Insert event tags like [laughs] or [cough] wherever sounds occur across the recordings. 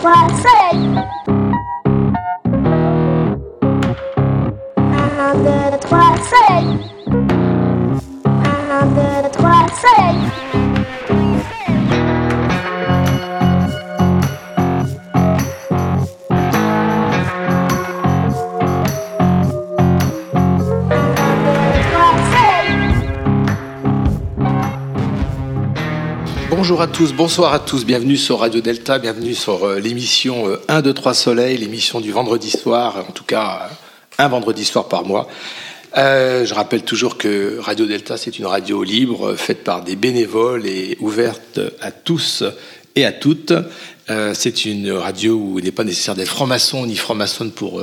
trois, soleil. Bonjour à tous, bonsoir à tous, bienvenue sur Radio Delta, bienvenue sur euh, l'émission euh, 1, 2, 3 Soleil, l'émission du vendredi soir, en tout cas euh, un vendredi soir par mois. Euh, je rappelle toujours que Radio Delta, c'est une radio libre, faite par des bénévoles et ouverte à tous et à toutes. C'est une radio où il n'est pas nécessaire d'être franc-maçon ni franc-maçonne pour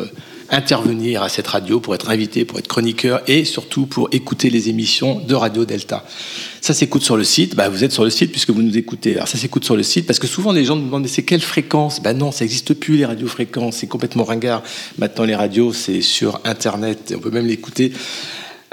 intervenir à cette radio, pour être invité, pour être chroniqueur et surtout pour écouter les émissions de Radio Delta. Ça s'écoute sur le site, bah, vous êtes sur le site puisque vous nous écoutez. Alors ça s'écoute sur le site parce que souvent les gens nous demandent c'est quelle fréquence? Ben non, ça n'existe plus les radiofréquences, c'est complètement ringard. Maintenant les radios c'est sur Internet, on peut même l'écouter.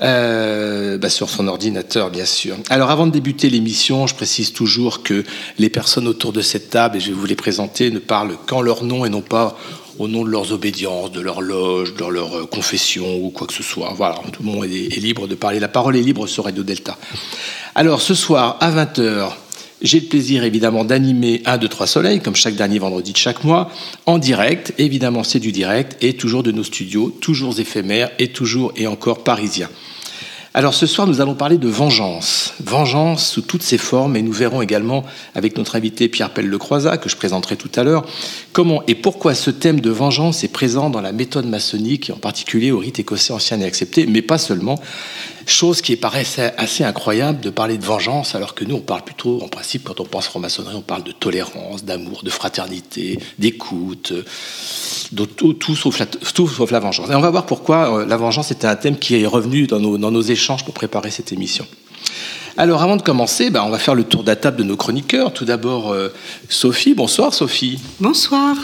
Euh, bah, sur son ordinateur, bien sûr. Alors, avant de débuter l'émission, je précise toujours que les personnes autour de cette table, et je vais vous les présenter, ne parlent qu'en leur nom et non pas au nom de leurs obédiences, de leur loge, de leur euh, confession ou quoi que ce soit. Voilà, tout le monde est, libre de parler. La parole est libre sur Radio Delta. Alors, ce soir, à 20h, j'ai le plaisir évidemment d'animer un, deux, trois soleils, comme chaque dernier vendredi de chaque mois, en direct. Évidemment, c'est du direct et toujours de nos studios, toujours éphémères et toujours et encore parisiens. Alors ce soir, nous allons parler de vengeance. Vengeance sous toutes ses formes et nous verrons également avec notre invité Pierre Pelle Le Croisat, que je présenterai tout à l'heure, comment et pourquoi ce thème de vengeance est présent dans la méthode maçonnique en particulier au rite écossais ancien et accepté, mais pas seulement. Chose qui paraît assez incroyable de parler de vengeance alors que nous on parle plutôt, en principe, quand on pense franc-maçonnerie, on parle de tolérance, d'amour, de fraternité, d'écoute, de tout, sauf la, vengeance. Et on va voir pourquoi euh, la vengeance était un thème qui est revenu dans nos, dans nos échanges pour préparer cette émission. Alors avant de commencer, bah, on va faire le tour de la table de nos chroniqueurs. Tout d'abord, euh, Sophie. Bonsoir Sophie. Bonsoir.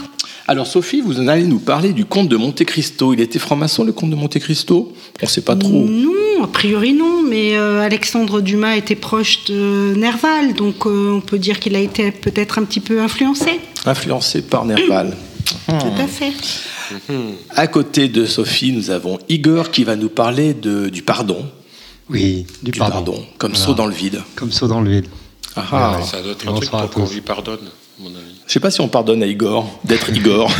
Alors Sophie, vous allez nous parler du comte de Monte Cristo. Il était franc-maçon le comte de Monte Cristo On ne sait pas trop. Non, a priori non, mais euh, Alexandre Dumas était proche de Nerval, donc euh, on peut dire qu'il a été peut-être un petit peu influencé. Influencé par Nerval. Tout à fait. À côté de Sophie, nous avons Igor qui va nous parler de, du pardon. Oui, Du, pardon. comme Voilà. saut dans le vide. Comme saut dans le vide. Ah, ah. Ça doit être un truc pour qu'on lui pardonne, mon avis. Je sais pas si on pardonne à Igor d'être Igor. [laughs]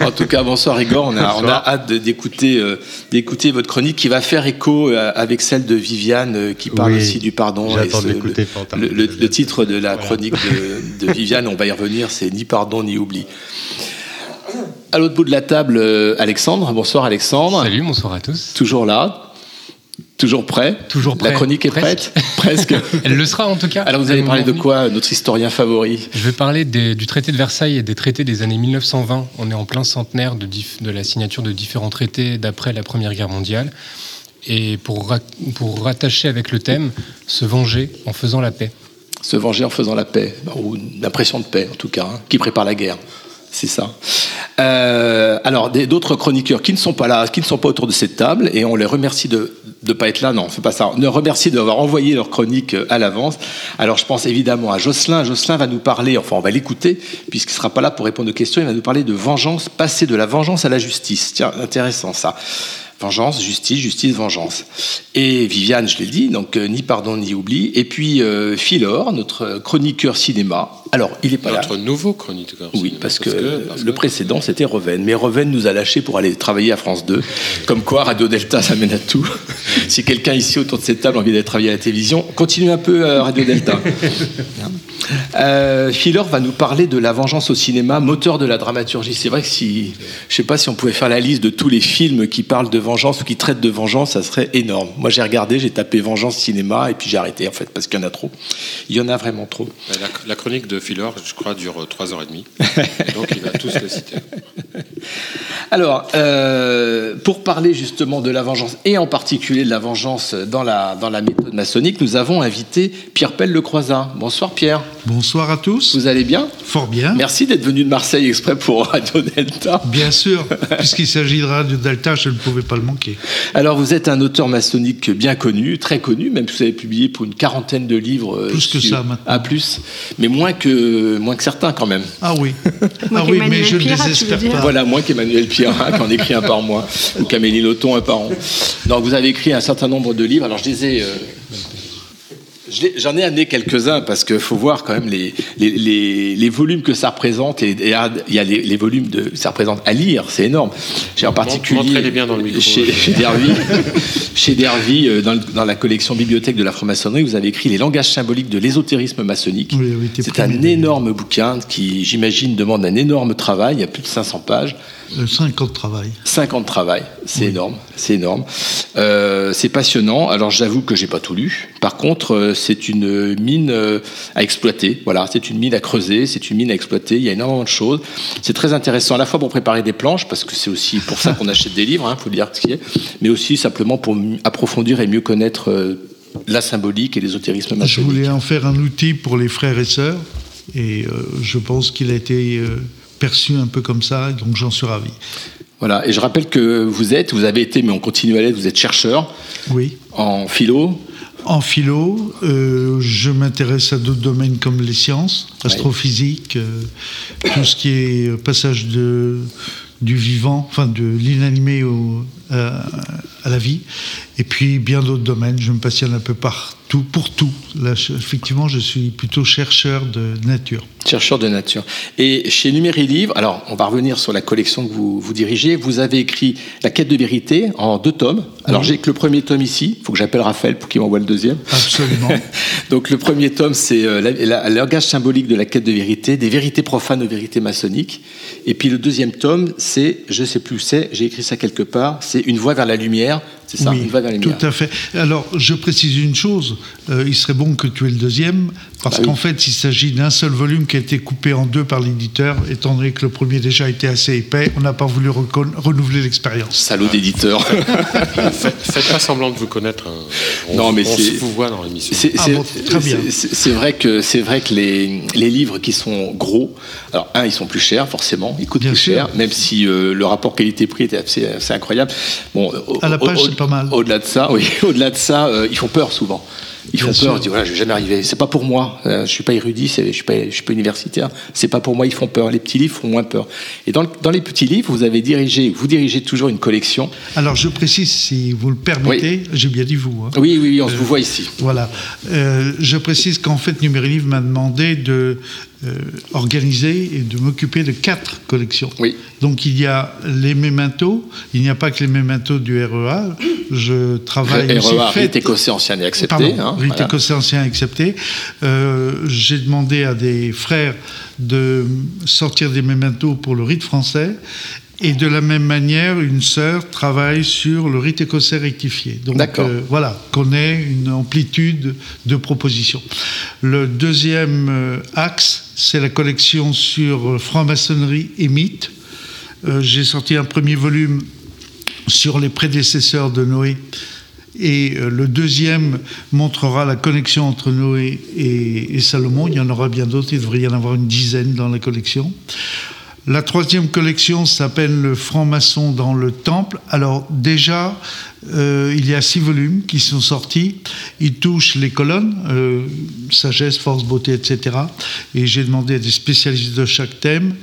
en tout cas, bonsoir Igor. On a, on a hâte d'écouter euh, d'écouter votre chronique qui va faire écho euh, avec celle de Viviane euh, qui parle Oui, aussi du pardon. j'attends Et de ce- l'écouter le, le- titre de la Voilà. chronique de, de Viviane, on va y revenir, c'est ni pardon ni oubli. À l'autre bout de la table, euh, Alexandre. Bonsoir Alexandre. Salut, bonsoir à tous. Toujours là. Toujours prêt Toujours La prêt. chronique est Presque. prête [laughs] Presque. Elle le sera en tout cas. Alors vous Le allez parler de quoi, notre historien favori? Je vais parler des- du traité de Versailles et des traités des années 1920. On est en plein centenaire de, dif- de la signature de différents traités d'après la Première Guerre mondiale. Et pour, ra- pour rattacher avec le thème, se venger en faisant la paix. Se venger en faisant la paix, ou une impression de paix en tout cas, hein, qui prépare la guerre. C'est ça. Euh, alors, d'autres chroniqueurs qui ne sont pas là, qui ne sont pas autour de cette table, et on les remercie de ne pas être là. Non, c'est pas ça. On les remercie d'avoir envoyé leur chronique euh, à l'avance. Alors, je pense évidemment à Jocelyn. Jocelyn va nous parler, enfin, on va l'écouter, puisqu'il ne sera pas là pour répondre aux questions. Il va nous parler de vengeance, passer de la vengeance à la justice. Tiens, intéressant ça. Vengeance, justice, justice, vengeance. Et Viviane, je l'ai dit, donc euh, ni pardon ni oubli. Et puis euh, Philor, notre chroniqueur cinéma. Alors, il est pas là. Notre nouveau chroniqueur. Oui, cinéma, parce que, parce le précédent, c'était Reven. Mais Reven nous a lâchés pour aller travailler à France 2. Comme quoi, Radio Delta, ça mène à tout. [laughs] si quelqu'un ici autour de cette table a envie d'aller travailler à la télévision, continue un peu à Radio Delta. [laughs] Euh, Philor va nous parler de la vengeance au cinéma, moteur de la dramaturgie. C'est vrai que si, je sais pas si on pouvait faire la liste de tous les films qui parlent de vengeance ou qui traitent de vengeance, ça serait énorme. Moi, j'ai regardé, j'ai tapé vengeance cinéma et puis j'ai arrêté en fait parce qu'il y en a trop. Il y en a vraiment trop. La, la chronique de Philor, je crois, dure 3h30. Et [laughs] donc, il va tous le citer. Alors, euh, pour parler justement de la vengeance, et en particulier de la vengeance dans la, dans la méthode maçonnique, nous avons invité Pierre Pelle Le Croisat. Bonsoir Pierre. Bonsoir à tous. Vous allez bien? Fort bien. Merci d'être venu de Marseille exprès pour Radio Delta. Bien sûr, puisqu'il s'agit de Radio Delta, je ne pouvais pas le manquer. Alors, vous êtes un auteur maçonnique bien connu, très connu, même si vous avez publié pour une quarantaine de livres. euh, Plus que sur- ça, maintenant. Ah, plus. Mais moins que, moins que certains, quand même. Ah oui. [laughs] Ah oui, mais je ne désespère pas. Voilà, moins qu'Emmanuel Pierrat, qui en écrit un par mois, ou qu'Amélie Nothomb un par an. Donc, vous avez écrit un certain nombre de livres. Alors, je les ai. euh, J'en ai amené quelques-uns parce qu'il faut voir quand même les, les, les- les volumes que ça représente. Et, et il y a les, les volumes de ça représente à lire, c'est énorme. J'ai en particulier montrez-les bien dans le micro. chez, chez Dervy, [laughs] chez Dervy, euh, dans, le- dans la collection bibliothèque de la franc-maçonnerie, vous avez écrit les langages symboliques de l'ésotérisme maçonnique. Oui, oui, C'est un énorme bouquin qui, j'imagine, demande un énorme travail. Il y a plus de 500 pages. Euh, Cinq ans de travail. 5 ans de travail, c'est énorme, c'est énorme. Euh, c'est passionnant. Alors j'avoue que j'ai pas tout lu. Par contre, euh, c'est une mine euh, à exploiter. Voilà, c'est une mine à creuser, c'est une mine à exploiter. Il y a énormément de choses. C'est très intéressant à la fois pour préparer des planches, parce que c'est aussi pour ça qu'on [laughs] achète des livres, il faut le dire ce qui est, mais aussi simplement pour approfondir et mieux connaître euh, la symbolique et l'ésotérisme Je voulais en faire un outil pour les frères et sœurs, et euh, je pense qu'il a été euh, perçu un peu comme ça, donc j'en suis ravi. Voilà. Et je rappelle que vous êtes, vous avez été, mais on continue à l'être. Vous êtes chercheur Oui. en philo, En philo, euh, je m'intéresse à d'autres domaines comme les sciences, astrophysique, euh, tout ce qui est passage de, du vivant, enfin de l'inanimé au- à, à la vie, et puis bien d'autres domaines. Je me passionne un peu partout, pour tout. Là, je- effectivement, je suis plutôt chercheur de nature. Chercheur de nature. Et chez Numéri Livre, alors on va revenir sur la collection que vous, vous dirigez. Vous avez écrit La quête de vérité en deux tomes. Alors j'ai que le premier tome ici. Il faut que j'appelle Raphaël pour qu'il m'envoie le deuxième. Absolument. [laughs] Donc le premier tome, c'est euh, la- la- le langage symbolique de la quête de vérité, des vérités profanes aux vérités maçonniques. Et puis le deuxième tome, c'est, je sais plus où c'est, j'ai écrit ça quelque part, c'est Une voie vers la lumière. C'est ça, oui, Une la lumière. tout à fait. Alors, je précise une chose. euh, il serait bon que tu aies le deuxième, parce Ah oui. qu'en fait, il s'agit d'un seul volume qui a été coupé en deux par l'éditeur, étant donné que le premier déjà était assez épais. On n'a pas voulu renouveler l'expérience. Salaud d'éditeur. [laughs] Faites, pas semblant de vous connaître. hein. On, Non, mais on c'est- se vous voit dans l'émission. C'est Ah c'est- bon, très bien. c'est- c'est- c'est vrai que c'est vrai que les, les livres qui sont gros, alors un ils sont plus chers forcément, ils coûtent Bien plus sûr. cher, même si euh, le rapport qualité-prix était assez, assez incroyable. Bon, au- À la page, pas mal. Au-delà de ça, oui, [laughs] au-delà de ça, euh, ils font peur souvent. Ils Bien font sûr. peur. Ils disent voilà, je vais jamais arriver. C'est pas pour moi. Euh, je suis pas érudit, je suis pas, je suis pas universitaire. C'est pas pour moi. Ils font peur. Les petits livres font moins peur. Et dans, le- dans les petits livres, vous avez dirigé, vous dirigez toujours une collection. Alors, je précise, si vous le permettez, j'ai bien dit vous. hein. Oui, oui, oui, on se vous voit ici. Voilà. Euh, je précise qu'en fait, Numérilive m'a demandé de euh, organiser et de m'occuper de quatre collections. Oui. Donc il y a les mémentos, il n'y a pas que les mémentos du REA. Je travaille aussi REA, fait- rite écossais ancien et accepté. Pardon, hein, rite voilà. écossais ancien accepté. Euh, J'ai demandé à des frères de sortir des mémentos pour le rite français. Et de la même manière, une sœur travaille sur le rite écossais rectifié. Donc euh, voilà, qu'on ait une amplitude de propositions. Le deuxième euh, axe, c'est la collection sur euh, franc-maçonnerie et mythes. Euh, J'ai sorti un premier volume sur les prédécesseurs de Noé. Et le deuxième montrera la connexion entre Noé et, et Salomon. Il y en aura bien d'autres, il devrait y en avoir une dizaine dans la collection. La troisième collection s'appelle Le franc-maçon dans le temple. Alors déjà, euh, il y a six volumes qui sont sortis. Ils touchent les colonnes, euh, sagesse, force, beauté, etc. Et j'ai demandé à des spécialistes de chaque thème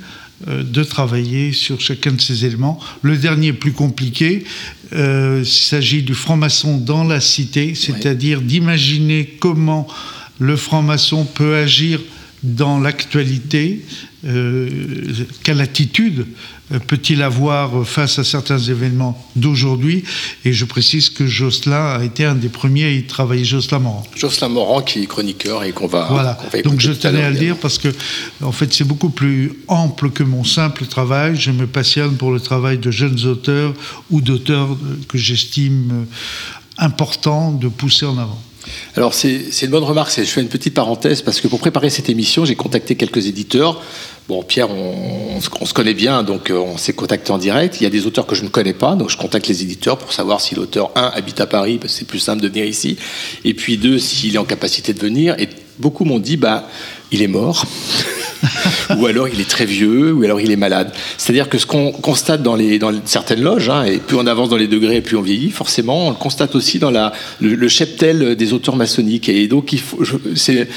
euh, de travailler sur chacun de ces éléments. Le dernier, plus compliqué, il s'agit du franc-maçon dans la cité, c'est-à-dire d'imaginer comment le franc-maçon peut agir dans l'actualité, euh, quelle attitude euh, peut-il avoir face à certains événements d'aujourd'hui? Et je précise que Jocelyn a été un des premiers à y travailler, Jocelyn Morand. Jocelyn Morand qui est chroniqueur et qu'on va. Voilà. va Donc je tenais à le dire parce que, en fait, c'est beaucoup plus ample que mon simple travail. Je me passionne pour le travail de jeunes auteurs ou d'auteurs euh, que j'estime important de pousser en avant. Alors c'est une bonne remarque, je fais une petite parenthèse parce que pour préparer cette émission, j'ai contacté quelques éditeurs. Bon, Pierre, on, on se- on se connaît bien, donc euh, on s'est contacté en direct. Il y a des auteurs que je ne connais pas, donc je contacte les éditeurs pour savoir si l'auteur, un, habite à Paris, parce que c'est plus simple de venir ici, et puis deux, s'il est en capacité de venir. Et beaucoup m'ont dit, bah, il est mort. [laughs] ou alors il est très vieux, ou alors il est malade. C'est-à-dire que ce qu'on constate dans, les, dans certaines loges, hein, et plus on avance dans les degrés, plus on vieillit, forcément, on le constate aussi dans la, le, cheptel des auteurs maçonniques. Et donc, il faut, c'est,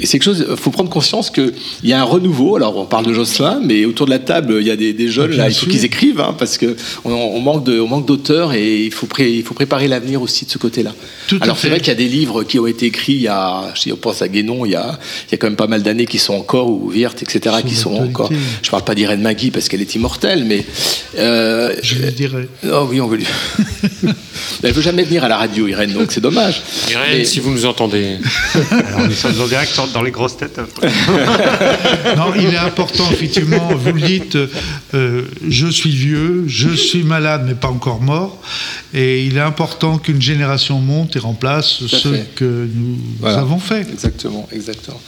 quelque chose, il faut prendre conscience qu'il y a un renouveau. Alors, on parle de Jocelyn, mais autour de la table, il y a des, jeunes, là, il faut qu'ils écrivent, hein, parce qu'on on manque, de, on manque d'auteurs et il faut, il faut préparer l'avenir aussi de ce côté-là. alors, c'est vrai qu'il y a des livres qui ont été écrits il y a, je pense à Guénon, il y a, il y a quand même pas mal d'années qui sont encore ouverts etc., qui sont encore. Je parle pas d'Irène Magui parce qu'elle est immortelle, mais. Euh, je lui dirais. Oh oui, on veut lui. [laughs] Elle veut jamais venir à la radio, Irène, donc c'est dommage. Irène, si vous nous entendez. Alors, nous sommes en direct dans les grosses têtes. [laughs] non, il est important, effectivement, vous le dites, euh, je suis vieux, je suis malade, mais pas encore mort. Et il est important qu'une génération monte et remplace ce que nous avons fait. Exactement, exactement.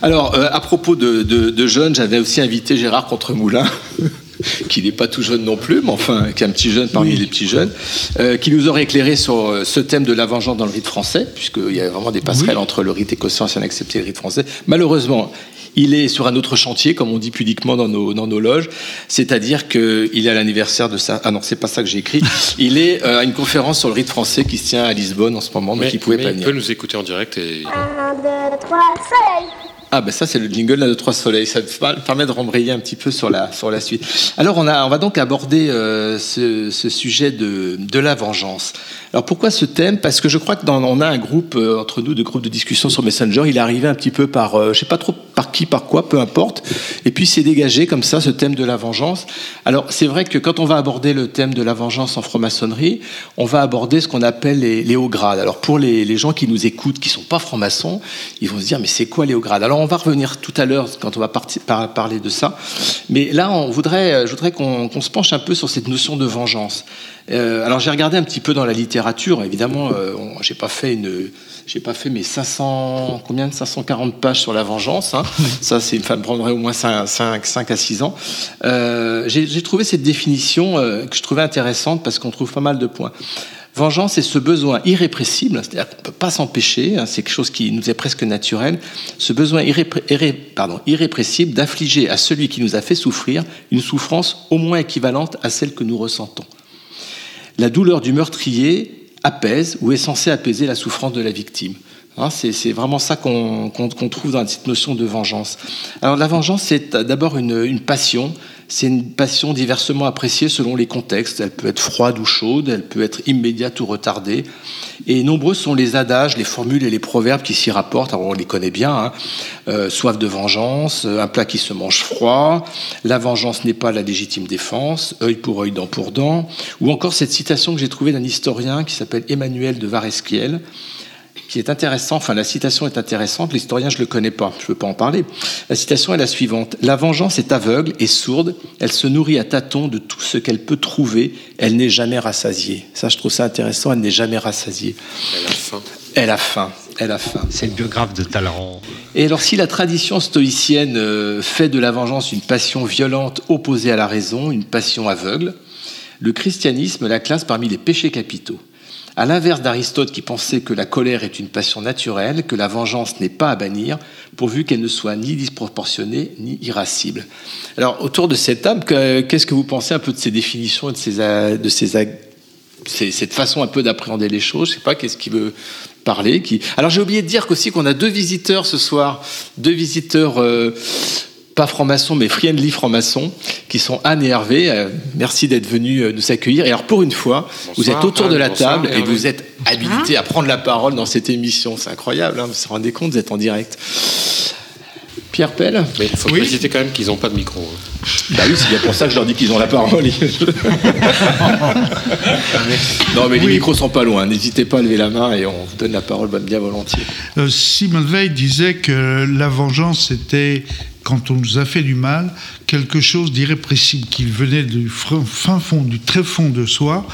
Alors, euh, à propos de, jeunes, j'avais aussi invité Gérard Contremoulin. [laughs] qui n'est pas tout jeune non plus, mais enfin, qui est un petit jeune parmi les petits jeunes, euh, qui nous aurait éclairé sur euh, ce thème de la vengeance dans le rite français, puisqu'il y a vraiment des passerelles entre le rite écossais on accepté le rite français. Malheureusement, il est sur un autre chantier, comme on dit pudiquement dans nos, dans nos loges, c'est-à-dire qu'il est à l'anniversaire de ça. Ah non, c'est pas ça que j'ai écrit. [laughs] Il est à une conférence sur le rite français qui se tient à Lisbonne en ce moment, donc il pouvait pas venir. Il peut nous écouter en direct et. Un, deux, trois, soleil ah ben ça c'est le jingle de Trois Soleils, ça permet de rembrayer un petit peu sur la, sur la suite. Alors on, a, on va donc aborder euh, ce, sujet de, de la vengeance. Alors pourquoi ce thème? Parce que je crois que on a un groupe euh, entre nous, de groupes de discussion sur Messenger, il est arrivé un petit peu par, euh, je sais pas trop par qui, par quoi, peu importe, et puis c'est dégagé comme ça ce thème de la vengeance. Alors c'est vrai que quand on va aborder le thème de la vengeance en franc-maçonnerie, on va aborder ce qu'on appelle les, hauts grades. Alors pour les, gens qui nous écoutent, qui sont pas francs-maçons, ils vont se dire mais c'est quoi les hauts grades? Alors on va revenir tout à l'heure quand on va parler de ça. Mais là, on voudrait, je voudrais qu'on se penche un peu sur cette notion de vengeance. Euh, alors j'ai regardé un petit peu dans la littérature. Évidemment, euh, j'ai pas fait une, j'ai pas fait mes 500, combien de 540 pages sur la vengeance. Hein. Ça, c'est une femme prendrait au moins 5, 5, 5 à 6 ans. j'ai trouvé cette définition que je trouvais intéressante parce qu'on trouve pas mal de points. Vengeance, c'est ce besoin irrépressible, c'est-à-dire qu'on ne peut pas s'empêcher, hein, c'est quelque chose qui nous est presque naturel, ce besoin irrépressible d'affliger à celui qui nous a fait souffrir une souffrance au moins équivalente à celle que nous ressentons. La douleur du meurtrier apaise ou est censée apaiser la souffrance de la victime. Hein, c'est vraiment ça qu'on trouve dans cette notion de vengeance. Alors la vengeance, c'est d'abord une, passion, c'est une passion diversement appréciée selon les contextes. Elle peut être froide ou chaude, elle peut être immédiate ou retardée. Et nombreux sont les adages, les formules et les proverbes qui s'y rapportent. Alors on les connaît bien. Hein. Euh, soif de vengeance, un plat qui se mange froid, la vengeance n'est pas la légitime défense, œil pour œil, dent pour dent. Ou encore cette citation que j'ai trouvée d'un historien qui s'appelle Emmanuel de Varesquiel qui est intéressant, enfin la citation est intéressante, l'historien je ne le connais pas, je ne veux pas en parler. La citation est la suivante. La vengeance est aveugle et sourde, elle se nourrit à tâtons de tout ce qu'elle peut trouver, elle n'est jamais rassasiée. Ça je trouve ça intéressant, elle n'est jamais rassasiée. Elle a faim. Elle a faim. Elle a faim. C'est le biographe de Talleyrand. Et alors, si la tradition stoïcienne euh, fait de la vengeance une passion violente opposée à la raison, une passion aveugle, le christianisme la classe parmi les péchés capitaux. À l'inverse d'Aristote qui pensait que la colère est une passion naturelle, que la vengeance n'est pas à bannir, pourvu qu'elle ne soit ni disproportionnée ni irascible. Alors, autour de cette table, qu'est-ce que vous pensez un peu de ces définitions et de, ces, de ces, cette façon un peu d'appréhender les choses? Je sais pas, qu'est-ce qui veut parler. Alors, j'ai oublié de dire qu'aussi qu'on a deux visiteurs ce soir, deux visiteurs... Euh, pas franc-maçon, mais friendly franc-maçon, qui sont Anne et Hervé. Euh, merci d'être venus euh, nous accueillir. Et alors, pour une fois, vous êtes autour de la table et vous êtes habilités à prendre la parole dans cette émission. C'est incroyable, hein, vous vous rendez compte, vous êtes en direct. Pierre Pelle Mais il faut préciser quand même qu'ils n'ont pas de micro. Hein. Bah oui, c'est bien pour ça que je leur dis qu'ils ont la parole. [laughs] non, mais les micros sont pas loin. N'hésitez pas à lever la main et on vous donne la parole bien volontiers. Euh, Simone Veil disait que la vengeance était quand on nous a fait du mal, quelque chose d'irrépressible qui venait du fin fond, du très fond de soi,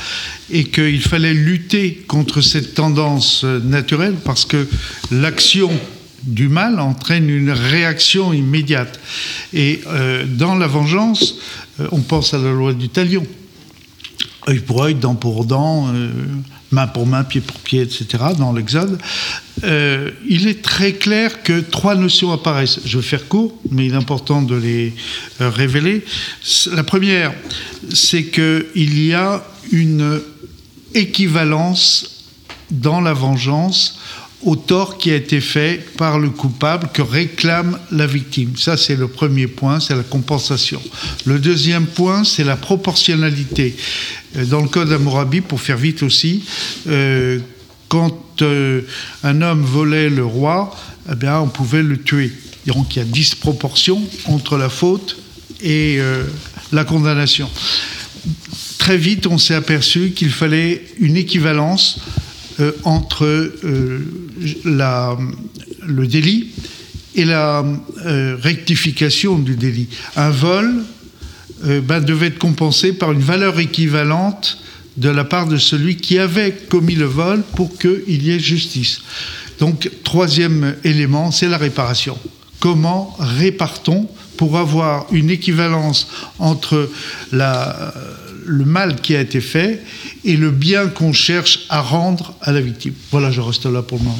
et qu'il fallait lutter contre cette tendance naturelle parce que l'action du mal entraîne une réaction immédiate. Et euh, dans la vengeance, euh, on pense à la loi du talion. œil pour œil, dent pour dent, euh, main pour main, pied pour pied, etc., dans l'Exode, euh, il est très clair que trois notions apparaissent. Je vais faire court, mais il est important de les euh, révéler. La première, c'est qu'il y a une équivalence dans la vengeance au tort qui a été fait par le coupable que réclame la victime. Ça, c'est le premier point, c'est la compensation. Le deuxième point, c'est la proportionnalité. Euh, dans le code Hammurabi, pour faire vite aussi, euh, quand euh, un homme volait le roi, eh bien, on pouvait le tuer. Donc il y a disproportion entre la faute et la condamnation. Très vite, on s'est aperçu qu'il fallait une équivalence entre la, le délit et la rectification du délit. Un vol, euh, ben, devait être compensé par une valeur équivalente de la part de celui qui avait commis le vol pour qu'il y ait justice. Donc, troisième élément, c'est la réparation. Comment répartons pour avoir une équivalence entre la, le mal qui a été fait et le bien qu'on cherche à rendre à la victime Voilà, je reste là pour le moment.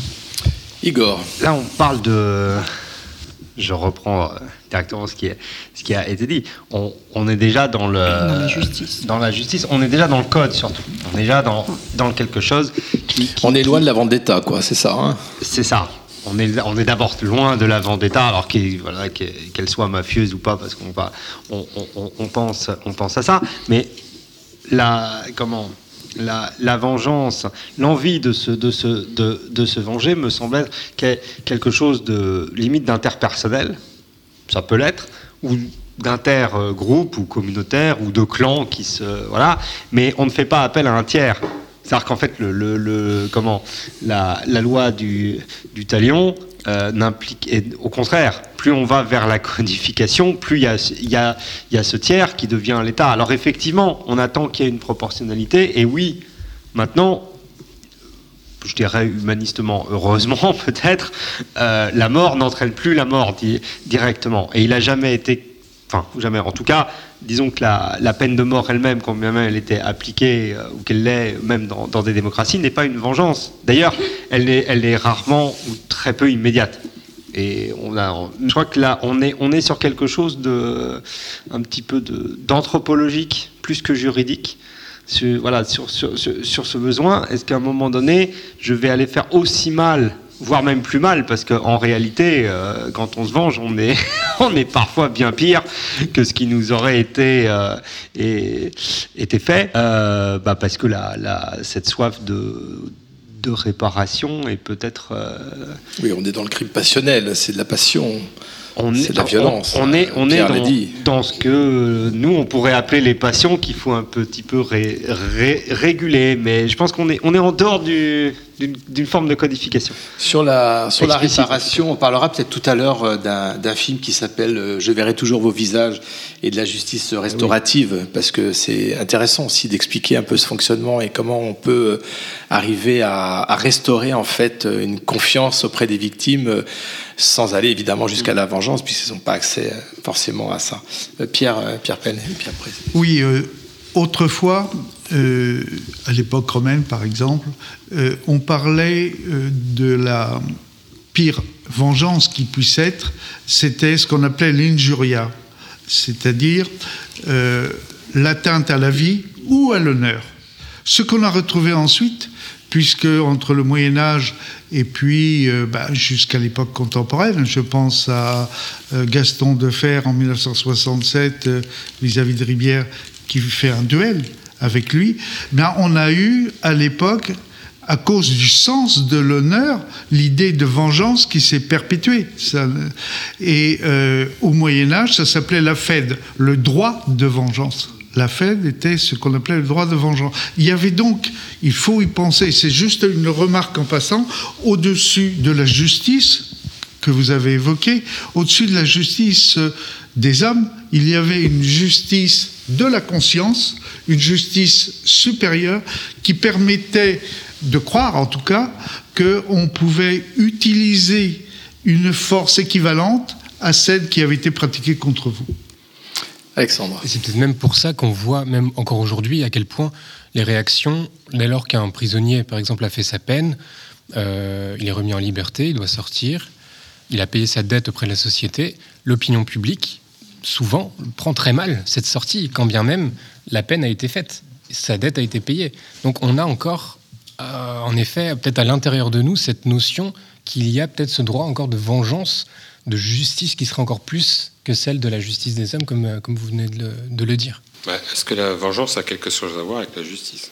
Igor. Là, on parle de. Je reprends directement ce qui, ce qui a été dit. On, on est déjà dans, le, dans la justice. Dans la justice. On est déjà dans le code, surtout. On est déjà dans, dans quelque chose qui, On est loin de la vendetta, quoi, c'est ça. Hein? C'est ça. On est, on est d'abord loin de la vendetta, alors qu'elle voilà, soit mafieuse ou pas, parce qu'on on, on, on, pense, on pense à ça. Mais la, comment, la, la vengeance, l'envie de se, de, se, de, de se venger me semble être quelque chose de limite d'interpersonnel. Ça peut l'être, ou d'intergroupe ou communautaire ou de clans qui se voilà, mais on ne fait pas appel à un tiers. C'est-à-dire qu'en fait, le, le, comment, la, la, loi du, du talion euh, au contraire, plus on va vers la codification, plus il y a, ce tiers qui devient l'État. Alors effectivement, on attend qu'il y ait une proportionnalité, et oui, maintenant, je dirais humanistement, heureusement [laughs] peut-être, euh, la mort n'entraîne plus la mort directement. Et il n'a jamais été, enfin jamais, en tout cas, disons que la, peine de mort elle-même, quand bien même elle était appliquée, euh, ou qu'elle l'est même dans, des démocraties, n'est pas une vengeance. D'ailleurs, elle est, rarement ou très peu immédiate. Et on a, je crois que là, on est, on est sur quelque chose de, un petit peu d'anthropologique plus que juridique voilà, sur, sur, sur ce besoin Est-ce qu'à un moment donné, je vais aller faire aussi mal voire même plus mal, parce qu'en réalité, euh, quand on se venge, on est, [laughs] on est parfois bien pire que ce qui nous aurait été, euh, et, été fait, euh, bah parce que la, la, cette soif de, de réparation est peut-être... Oui, on est dans le crime passionnel, c'est de la passion on est, de la violence. On, est, on est dans, ce que nous, on pourrait appeler les passions qu'il faut un petit peu réguler. Mais je pense qu'on est, on est en dehors d'une forme de codification. Sur la, sur la réparation, on parlera peut-être tout à l'heure euh, d'un film qui s'appelle euh, Je verrai toujours vos visages et de la justice restaurative, parce que c'est intéressant aussi d'expliquer un peu ce fonctionnement et comment on peut euh, arriver à, à restaurer en fait une confiance auprès des victimes sans aller évidemment jusqu'à la vengeance, puisqu'ils n'ont pas accès forcément à ça. Pierre, Pierre Pelle, Pierre Oui, autrefois, à l'époque romaine par exemple, on parlait de la pire vengeance qui puisse être, c'était ce qu'on appelait l'injuria, c'est-à-dire l'atteinte à la vie ou à l'honneur. Ce qu'on a retrouvé ensuite, puisque entre le Moyen Âge et puis euh, bah, jusqu'à l'époque contemporaine, je pense à euh, Gaston Defer en 1967 euh, vis-à-vis de Ribière qui fait un duel avec lui, ben, on a eu à l'époque à cause du sens de l'honneur, l'idée de vengeance qui s'est perpétuée. et au Moyen Âge, ça s'appelait la Fed, le droit de vengeance la Fed était ce qu'on appelait le droit de vengeance. Il y avait donc, il faut y penser, c'est juste une remarque en passant, au-dessus de la justice que vous avez évoquée, au-dessus de la justice des hommes, il y avait une justice de la conscience, une justice supérieure qui permettait de croire, en tout cas, qu'on pouvait utiliser une force équivalente à celle qui avait été pratiquée contre vous. Alexandre. C'est peut-être même pour ça qu'on voit, même encore aujourd'hui, à quel point les réactions, dès lors qu'un prisonnier, par exemple, a fait sa peine, euh, il est remis en liberté, il doit sortir, il a payé sa dette auprès de la société, l'opinion publique, souvent, prend très mal cette sortie, quand bien même la peine a été faite, sa dette a été payée. Donc on a encore, euh, en effet, peut-être à l'intérieur de nous, cette notion qu'il y a peut-être ce droit encore de vengeance, de justice qui serait encore plus que celle de la justice des hommes, comme, euh, comme vous venez de le, dire. Ouais, Est-ce que la vengeance a quelque chose à voir avec la justice?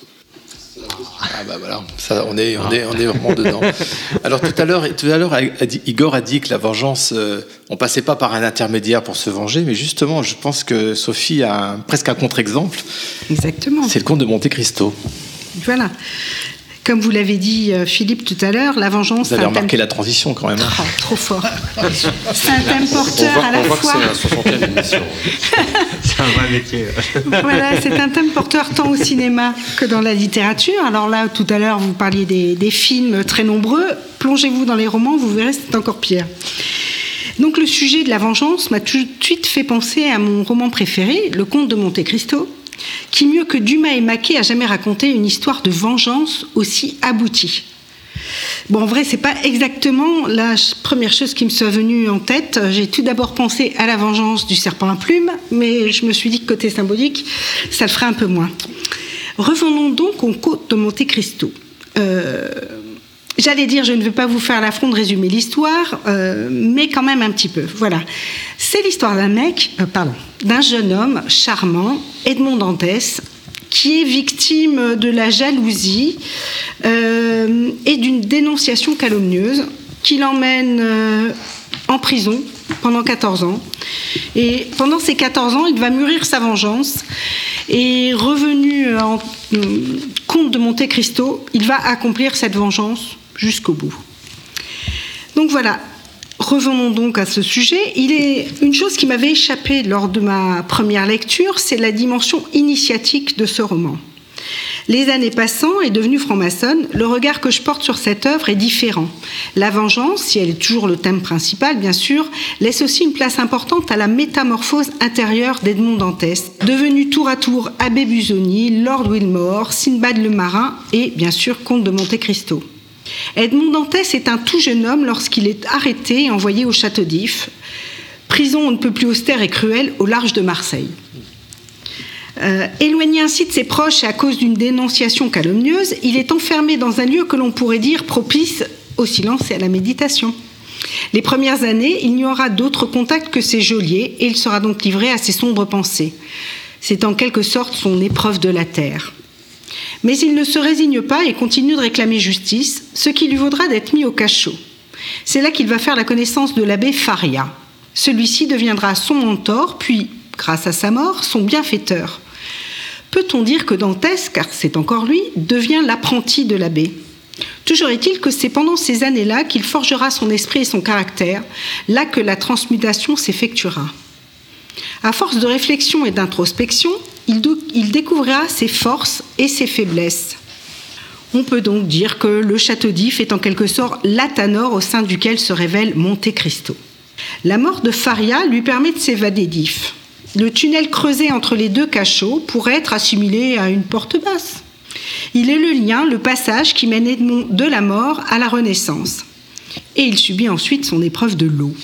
Ah bah voilà, ça, on, est, on, est, on est vraiment dedans. [laughs] Alors tout à l'heure, tout à l'heure, a dit- Igor a dit que la vengeance, euh, on passait pas par un intermédiaire pour se venger, mais justement, je pense que Sophie a un- presque un contre-exemple. Exactement. C'est le conte de Monte Cristo. Voilà. Comme vous l'avez dit, euh, Philippe, tout à l'heure, la vengeance, Vous c'est avez un thème remarqué la transition quand même. Oh, trop fort. C'est un thème porteur voit, à la on voit que fois. c'est la 60e émission. [laughs] C'est un vrai métier. Voilà, c'est un thème porteur tant au cinéma que dans la littérature. Alors là, tout à l'heure, vous parliez des, des films très nombreux. Plongez-vous dans les romans, vous verrez, c'est encore pire. Donc le sujet de la vengeance m'a tout de suite fait penser à mon roman préféré, Le Comte de Monte Cristo, qui mieux que Dumas et Maquet a jamais raconté une histoire de vengeance aussi aboutie? Bon, en vrai, c'est pas exactement la première chose qui me soit venue en tête. J'ai tout d'abord pensé à la vengeance du serpent à plumes, mais je me suis dit que côté symbolique, ça le ferait un peu moins. Revenons donc au côte de Monte Cristo. Euh, J'allais dire, je ne veux pas vous faire l'affront de résumer l'histoire, euh, mais quand même un petit peu. Voilà. C'est l'histoire d'un mec, euh, pardon, d'un jeune homme charmant, Edmond Dantès, qui est victime de la jalousie euh, et d'une dénonciation calomnieuse qui l'emmène en prison pendant 14 ans. Et pendant ces 14 ans, il va mûrir sa vengeance. Et revenu en comte de Monte Cristo, il va accomplir cette vengeance jusqu'au bout. Donc voilà, revenons donc à ce sujet. Il est une chose qui m'avait échappé lors de ma première lecture, c'est la dimension initiatique de ce roman. Les années passant et devenu franc-maçonne, le regard que je porte sur cette œuvre est différent. La vengeance, si elle est toujours le thème principal, bien sûr, laisse aussi une place importante à la métamorphose intérieure d'Edmond Dantès, devenu tour à tour abbé Busoni, Lord Wilmore, Sinbad le marin et, bien sûr, comte de Monte Cristo. Edmond Dantès est un tout jeune homme lorsqu'il est arrêté et envoyé au château d'If, prison on ne peut plus austère et cruelle au large de Marseille. Euh, éloigné ainsi de ses proches et à cause d'une dénonciation calomnieuse, il est enfermé dans un lieu que l'on pourrait dire propice au silence et à la méditation. Les premières années, il n'y aura d'autre contact que ses geôliers et il sera donc livré à ses sombres pensées. C'est en quelque sorte son épreuve de la terre. Mais il ne se résigne pas et continue de réclamer justice, ce qui lui vaudra d'être mis au cachot. C'est là qu'il va faire la connaissance de l'abbé Faria. Celui-ci deviendra son mentor, puis, grâce à sa mort, son bienfaiteur. Peut-on dire que Dantès, car c'est encore lui, devient l'apprenti de l'abbé? Toujours est-il que c'est pendant ces années-là qu'il forgera son esprit et son caractère, là que la transmutation s'effectuera. À force de réflexion et d'introspection, il, découvrira ses forces et ses faiblesses. On peut donc dire que le château d'If est en quelque sorte l'Athanor au sein duquel se révèle Monte Cristo. La mort de Faria lui permet de s'évader d'If. Le tunnel creusé entre les deux cachots pourrait être assimilé à une porte basse. Il est le lien, le passage qui mène Edmond de la mort à la Renaissance. Et il subit ensuite son épreuve de l'eau.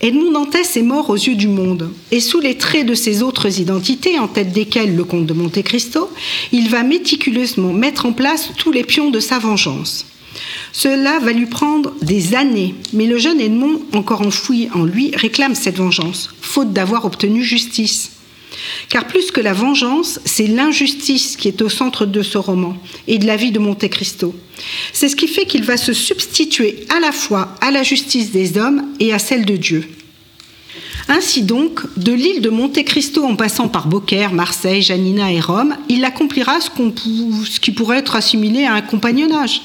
Edmond Dantès est mort aux yeux du monde, et sous les traits de ses autres identités, en tête desquelles le comte de Monte Cristo, il va méticuleusement mettre en place tous les pions de sa vengeance. Cela va lui prendre des années, mais le jeune Edmond, encore enfoui en lui, réclame cette vengeance, faute d'avoir obtenu justice. Car plus que la vengeance, c'est l'injustice qui est au centre de ce roman et de la vie de Monte Cristo. C'est ce qui fait qu'il va se substituer à la fois à la justice des hommes et à celle de Dieu. Ainsi donc, de l'île de Monte Cristo en passant par Beaucaire, Marseille, Janina et Rome, il accomplira ce, ce qui pourrait être assimilé à un compagnonnage.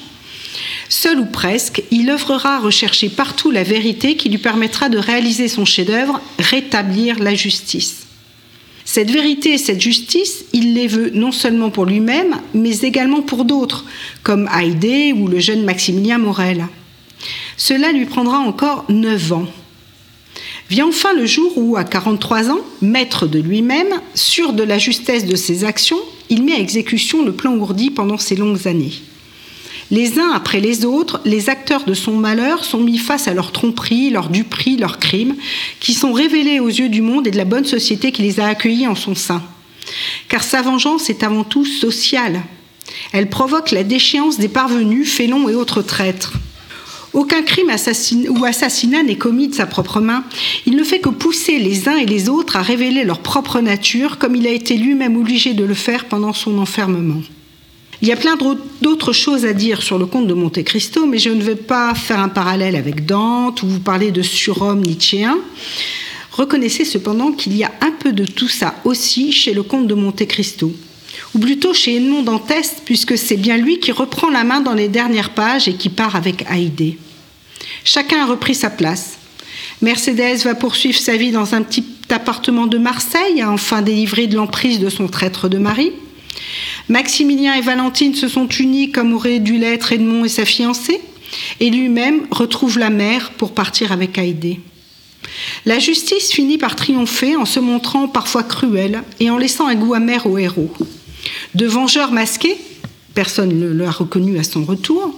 Seul ou presque, il œuvrera à rechercher partout la vérité qui lui permettra de réaliser son chef-d'œuvre, rétablir la justice. Cette vérité et cette justice, il les veut non seulement pour lui-même, mais également pour d'autres, comme Haïdé ou le jeune Maximilien Morel. Cela lui prendra encore neuf ans. Vient enfin le jour où, à 43 ans, maître de lui-même, sûr de la justesse de ses actions, il met à exécution le plan ourdi pendant ces longues années. Les uns après les autres, les acteurs de son malheur sont mis face à leurs tromperies, leurs duperies, leurs crimes, qui sont révélés aux yeux du monde et de la bonne société qui les a accueillis en son sein. Car sa vengeance est avant tout sociale. Elle provoque la déchéance des parvenus, félons et autres traîtres. Aucun crime ou assassinat n'est commis de sa propre main. Il ne fait que pousser les uns et les autres à révéler leur propre nature, comme il a été lui-même obligé de le faire pendant son enfermement. Il y a plein d'autres choses à dire sur le comte de Monte Cristo, mais je ne vais pas faire un parallèle avec Dante ou vous parler de surhomme nietzschéen. Reconnaissez cependant qu'il y a un peu de tout ça aussi chez le comte de Monte Cristo ou plutôt chez Edmond Dantès, puisque c'est bien lui qui reprend la main dans les dernières pages et qui part avec Haïdé. Chacun a repris sa place. Mercedes va poursuivre sa vie dans un petit appartement de Marseille, enfin délivré de l'emprise de son traître de mari. Maximilien et Valentine se sont unis comme aurait dû l'être Edmond et sa fiancée, et lui-même retrouve la mère pour partir avec Haïdé. La justice finit par triompher en se montrant parfois cruelle et en laissant un goût amer au héros. De vengeur masqué, personne ne l'a reconnu à son retour,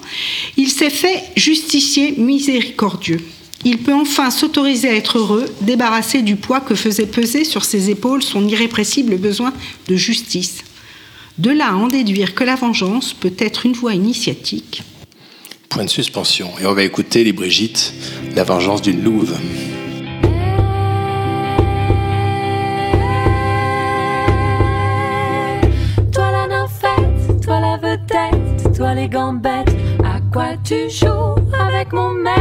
il s'est fait justicier miséricordieux. Il peut enfin s'autoriser à être heureux, débarrassé du poids que faisait peser sur ses épaules son irrépressible besoin de justice. De là à en déduire que la vengeance peut être une voie initiatique. Point de suspension. Et on va écouter les Brigitte, la vengeance d'une louve. toi les gambettes, à quoi tu joues avec mon mec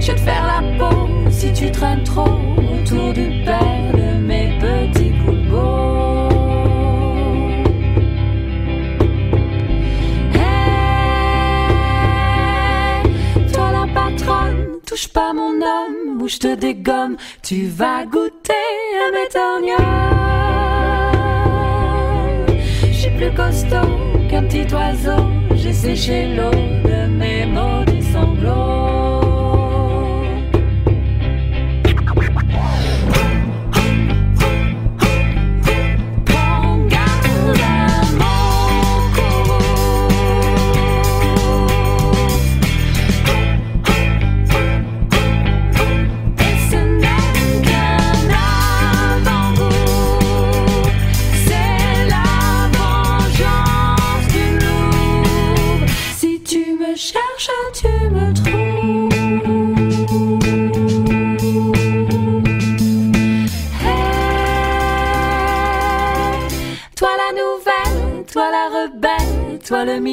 Je vais te faire la peau si tu traînes trop autour du père de mes petits touche pas mon homme ou je te dégomme, tu vas goûter à mes plus costaud qu'un petit oiseau. J'ai séché l'eau de mes maudits sanglots.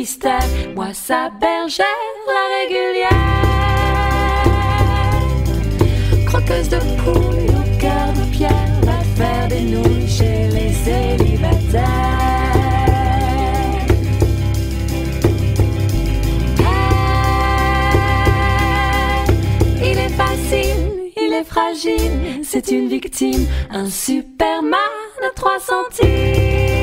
Mystère, moi sa bergère, la régulière. Croqueuse de poules au cœur de pierre, va faire des nouilles chez les célibataires. il est facile, il est fragile, c'est une victime, un superman à trois centimes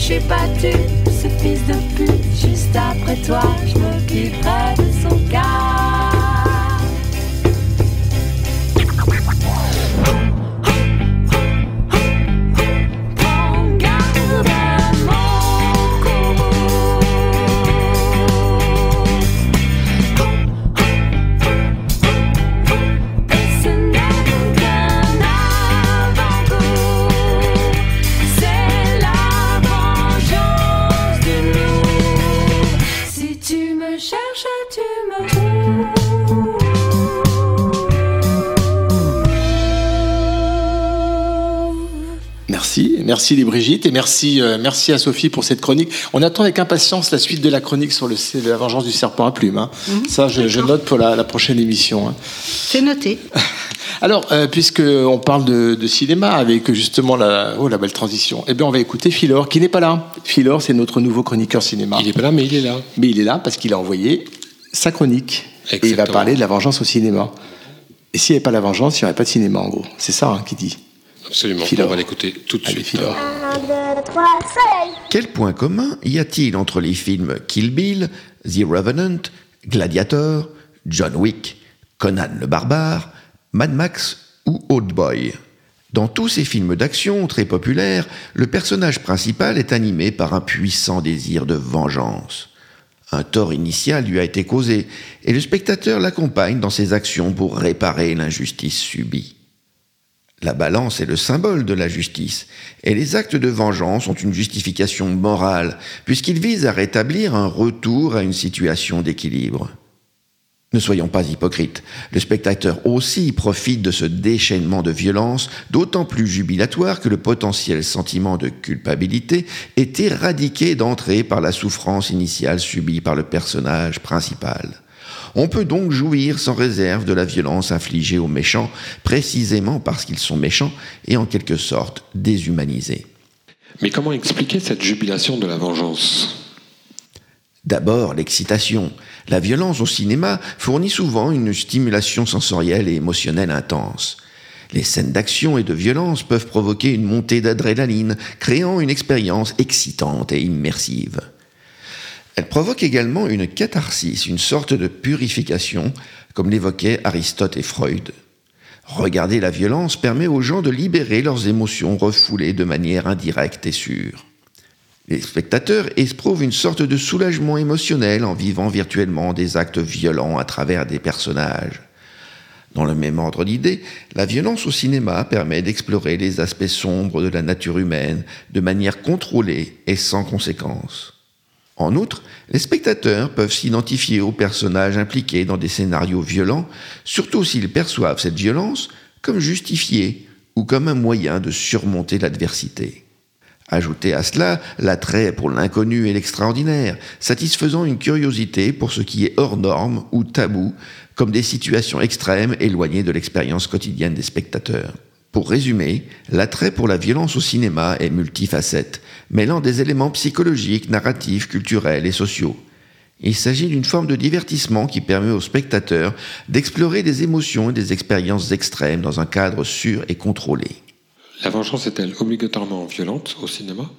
je suis pas tu, ce fils de pute. Juste après toi, je m'occuperai de son cas. Merci les Brigitte et merci, euh, merci à Sophie pour cette chronique. On attend avec impatience la suite de la chronique sur le, la vengeance du serpent à plumes. Hein. Mhm. Ça, je, note pour la, prochaine émission. Hein. C'est noté. [laughs] Alors, euh, puisqu'on parle de, cinéma avec justement la, oh, la belle transition, eh bien, on va écouter Philor, qui n'est pas là. Philor, c'est notre nouveau chroniqueur cinéma. Il n'est pas là, mais il est là. Mais il est là parce qu'il a envoyé sa chronique. Et il va parler de la vengeance au cinéma. Et s'il n'y avait pas la vengeance, il n'y aurait pas de cinéma, en gros. C'est ça hein, qu'il dit. Absolument, on va l'écouter tout de suite. Quel point commun y a-t-il entre les films Kill Bill, The Revenant Gladiator, John Wick, Conan le barbare, Mad Max ou Old Boy? Dans tous ces films d'action très populaires, le personnage principal est animé par un puissant désir de vengeance. Un tort initial lui a été causé, et le spectateur l'accompagne dans ses actions pour réparer l'injustice subie. La balance est le symbole de la justice, et les actes de vengeance ont une justification morale, puisqu'ils visent à rétablir un retour à une situation d'équilibre. Ne soyons pas hypocrites, le spectateur aussi profite de ce déchaînement de violence, d'autant plus jubilatoire que le potentiel sentiment de culpabilité est éradiqué d'entrée par la souffrance initiale subie par le personnage principal. On peut donc jouir sans réserve de la violence infligée aux méchants, précisément parce qu'ils sont méchants et en quelque sorte déshumanisés. Mais comment expliquer cette jubilation de la vengeance? D'abord, l'excitation. La violence au cinéma fournit souvent une stimulation sensorielle et émotionnelle intense. Les scènes d'action et de violence peuvent provoquer une montée d'adrénaline, créant une expérience excitante et immersive. Elles provoquent également une catharsis, une sorte de purification, comme l'évoquaient Aristote et Freud. Regarder la violence permet aux gens de libérer leurs émotions refoulées de manière indirecte et sûre. Les spectateurs éprouvent une sorte de soulagement émotionnel en vivant virtuellement des actes violents à travers des personnages. Dans le même ordre d'idées, la violence au cinéma permet d'explorer les aspects sombres de la nature humaine de manière contrôlée et sans conséquence. En outre, les spectateurs peuvent s'identifier aux personnages impliqués dans des scénarios violents, surtout s'ils perçoivent cette violence comme justifiée ou comme un moyen de surmonter l'adversité. Ajoutez à cela l'attrait pour l'inconnu et l'extraordinaire, satisfaisant une curiosité pour ce qui est hors norme ou tabou, comme des situations extrêmes éloignées de l'expérience quotidienne des spectateurs. Pour résumer, l'attrait pour la violence au cinéma est multifacette, mêlant des éléments psychologiques, narratifs, culturels et sociaux. Il s'agit d'une forme de divertissement qui permet aux spectateurs d'explorer des émotions et des expériences extrêmes dans un cadre sûr et contrôlé. La vengeance est-elle obligatoirement violente au cinéma?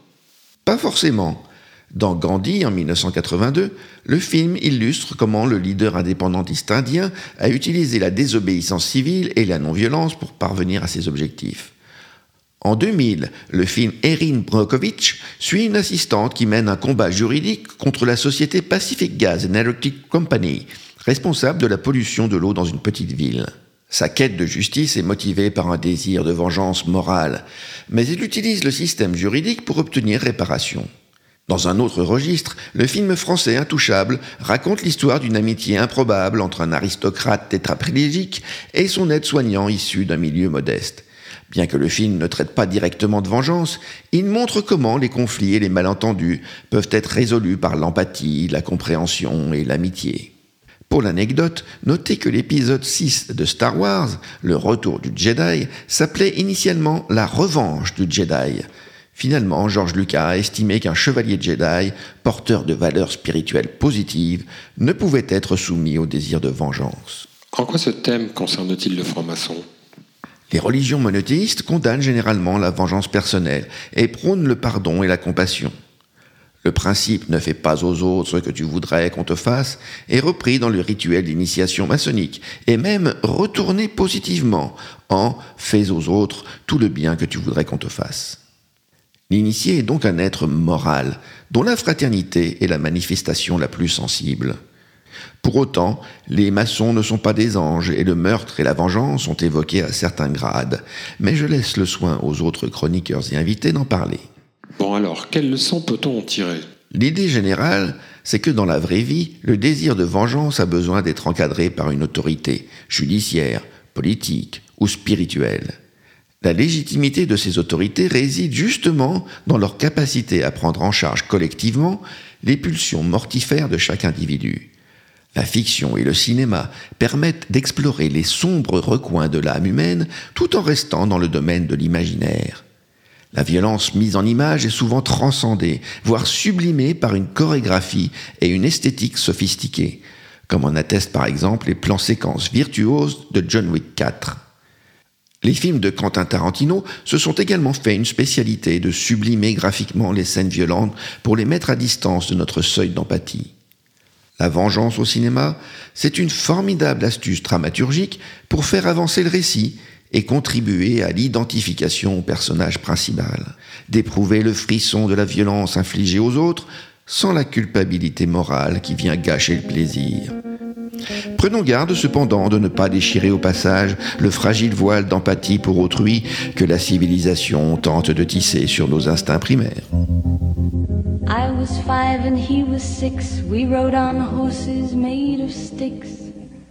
Pas forcément. Dans Gandhi, en 1982, le film illustre comment le leader indépendantiste indien a utilisé la désobéissance civile et la non-violence pour parvenir à ses objectifs. En 2000, le film Erin Brockovich suit une assistante qui mène un combat juridique contre la société Pacific Gas and Electric Company, responsable de la pollution de l'eau dans une petite ville. Sa quête de justice est motivée par un désir de vengeance morale, mais il utilise le système juridique pour obtenir réparation. Dans un autre registre, le film français Intouchable raconte l'histoire d'une amitié improbable entre un aristocrate tétraplégique et son aide-soignant issu d'un milieu modeste. Bien que le film ne traite pas directement de vengeance, il montre comment les conflits et les malentendus peuvent être résolus par l'empathie, la compréhension et l'amitié. Pour l'anecdote, notez que l'épisode 6 de Star Wars, Le Retour du Jedi, s'appelait initialement La Revanche du Jedi. Finalement, George Lucas a estimé qu'un chevalier Jedi, porteur de valeurs spirituelles positives, ne pouvait être soumis au désir de vengeance. En quoi ce thème concerne-t-il le franc-maçon? Les religions monothéistes condamnent généralement la vengeance personnelle et prônent le pardon et la compassion. Le principe ne fais pas aux autres ce que tu voudrais qu'on te fasse est repris dans le rituel d'initiation maçonnique et même retourné positivement en fais aux autres tout le bien que tu voudrais qu'on te fasse. L'initié est donc un être moral dont la fraternité est la manifestation la plus sensible. Pour autant, les maçons ne sont pas des anges et le meurtre et la vengeance sont évoqués à certains grades, mais je laisse le soin aux autres chroniqueurs et invités d'en parler. Bon alors, quelle leçon peut-on en tirer? L'idée générale, c'est que dans la vraie vie, le désir de vengeance a besoin d'être encadré par une autorité judiciaire, politique ou spirituelle. La légitimité de ces autorités réside justement dans leur capacité à prendre en charge collectivement les pulsions mortifères de chaque individu. La fiction et le cinéma permettent d'explorer les sombres recoins de l'âme humaine tout en restant dans le domaine de l'imaginaire. La violence mise en image est souvent transcendée, voire sublimée par une chorégraphie et une esthétique sophistiquée, comme en attestent par exemple les plans séquences virtuoses de John Wick 4. Les films de Quentin Tarantino se sont également fait une spécialité de sublimer graphiquement les scènes violentes pour les mettre à distance de notre seuil d'empathie. La vengeance au cinéma, c'est une formidable astuce dramaturgique pour faire avancer le récit et contribuer à l'identification au personnage principal, d'éprouver le frisson de la violence infligée aux autres sans la culpabilité morale qui vient gâcher le plaisir. Prenons garde cependant de ne pas déchirer au passage le fragile voile d'empathie pour autrui que la civilisation tente de tisser sur nos instincts primaires.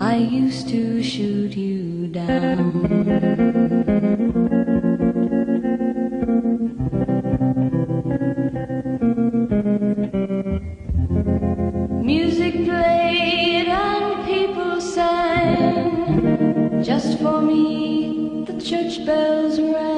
I used to shoot you down. Music played and people sang. Just for me, the church bells rang.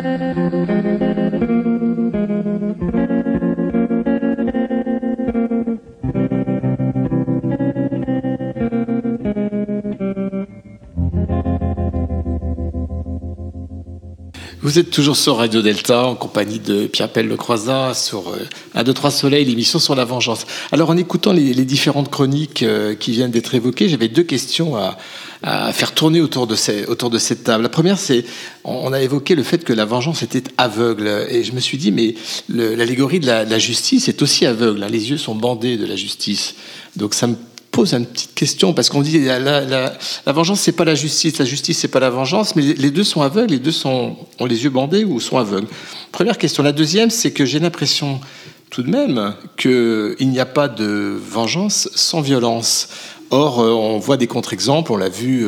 Thank you. Toujours sur Radio Delta en compagnie de Pierre-Pelle Lecroisat sur euh, 1, 2, 3 Soleil, l'émission sur la vengeance. Alors en écoutant les, différentes chroniques euh, qui viennent d'être évoquées, j'avais deux questions à, faire tourner autour de, cette table. La première, c'est, on a évoqué le fait que la vengeance était aveugle. Et je me suis dit, mais le- l'allégorie de la, de la justice est aussi aveugle. hein. Les yeux sont bandés de la justice. Donc ça me pose une petite question parce qu'on dit la, la, la, vengeance c'est pas la justice, la justice c'est pas la vengeance, mais les deux sont aveugles, les deux sont ont les yeux bandés ou sont aveugles. Première question. La deuxième, c'est que j'ai l'impression tout de même qu'il n'y a pas de vengeance sans violence. Or, euh, on voit des contre-exemples, on l'a vu.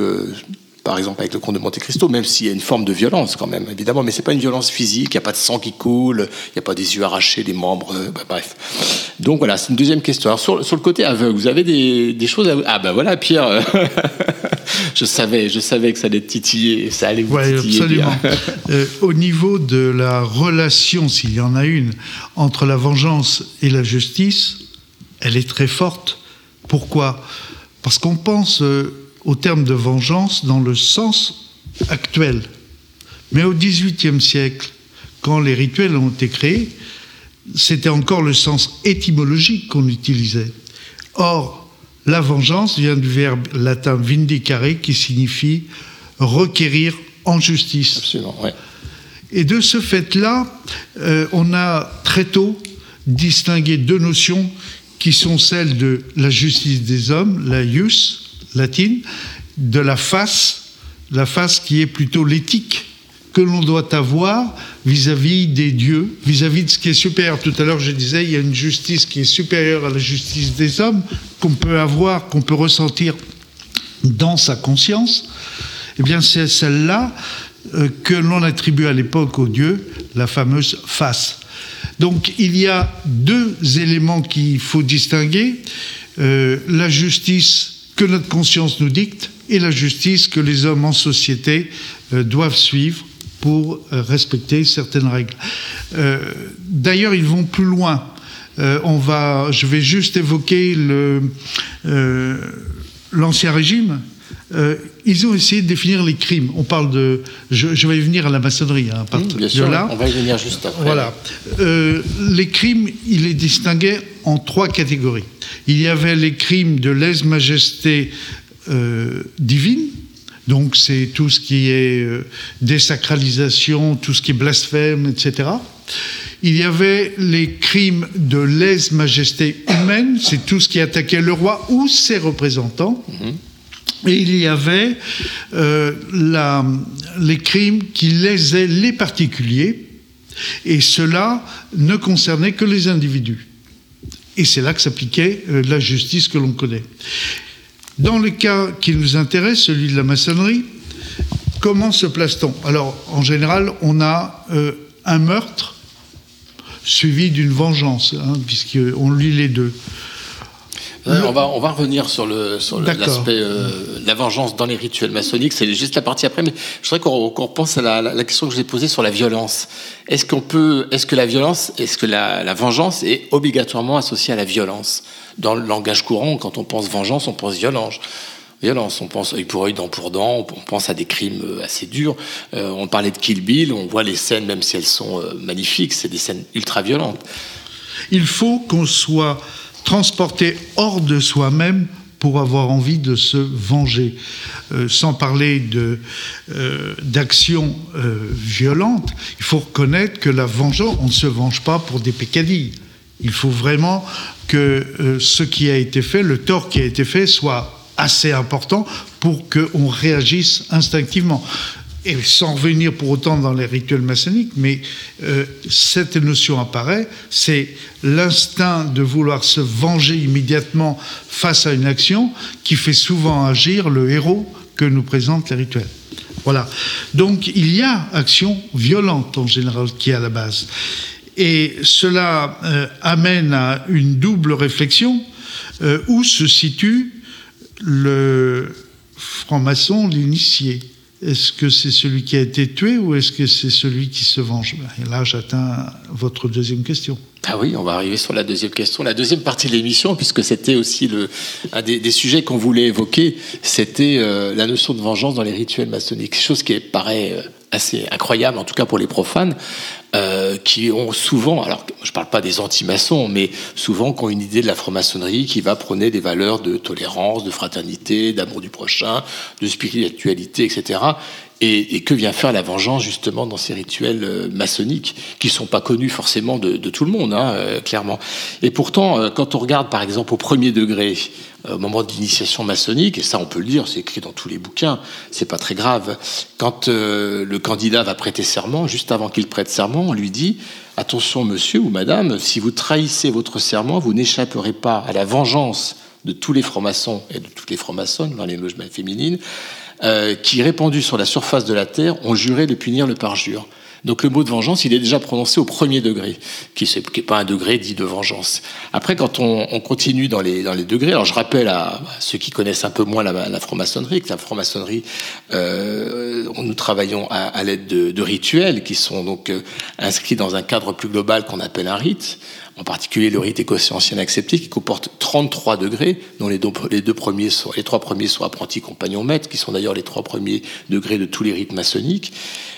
Euh, par exemple avec le comte de Monte Cristo, même s'il y a une forme de violence quand même, évidemment, mais c'est pas une violence physique, il n'y a pas de sang qui coule, il n'y a pas des yeux arrachés, des membres, euh, bah, bref. Donc voilà, c'est une deuxième question. Alors sur, sur le côté aveugle, vous avez des, des choses à... Ah ben voilà, Pierre, [laughs] je savais, je savais que ça allait titiller, ça allait vous Oui, titiller. absolument. bien. [laughs] Euh, au niveau de la relation, s'il y en a une, entre la vengeance et la justice, elle est très forte. Pourquoi? Parce qu'on pense euh, au terme de vengeance dans le sens actuel. Mais au XVIIIe siècle, quand les rituels ont été créés, c'était encore le sens étymologique qu'on utilisait. Or, la vengeance vient du verbe latin vindicare qui signifie requérir en justice. Absolument, ouais. Et de ce fait-là, euh, on a très tôt distingué deux notions qui sont celles de la justice des hommes, la ius latine, de la face, la face qui est plutôt l'éthique que l'on doit avoir vis-à-vis des dieux, vis-à-vis de ce qui est supérieur. Tout à l'heure, je disais, il y a une justice qui est supérieure à la justice des hommes, qu'on peut avoir, qu'on peut ressentir dans sa conscience. Eh bien, c'est celle-là euh, que l'on attribue à l'époque aux dieux, la fameuse face. Donc, il y a deux éléments qu'il faut distinguer. Euh, la justice que notre conscience nous dicte et la justice que les hommes en société euh, doivent suivre pour euh, respecter certaines règles. Euh, D'ailleurs, ils vont plus loin. On va, je vais juste évoquer l'ancien régime. Ils ont essayé de définir les crimes. On parle de, je, je vais y venir à la maçonnerie, hein, à partir Mmh, bien de sûr, là. on va y venir juste après. Voilà. Les crimes, il les distinguait en trois catégories. Il y avait les crimes de lèse-majesté euh, divine, donc c'est tout ce qui est euh, désacralisation, tout ce qui est blasphème, etc. Il y avait les crimes de lèse-majesté humaine, c'est tout ce qui attaquait le roi ou ses représentants. Et il y avait euh, les crimes qui lésaient les particuliers, et cela ne concernait que les individus. Et c'est là que s'appliquait euh, la justice que l'on connaît. Dans le cas qui nous intéresse, celui de la maçonnerie, comment se place-t-on? Alors, en général, on a euh, un meurtre suivi d'une vengeance, hein, puisqu'on lit les deux. On, va, on va revenir sur le l'aspect euh, la vengeance dans les rituels maçonniques. C'est juste la partie après, mais je voudrais qu'on repense à la, la- la question que je vous ai posée sur la violence. Est-ce qu'on peut, est-ce que la violence, est-ce que la, la vengeance est obligatoirement associée à la violence? Dans le langage courant, quand on pense vengeance, on pense violence. Violence, on pense œil pour œil, dent pour dent, on pense à des crimes euh, assez durs. Euh, on parlait de Kill Bill, on voit les scènes, même si elles sont euh, magnifiques, c'est des scènes ultra violentes. Il faut qu'on soit transporté hors de soi-même pour avoir envie de se venger. Euh, sans parler euh, d'actions euh, violentes, il faut reconnaître que la vengeance, on ne se venge pas pour des pécadilles. Il faut vraiment que ce qui a été fait, le tort qui a été fait, soit assez important pour qu'on réagisse instinctivement. Et sans revenir pour autant dans les rituels maçonniques, mais euh, cette notion apparaît, c'est l'instinct de vouloir se venger immédiatement face à une action qui fait souvent agir le héros que nous présentent les rituels. Voilà. Donc il y a action violente en général qui est à la base. Et cela euh, amène à une double réflexion euh, où se situe le franc-maçon, l'initié. Est-ce que c'est celui qui a été tué ou est-ce que c'est celui qui se venge? Et là, j'atteins votre deuxième question. Ah oui, on va arriver sur la deuxième question, la deuxième partie de l'émission, puisque c'était aussi un des, sujets qu'on voulait évoquer, c'était euh, la notion de vengeance dans les rituels maçonniques, chose qui paraît euh, assez incroyable, en tout cas pour les profanes, euh, qui ont souvent, alors je parle pas des anti-maçons, mais souvent qui ont une idée de la franc-maçonnerie qui va prôner des valeurs de tolérance, de fraternité, d'amour du prochain, de spiritualité, etc. Et, et que vient faire la vengeance justement dans ces rituels euh, maçonniques qui sont pas connus forcément de, de tout le monde, hein, euh, clairement. Et pourtant, euh, quand on regarde par exemple au premier degré, euh, au moment de l'initiation maçonnique, et ça on peut le dire, c'est écrit dans tous les bouquins, c'est pas très grave. Quand euh, le candidat va prêter serment, juste avant qu'il prête serment, on lui dit attention monsieur ou madame, si vous trahissez votre serment, vous n'échapperez pas à la vengeance de tous les francs-maçons et de toutes les francs-maçonnes dans les loges féminines euh, qui, répandus sur la surface de la terre, ont juré de punir le parjure. Donc le mot de vengeance, il est déjà prononcé au premier degré, qui n'est pas un degré dit de vengeance. Après, quand on, on continue dans les, degrés, alors je rappelle à, ceux qui connaissent un peu moins la, franc-maçonnerie, que la franc-maçonnerie, euh, nous travaillons à, à l'aide de, de, rituels qui sont donc euh, inscrits dans un cadre plus global qu'on appelle un rite en particulier le rite écossais ancien accepté, qui comporte 33 degrés, dont les deux, les deux premiers sont, les trois premiers sont apprentis compagnons maîtres, qui sont d'ailleurs les trois premiers degrés de tous les rites maçonniques.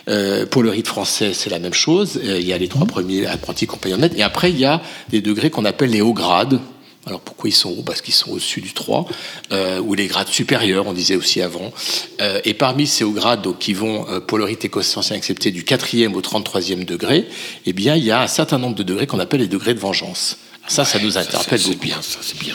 Euh, pour le rite français, c'est la même chose. Euh, il y a les trois premiers apprentis compagnons maîtres, et après il y a des degrés qu'on appelle les hauts grades. Alors pourquoi ils sont hauts? Parce qu'ils sont au-dessus du 3, euh, ou les grades supérieurs, on disait aussi avant. Euh, et parmi ces hauts grades, donc, qui vont, euh, pour le rite écossais ancien accepté, du 4e au 33e degré, eh bien, il y a un certain nombre de degrés qu'on appelle les degrés de vengeance. Ça, ça nous interpelle. C'est bien, ça, c'est bien.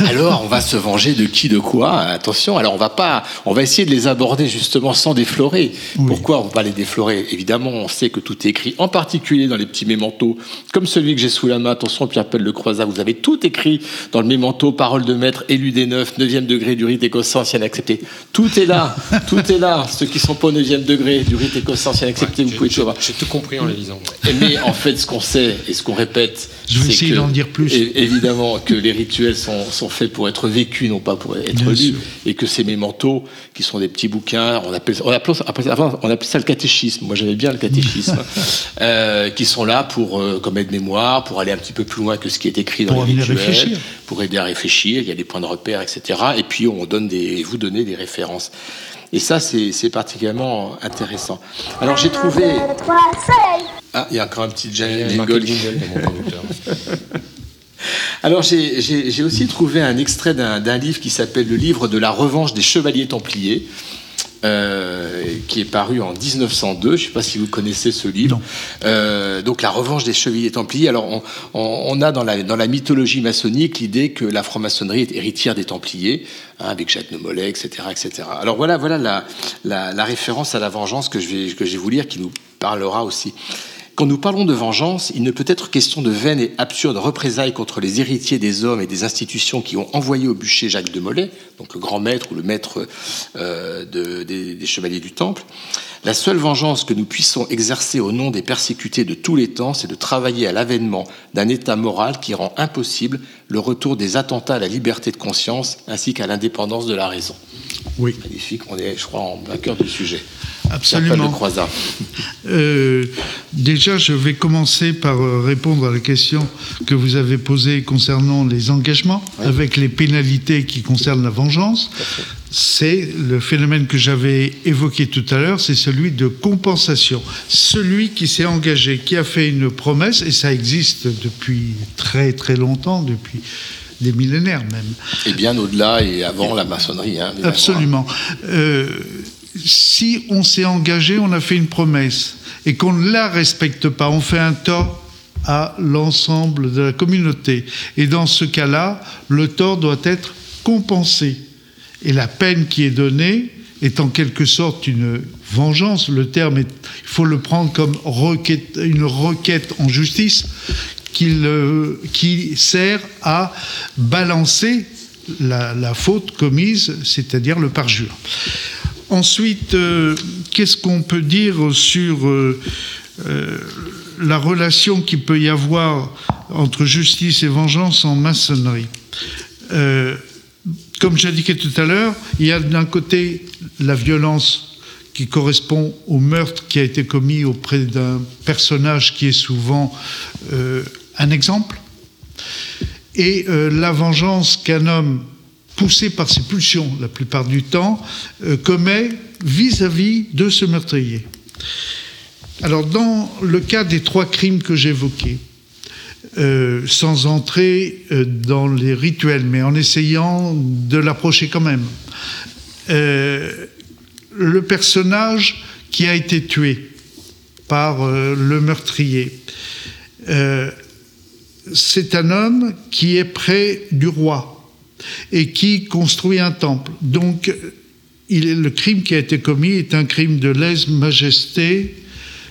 [laughs] Alors, on va se venger de qui, de quoi? Attention. Alors, on va pas, on va essayer de les aborder justement sans déflorer. Oui. Pourquoi on va pas les déflorer? Évidemment, on sait que tout est écrit, en particulier dans les petits mémentos, comme celui que j'ai sous la main. Attention, Pierre-Paul Le Croisat, vous avez tout écrit dans le mémento, parole de maître, élu des neuf, neuvième degré du rite écossais ancien accepté. Tout est là, [laughs] tout est là. Ceux qui sont pas au neuvième degré du rite écossais ancien accepté, Ouais, vous pouvez tout voir. J'ai tout compris en les lisant. Mais en fait, ce qu'on sait et ce qu'on répète, je vais essayer que... d'en dire plus. Évidemment que les rituels sont, sont faits pour être vécus, non pas pour être Bien lus, sûr. et que ces mémentos, qui sont des petits bouquins, on appelle, on appelait, après- avant, on appelait ça le catéchisme. Moi, j'aimais bien le catéchisme, [laughs] euh, qui sont là pour euh, comme aide-mémoire, pour aller un petit peu plus loin que ce qui est écrit dans Pour les rituels, réfléchir. pour aider à réfléchir. Il y a des points de repère, etc. Et puis on donne des, vous donnez des références. Et ça, c'est particulièrement intéressant. Alors j'ai trouvé. Ah, il y a encore un petit jingle. jingle dans mon conducteur. [laughs] Alors j'ai- aussi trouvé un extrait d'un d'un livre qui s'appelle Le livre de la revanche des chevaliers templiers, euh, qui est paru en 1902. Je ne sais pas si vous connaissez ce livre. Euh, donc la revanche des chevaliers templiers. Alors on, on- on a dans la, dans la mythologie maçonnique l'idée que la franc-maçonnerie est héritière des templiers, hein, avec Jacques de Molay, etc., etc. Alors voilà, voilà la, la- la référence à la vengeance que je vais, que je vais vous lire qui nous parlera aussi. Quand nous parlons de vengeance, il ne peut être question de vaines et absurdes représailles contre les héritiers des hommes et des institutions qui ont envoyé au bûcher Jacques de Molay, donc le grand maître ou le maître euh, de- des, des chevaliers du Temple. La seule vengeance que nous puissions exercer au nom des persécutés de tous les temps, c'est de travailler à l'avènement d'un état moral qui rend impossible le retour des attentats à la liberté de conscience ainsi qu'à l'indépendance de la raison. Oui, Magnifique, on est, je crois, en plein cœur du sujet. Absolument. Euh, déjà, je vais commencer par euh, répondre à la question que vous avez posée concernant les engagements, avec les pénalités qui concernent la vengeance. C'est le phénomène que j'avais évoqué tout à l'heure, c'est celui de compensation. Celui qui s'est engagé, qui a fait une promesse, et ça existe depuis très très longtemps, depuis des millénaires même. Et bien au-delà et avant la maçonnerie. Hein, évidemment. Absolument. Euh, si on s'est engagé, on a fait une promesse et qu'on ne la respecte pas, on fait un tort à l'ensemble de la communauté. Et dans ce cas-là, le tort doit être compensé. Et la peine qui est donnée est en quelque sorte une vengeance. Le terme, est, il faut le prendre comme une requête en justice euh, qui sert à balancer la, la faute commise, c'est-à-dire le parjure. Ensuite, euh, qu'est-ce qu'on peut dire sur euh, euh, la relation qu'il peut y avoir entre justice et vengeance en maçonnerie? Comme j'indiquais tout à l'heure, il y a d'un côté la violence qui correspond au meurtre qui a été commis auprès d'un personnage qui est souvent un exemple, et la vengeance qu'un homme poussé par ses pulsions la plupart du temps euh, commet vis-à-vis de ce meurtrier. Alors dans le cas des trois crimes que j'évoquais, euh, sans entrer euh, dans les rituels, mais en essayant de l'approcher quand même, le personnage qui a été tué par le meurtrier, c'est un homme qui est près du roi et qui construit un temple. Donc, le crime qui a été commis est un crime de lèse-majesté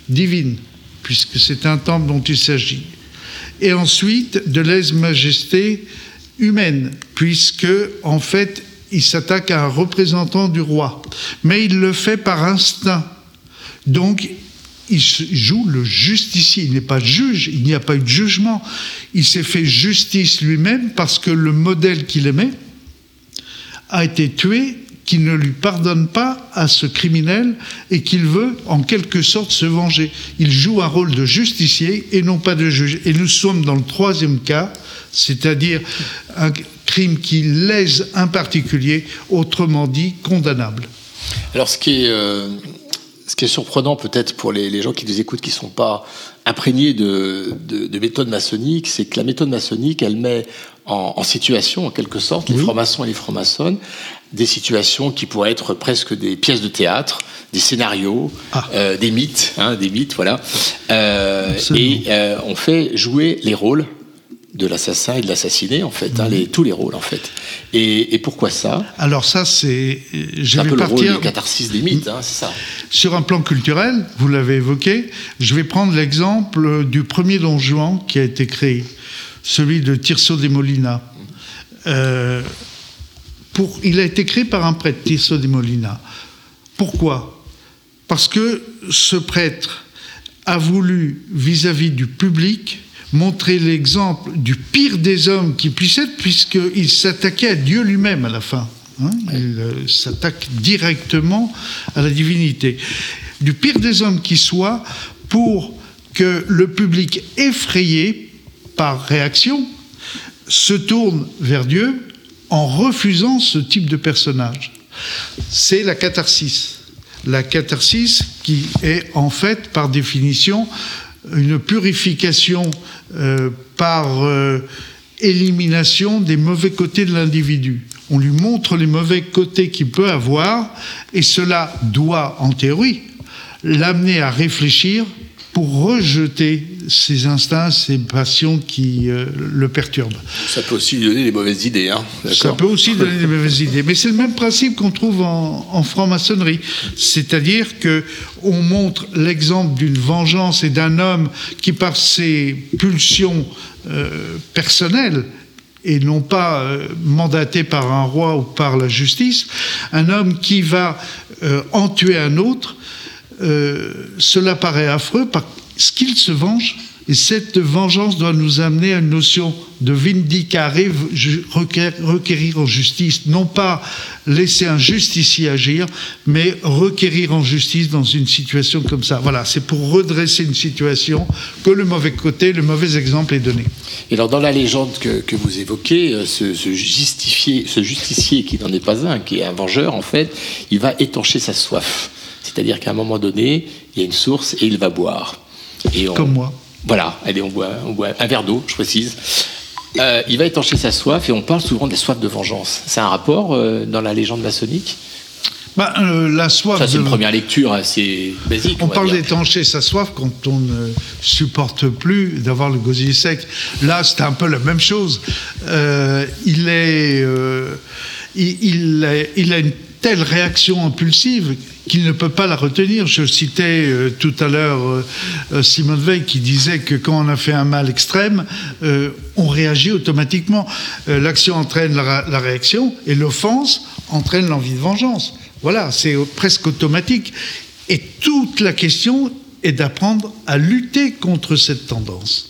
divine, puisque c'est un temple dont il s'agit. Et ensuite, de lèse-majesté humaine, puisque, en fait, il s'attaque à un représentant du roi. Mais il le fait par instinct. Donc, il joue le justicier. Il n'est pas juge, il n'y a pas eu de jugement. Il s'est fait justice lui-même parce que le modèle qu'il aimait a été tué, qu'il ne lui pardonne pas à ce criminel et qu'il veut en quelque sorte se venger. Il joue un rôle de justicier et non pas de juge. Et nous sommes dans le troisième cas, c'est-à-dire un crime qui lèse un particulier, autrement dit condamnable. Alors, ce qui est, euh, ce qui est surprenant peut-être pour les, les gens qui nous écoutent, qui ne sont pas imprégnés de, de, de méthode maçonnique, c'est que la méthode maçonnique, elle met en, en situation, en quelque sorte, les francs-maçons et les francs-maçonnes, des situations qui pourraient être presque des pièces de théâtre, des scénarios, Ah. euh, des mythes, hein, des mythes, voilà. Euh, et euh, on fait jouer les rôles de l'assassin et de l'assassiné, en fait, hein, les, tous les rôles, en fait. Et, et pourquoi ça? Alors ça, c'est... C'est un le rôle partir de catharsis des mythes, hein, c'est ça. Sur un plan culturel, vous l'avez évoqué, je vais prendre l'exemple du premier Don Juan qui a été créé, celui de Tirso de Molina. Euh, pour, il a été créé par un prêtre, Tirso de Molina. Pourquoi? Parce que ce prêtre a voulu, vis-à-vis du public, montrer l'exemple du pire des hommes qui puisse être, puisqu'il s'attaquait à Dieu lui-même à la fin. Hein. il euh, s'attaque directement à la divinité. Du pire des hommes qui soit, pour que le public effrayé par réaction se tourne vers Dieu en refusant ce type de personnage. C'est la catharsis. La catharsis qui est en fait, par définition, une purification par euh, élimination des mauvais côtés de l'individu. On lui montre les mauvais côtés qu'il peut avoir et cela doit, en théorie, l'amener à réfléchir pour rejeter ses instincts, ses passions qui euh, le perturbent. Ça peut aussi donner des mauvaises idées. Hein Ça peut aussi donner des mauvaises idées. Mais c'est le même principe qu'on trouve en, en franc-maçonnerie. C'est-à-dire que on montre l'exemple d'une vengeance et d'un homme qui, par ses pulsions euh, personnelles, et non pas euh, mandaté par un roi ou par la justice, un homme qui va euh, en tuer un autre, euh, cela paraît affreux parce qu'il se venge. Et cette vengeance doit nous amener à une notion de vindicare, requérir en justice, non pas laisser un justicier agir, mais requérir en justice dans une situation comme ça. Voilà, c'est pour redresser une situation que le mauvais côté, le mauvais exemple est donné. Et alors, dans la légende que, vous évoquez, euh, ce, ce justicier qui n'en est pas un, qui est un vengeur, en fait, il va étancher sa soif. C'est-à-dire qu'à un moment donné, il y a une source et il va boire. Et on... Comme moi. Voilà, allez, on boit, on boit un verre d'eau, je précise. Euh, il va étancher sa soif et on parle souvent de la soif de vengeance. C'est un rapport euh, dans la légende maçonnique? Bah, euh, la soif. Ça, c'est de- une première lecture assez basique. On parle d'étancher sa soif quand on ne supporte plus d'avoir le gosier sec. Là, c'est un peu la même chose. Euh, il, est, euh, il, il a, il a une telle réaction impulsive qu'il ne peut pas la retenir. Je citais euh, tout à l'heure euh, euh, Simone Veil qui disait que quand on a fait un mal extrême, on réagit automatiquement. L'action entraîne la, réaction et l'offense entraîne l'envie de vengeance. Voilà, c'est presque automatique. Et toute la question est d'apprendre à lutter contre cette tendance.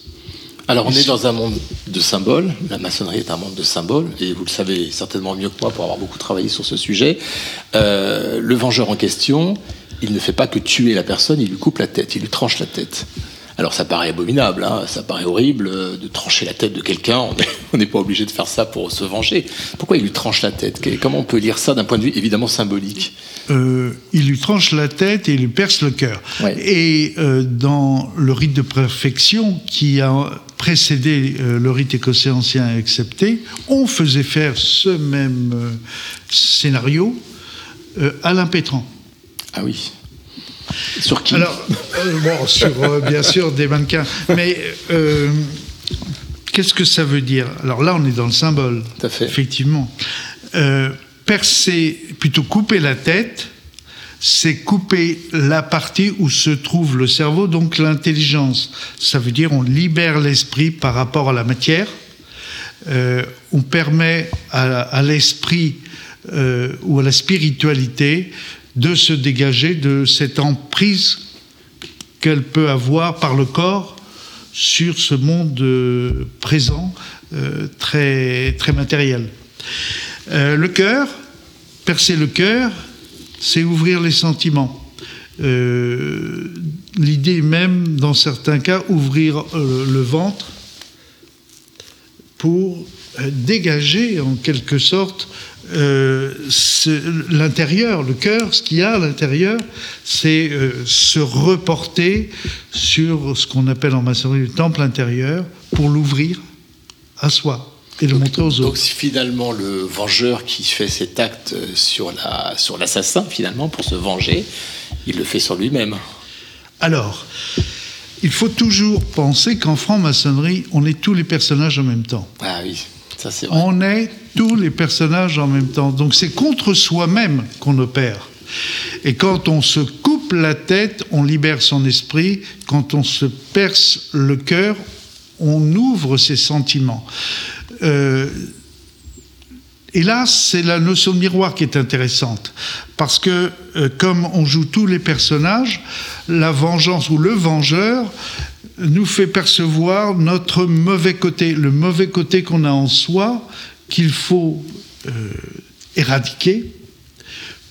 Alors, on est dans un monde de symboles. La maçonnerie est un monde de symboles, et vous le savez certainement mieux que moi pour avoir beaucoup travaillé sur ce sujet. Euh, le vengeur en question, il ne fait pas que tuer la personne, il lui coupe la tête, il lui tranche la tête. Alors, ça paraît abominable, hein, ça paraît horrible euh, de trancher la tête de quelqu'un. On [laughs] n'est- pas obligé de faire ça pour se venger. Pourquoi il lui tranche la tête? Comment on peut lire ça d'un point de vue évidemment symbolique? Euh, il lui tranche la tête et il lui perce le cœur. Ouais. Et euh, dans le rite de perfection qui a précédé euh, le rite écossais ancien accepté, on faisait faire ce même scénario à l'impétrant. Ah oui. Sur qui Alors, euh, bon, sur euh, bien sûr des mannequins. Mais euh, qu'est-ce que ça veut dire? Alors là, on est dans le symbole. Tout à fait. Effectivement. Percer, plutôt couper la tête, c'est couper la partie où se trouve le cerveau, donc l'intelligence. Ça veut dire on libère l'esprit par rapport à la matière. On permet à, à l'esprit euh, ou à la spiritualité de se dégager de cette emprise qu'elle peut avoir par le corps sur ce monde euh, présent euh, très, très matériel. Euh, le cœur, percer le cœur, c'est ouvrir les sentiments. L'idée même, dans certains cas, ouvrir le ventre pour dégager en quelque sorte euh, l'intérieur, le cœur, ce qu'il y a à l'intérieur, c'est euh, se reporter sur ce qu'on appelle en maçonnerie le temple intérieur pour l'ouvrir à soi et le montrer aux Donc autres. c'est finalement le vengeur qui fait cet acte euh, la sur l'assassin finalement pour se venger, il le fait sur lui-même. Alors, il faut toujours penser qu'en franc-maçonnerie, on est tous les personnages en même temps. Ah oui, On est tous les personnages en même temps. Donc c'est contre soi-même qu'on opère. Et quand on se coupe la tête, on libère son esprit. Quand on se perce le cœur, on ouvre ses sentiments. Euh, et là, c'est la notion de miroir qui est intéressante. Parce que, euh, comme on joue tous les personnages, la vengeance ou le vengeur nous fait percevoir notre mauvais côté, le mauvais côté qu'on a en soi, qu'il faut euh, éradiquer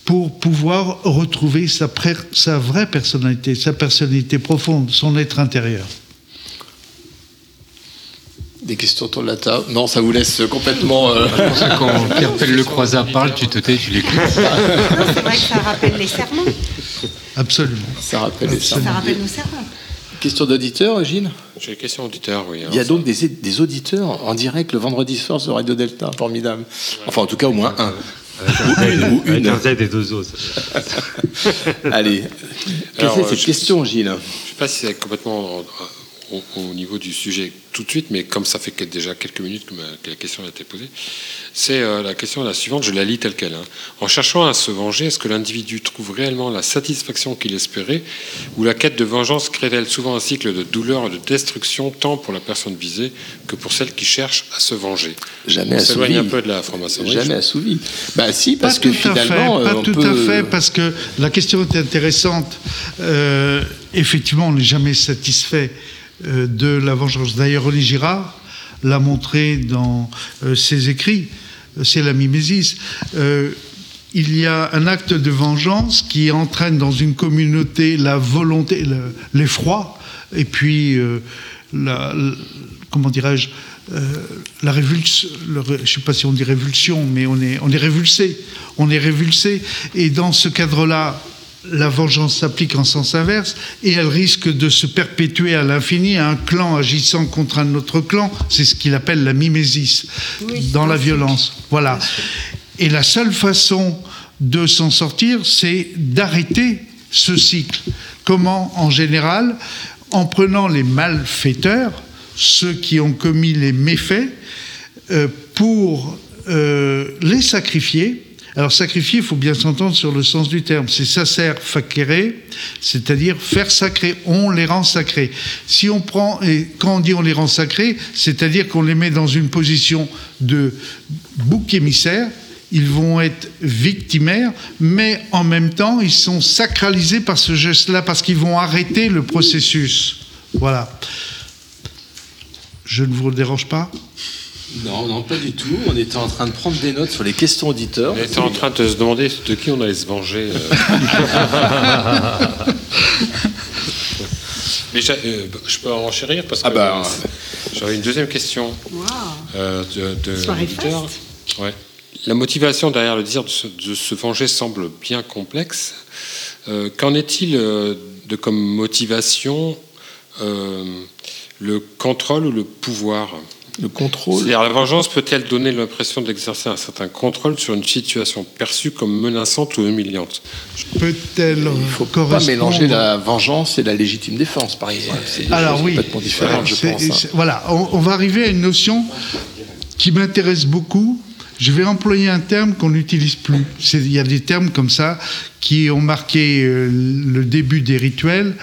pour pouvoir retrouver sa, sa vraie personnalité, sa personnalité profonde, son être intérieur. Des questions autour de la table? Non, ça vous laisse complètement. Euh... Quand Pierre Le Croisard parle, tu te tais, tu l'écoutes. C'est vrai que ça rappelle les serments. Absolument. Ça rappelle les serments. Ça rappelle nos serments. Question d'auditeur, Gilles J'ai une question d'auditeur, oui. Il y a donc des, des, auditeurs en direct le vendredi soir sur Radio Delta, formidable. Enfin, en tout cas, au moins un. Avec un, ou une, ou une. un Z et deux os. [laughs] Allez, quelle est cette question, Gilles Je ne sais pas si c'est complètement au, au, niveau du sujet tout de suite, mais comme ça fait déjà quelques minutes que, ma, que la question a été posée, c'est euh, la question la suivante, je la lis telle qu'elle. Hein. En cherchant à se venger, est-ce que l'individu trouve réellement la satisfaction qu'il espérait, ou la quête de vengeance crée-t-elle souvent un cycle de douleur et de destruction, tant pour la personne visée que pour celle qui cherche à se venger? Jamais On s'éloigne un peu de la franc-maçonnerie. Jamais assouvi. Bah si, parce pas que tout à finalement, fait, pas euh, on tout peut... à fait, parce que la question est intéressante. Euh, effectivement, on n'est jamais satisfait euh, de la vengeance. D'ailleurs, René Girard l'a montré dans euh, ses écrits. C'est la mimésis. Euh, il y a un acte de vengeance qui entraîne dans une communauté la volonté, le- l'effroi, et puis euh, comment dirais-je, euh, la révulsion, je ne sais pas si on dit révulsion, mais on est, on est révulsé. On est révulsé. Et dans ce cadre-là, la vengeance s'applique en sens inverse et elle risque de se perpétuer à l'infini. Un clan agissant contre un autre clan, c'est ce qu'il appelle la mimésis, dans la violence. Voilà. Et la seule façon de s'en sortir, c'est d'arrêter ce cycle. Comment En général, en prenant les malfaiteurs, ceux qui ont commis les méfaits, euh, pour euh, les sacrifier. Alors sacrifier, il faut bien s'entendre sur le sens du terme. C'est sacer facere, c'est-à-dire faire sacré. On les rend sacrés. Si on prend quand on dit on les rend sacrés, c'est-à-dire qu'on les met dans une position de bouc émissaire. Ils vont être victimaires, mais en même temps, ils sont sacralisés par ce geste-là parce qu'ils vont arrêter le processus. Voilà. Je ne vous dérange pas? Non, non, pas du tout. On était en train de prendre des notes sur les questions auditeurs. On était en train de se demander de qui on allait se venger. euh. [laughs] Mais euh, je peux en enchérir parce que Ah bah, euh, j'avais une deuxième question euh, de, de Soirée l'auditeur. faste. Ouais. La motivation derrière le désir de se, de se venger semble bien complexe. Euh, Qu'en est-il euh, de comme motivation euh, le contrôle ou le pouvoir? Le contrôle. c'est-à-dire, la vengeance peut-elle donner l'impression d'exercer un certain contrôle sur une situation perçue comme menaçante ou humiliante? Peut-elle Il ne faut pas mélanger la vengeance et la légitime défense, par exemple. Alors oui, complètement différentes, je pense. hein. voilà, on, on va arriver à une notion qui m'intéresse beaucoup. Je vais employer un terme qu'on n'utilise plus. Il y a des termes comme ça qui ont marqué euh, le début des rituels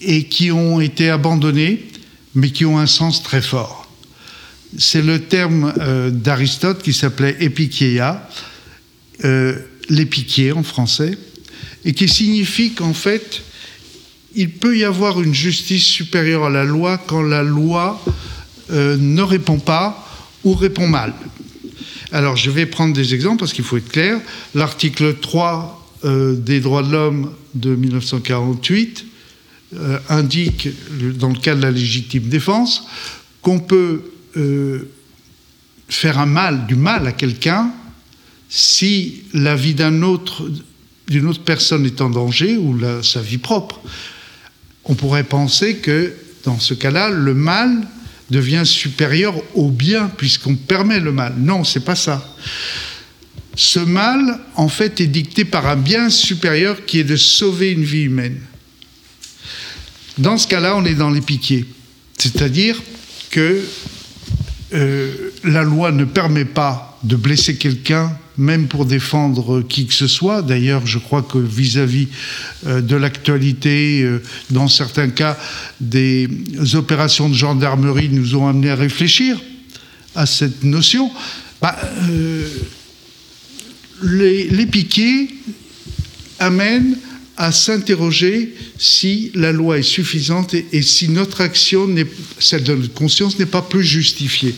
et qui ont été abandonnés, mais qui ont un sens très fort. C'est le terme euh, d'Aristote qui s'appelait épikeia, euh, en français, et qui signifie qu'en fait, il peut y avoir une justice supérieure à la loi quand la loi euh, ne répond pas ou répond mal. Alors je vais prendre des exemples parce qu'il faut être clair. L'article 3 euh, des droits de l'homme de 1948 euh, indique, dans le cas de la légitime défense, qu'on peut euh, faire un mal, du mal à quelqu'un si la vie d'un autre, d'une autre personne est en danger ou sa vie propre. On pourrait penser que dans ce cas-là, le mal devient supérieur au bien puisqu'on permet le mal. Non, c'est pas ça. Ce mal, en fait, est dicté par un bien supérieur qui est de sauver une vie humaine. Dans ce cas-là, on est dans l'épiquier. C'est-à-dire que euh, la loi ne permet pas de blesser quelqu'un, même pour défendre qui que ce soit. D'ailleurs, je crois que vis-à-vis euh, de l'actualité, euh, dans certains cas, des opérations de gendarmerie nous ont amené à réfléchir à cette notion. Bah, les piquets amènent à s'interroger si la loi est suffisante et, et si notre action, celle de notre conscience, n'est pas plus justifiée.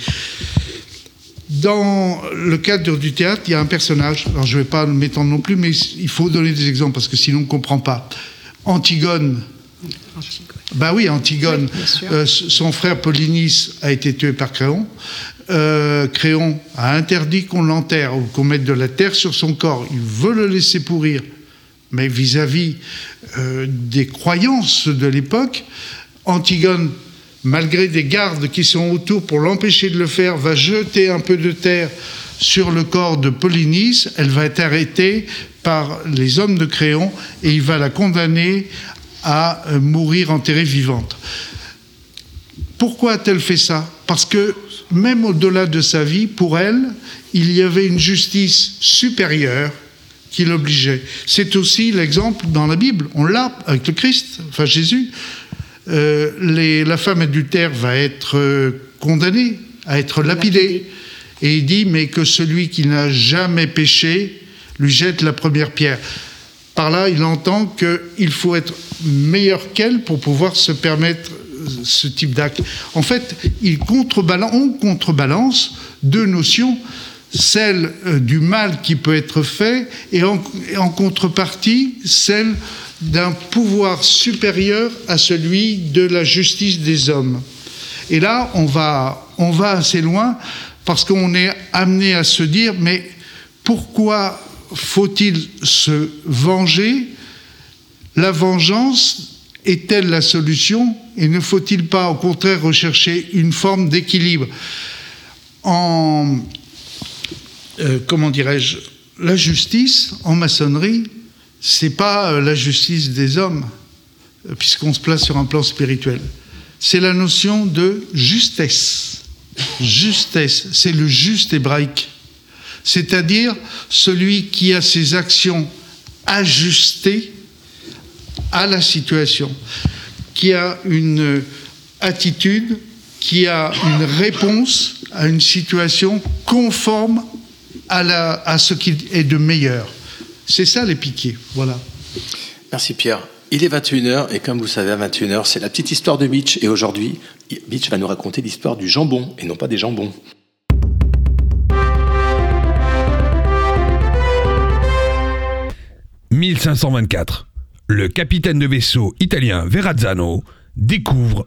Dans le cadre du théâtre, il y a un personnage, alors je ne vais pas m'étendre non plus, mais il faut donner des exemples parce que sinon on ne comprend pas. Antigone, bah oui, Antigone, Oui, bien sûr. euh, son frère Polynice a été tué par Créon. Euh, Créon a interdit qu'on l'enterre ou qu'on mette de la terre sur son corps. Il veut le laisser pourrir. Mais vis-à-vis euh, des croyances de l'époque, Antigone, malgré des gardes qui sont autour pour l'empêcher de le faire, va jeter un peu de terre sur le corps de Polynice. Elle va être arrêtée par les hommes de Créon et il va la condamner à euh, mourir enterrée vivante. Pourquoi a-t-elle fait ça? Parce que même au-delà de sa vie, pour elle, il y avait une justice supérieure qui l'obligeait. C'est aussi l'exemple dans la Bible. On l'a avec le Christ, enfin Jésus. Euh, les- la femme adultère va être euh, condamnée à être lapidée. Et il dit, mais que celui qui n'a jamais péché lui jette la première pierre. Par là, il entend qu'il faut être meilleur qu'elle pour pouvoir se permettre euh, ce type d'acte. En fait, il contrebalance, on contrebalance deux notions, celle euh, du mal qui peut être fait et en, contrepartie, celle d'un pouvoir supérieur à celui de la justice des hommes. Et là, on va, on va assez loin parce qu'on est amené à se dire, mais pourquoi faut-il se venger? La vengeance est-elle la solution? Et ne faut-il pas, au contraire, rechercher une forme d'équilibre? En, euh, comment dirais-je, la justice en maçonnerie, c'est pas euh, la justice des hommes, euh, puisqu'on se place sur un plan spirituel. C'est la notion de justesse. Justesse, c'est le juste hébraïque. C'est-à-dire celui qui a ses actions ajustées à la situation, qui a une attitude, qui a une réponse à une situation conforme à, la, à ce qui est de meilleur. C'est ça les piquets, voilà. Merci Pierre. Il est 21h et comme vous savez, à 21h, c'est la petite histoire de Mitch. Et aujourd'hui, Mitch va nous raconter l'histoire du jambon et non pas des jambons. « 1524. Le capitaine de vaisseau italien Verrazzano découvre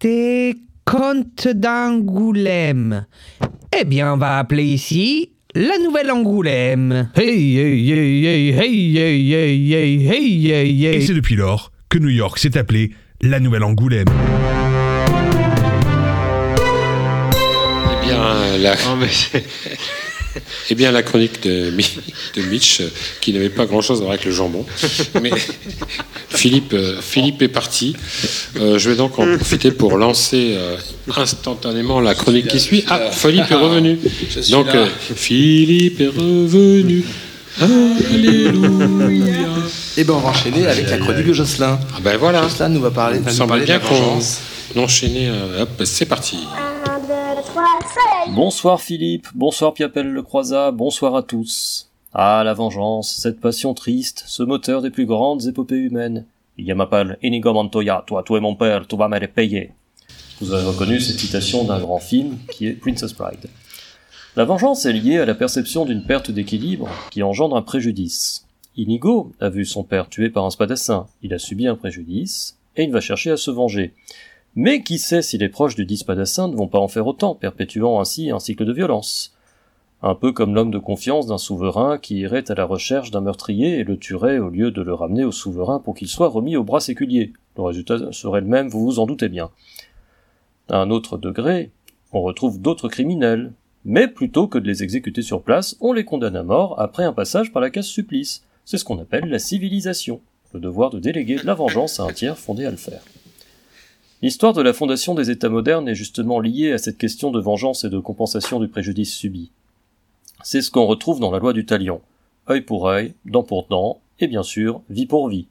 était comte d'Angoulême. Eh bien, on va appeler ici la Nouvelle Angoulême. Hey, hey, hey, hey, hey, hey, hey, hey, hey, hey, Et hey. c'est depuis lors que New York s'est appelée la Nouvelle Angoulême. Eh bien, mais c'est- [laughs] eh bien, la chronique de, Mi- de Mitch, euh, qui n'avait pas grand-chose à voir avec le jambon. Mais [laughs] Philippe, euh, Philippe est parti. Euh, je vais donc en profiter pour lancer euh, instantanément la chronique qui suit. Ah, Philippe est revenu. Donc, euh, Philippe est revenu. Alléluia. Et ben on va enchaîner avec la chronique de Jocelyn. Ah ben voilà. Jocelyn nous va parler, Il nous semble parler de la bien qu'on euh, hop, c'est parti. 1, 2, 3, soleil Bonsoir Philippe, bonsoir Piapel le Croisat, bonsoir à tous. Ah, la vengeance, cette passion triste, ce moteur des plus grandes épopées humaines. Il Inigo Montoya, toi, tu es mon père, tu vas me payer. Vous avez reconnu cette citation d'un grand film qui est Princess Bride. La vengeance est liée à la perception d'une perte d'équilibre qui engendre un préjudice. Inigo a vu son père tué par un spadassin, il a subi un préjudice, et il va chercher à se venger. Mais qui sait si les proches du dit spadassin ne vont pas en faire autant, perpétuant ainsi un cycle de violence. Un peu comme l'homme de confiance d'un souverain qui irait à la recherche d'un meurtrier et le tuerait au lieu de le ramener au souverain pour qu'il soit remis au bras séculier. Le résultat serait le même, vous vous en doutez bien. À un autre degré, on retrouve d'autres criminels, mais plutôt que de les exécuter sur place, on les condamne à mort après un passage par la case supplice. C'est ce qu'on appelle la civilisation. le devoir de déléguer de la vengeance à un tiers fondé à le faire. L'histoire de la fondation des États modernes est justement liée à cette question de vengeance et de compensation du préjudice subi. C'est ce qu'on retrouve dans la loi du talion. œil pour œil, dent pour dent, et bien sûr, vie pour vie.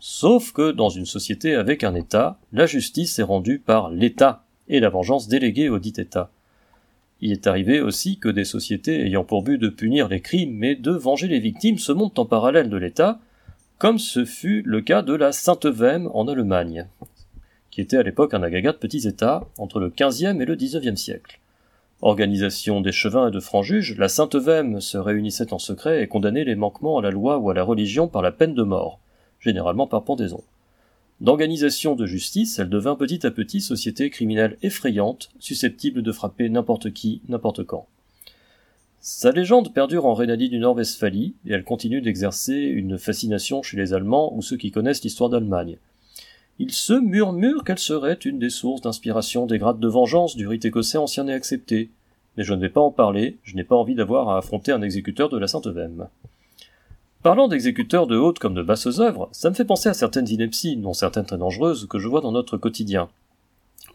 Sauf que dans une société avec un État, la justice est rendue par l'État et la vengeance déléguée au dit État. Il est arrivé aussi que des sociétés ayant pour but de punir les crimes mais de venger les victimes se montent en parallèle de l'État, comme ce fut le cas de la Sainte-Vême en Allemagne, qui était à l'époque un agrégat de petits États entre le XVe et le XIXe siècle. Organisation d'échevins et de francs-juges, la Sainte-Vême se réunissait en secret et condamnait les manquements à la loi ou à la religion par la peine de mort, généralement par pendaison. D'organisation de justice, elle devint petit à petit société criminelle effrayante, susceptible de frapper n'importe qui, n'importe quand. Sa légende perdure en Rhénanie du Nord-Westphalie, et elle continue d'exercer une fascination chez les Allemands ou ceux qui connaissent l'histoire d'Allemagne. Il se murmure qu'elle serait une des sources d'inspiration des grades de vengeance du rite écossais ancien et accepté. Mais je ne vais pas en parler, je n'ai pas envie d'avoir à affronter un exécuteur de la Sainte-Vême. Parlant d'exécuteurs de hautes comme de basses œuvres, ça me fait penser à certaines inepties, dont certaines très dangereuses, que je vois dans notre quotidien.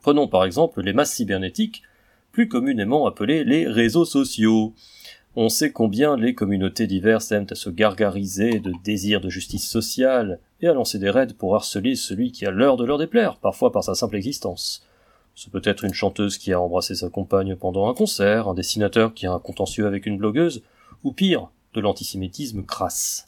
Prenons par exemple les masses cybernétiques, plus communément appelées les réseaux sociaux. On sait combien les communautés diverses aiment à se gargariser de désirs de justice sociale et à lancer des raids pour harceler celui qui a l'heure de leur déplaire, parfois par sa simple existence. Ce peut être une chanteuse qui a embrassé sa compagne pendant un concert, un dessinateur qui a un contentieux avec une blogueuse, ou pire, de l'antisémitisme crasse.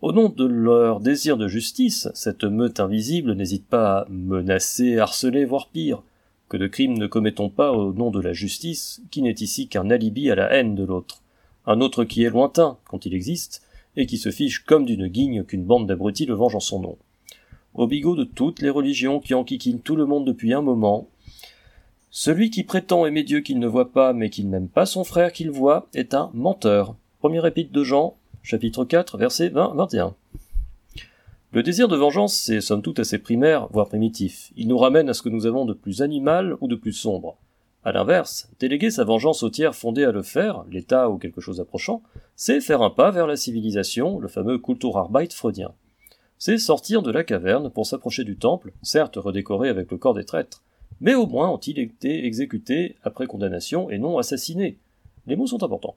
Au nom de leur désir de justice, cette meute invisible n'hésite pas à menacer, harceler, voire pire. Que de crimes ne commettons pas au nom de la justice, qui n'est ici qu'un alibi à la haine de l'autre. Un autre qui est lointain, quand il existe, et qui se fiche comme d'une guigne qu'une bande d'abrutis le venge en son nom. Au bigot de toutes les religions qui enquiquinent tout le monde depuis un moment, celui qui prétend aimer Dieu qu'il ne voit pas, mais qu'il n'aime pas son frère qu'il voit, est un menteur, Premier épître de Jean, chapitre 4, versets 20-21. Le désir de vengeance c'est somme toute assez primaire, voire primitif. Il nous ramène à ce que nous avons de plus animal ou de plus sombre. À l'inverse, déléguer sa vengeance au tiers fondé à le faire, l'État ou quelque chose approchant, c'est faire un pas vers la civilisation, le fameux Kulturarbeit freudien. C'est sortir de la caverne pour s'approcher du temple, certes redécoré avec le corps des traîtres, mais au moins ont-ils été exécutés après condamnation et non assassinés. Les mots sont importants.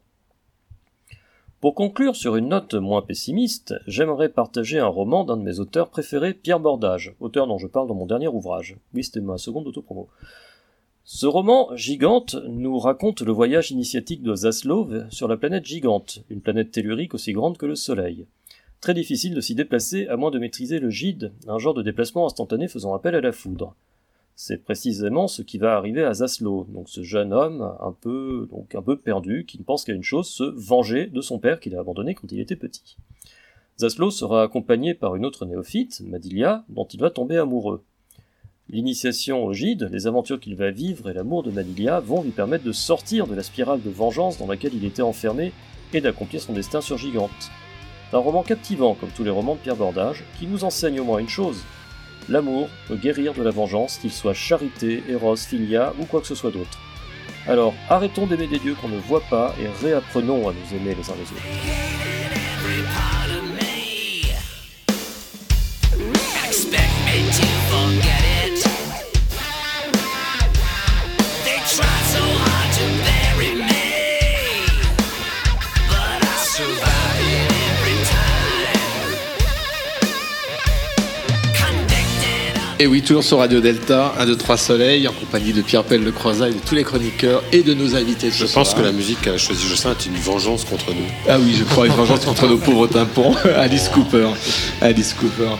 Pour conclure sur une note moins pessimiste, j'aimerais partager un roman d'un de mes auteurs préférés, Pierre Bordage, auteur dont je parle dans mon dernier ouvrage. Oui, c'était ma seconde autopromo. Ce roman, Gigante, nous raconte le voyage initiatique de Zaslow sur la planète Gigante, une planète tellurique aussi grande que le Soleil. Très difficile de s'y déplacer à moins de maîtriser le gide, un genre de déplacement instantané faisant appel à la foudre. C'est précisément ce qui va arriver à Zaslow, donc ce jeune homme un peu, un peu perdu, qui ne pense qu'à une chose, se venger de son père qu'il a abandonné quand il était petit. Zaslow sera accompagné par une autre néophyte, Madilia, dont il va tomber amoureux. L'initiation au gide, les aventures qu'il va vivre et l'amour de Madilia vont lui permettre de sortir de la spirale de vengeance dans laquelle il était enfermé et d'accomplir son destin sur Gigante. Un roman captivant comme tous les romans de Pierre Bordage, qui nous enseigne au moins une chose, L'amour peut guérir de la vengeance, qu'il soit charité, éros, filia ou quoi que ce soit d'autre. Alors arrêtons d'aimer des dieux qu'on ne voit pas et réapprenons à nous aimer les uns les autres. Et oui, toujours sur Radio Delta, 1, 2, 3 Soleil, en compagnie de Pierre Pelle Le Croisat et de tous les chroniqueurs et de nos invités. Je pense que la musique qu'a choisi Jocelyn est une vengeance contre nous. Ah oui, je crois une vengeance contre nos pauvres tympans. [laughs] Alice Cooper. Alice Cooper.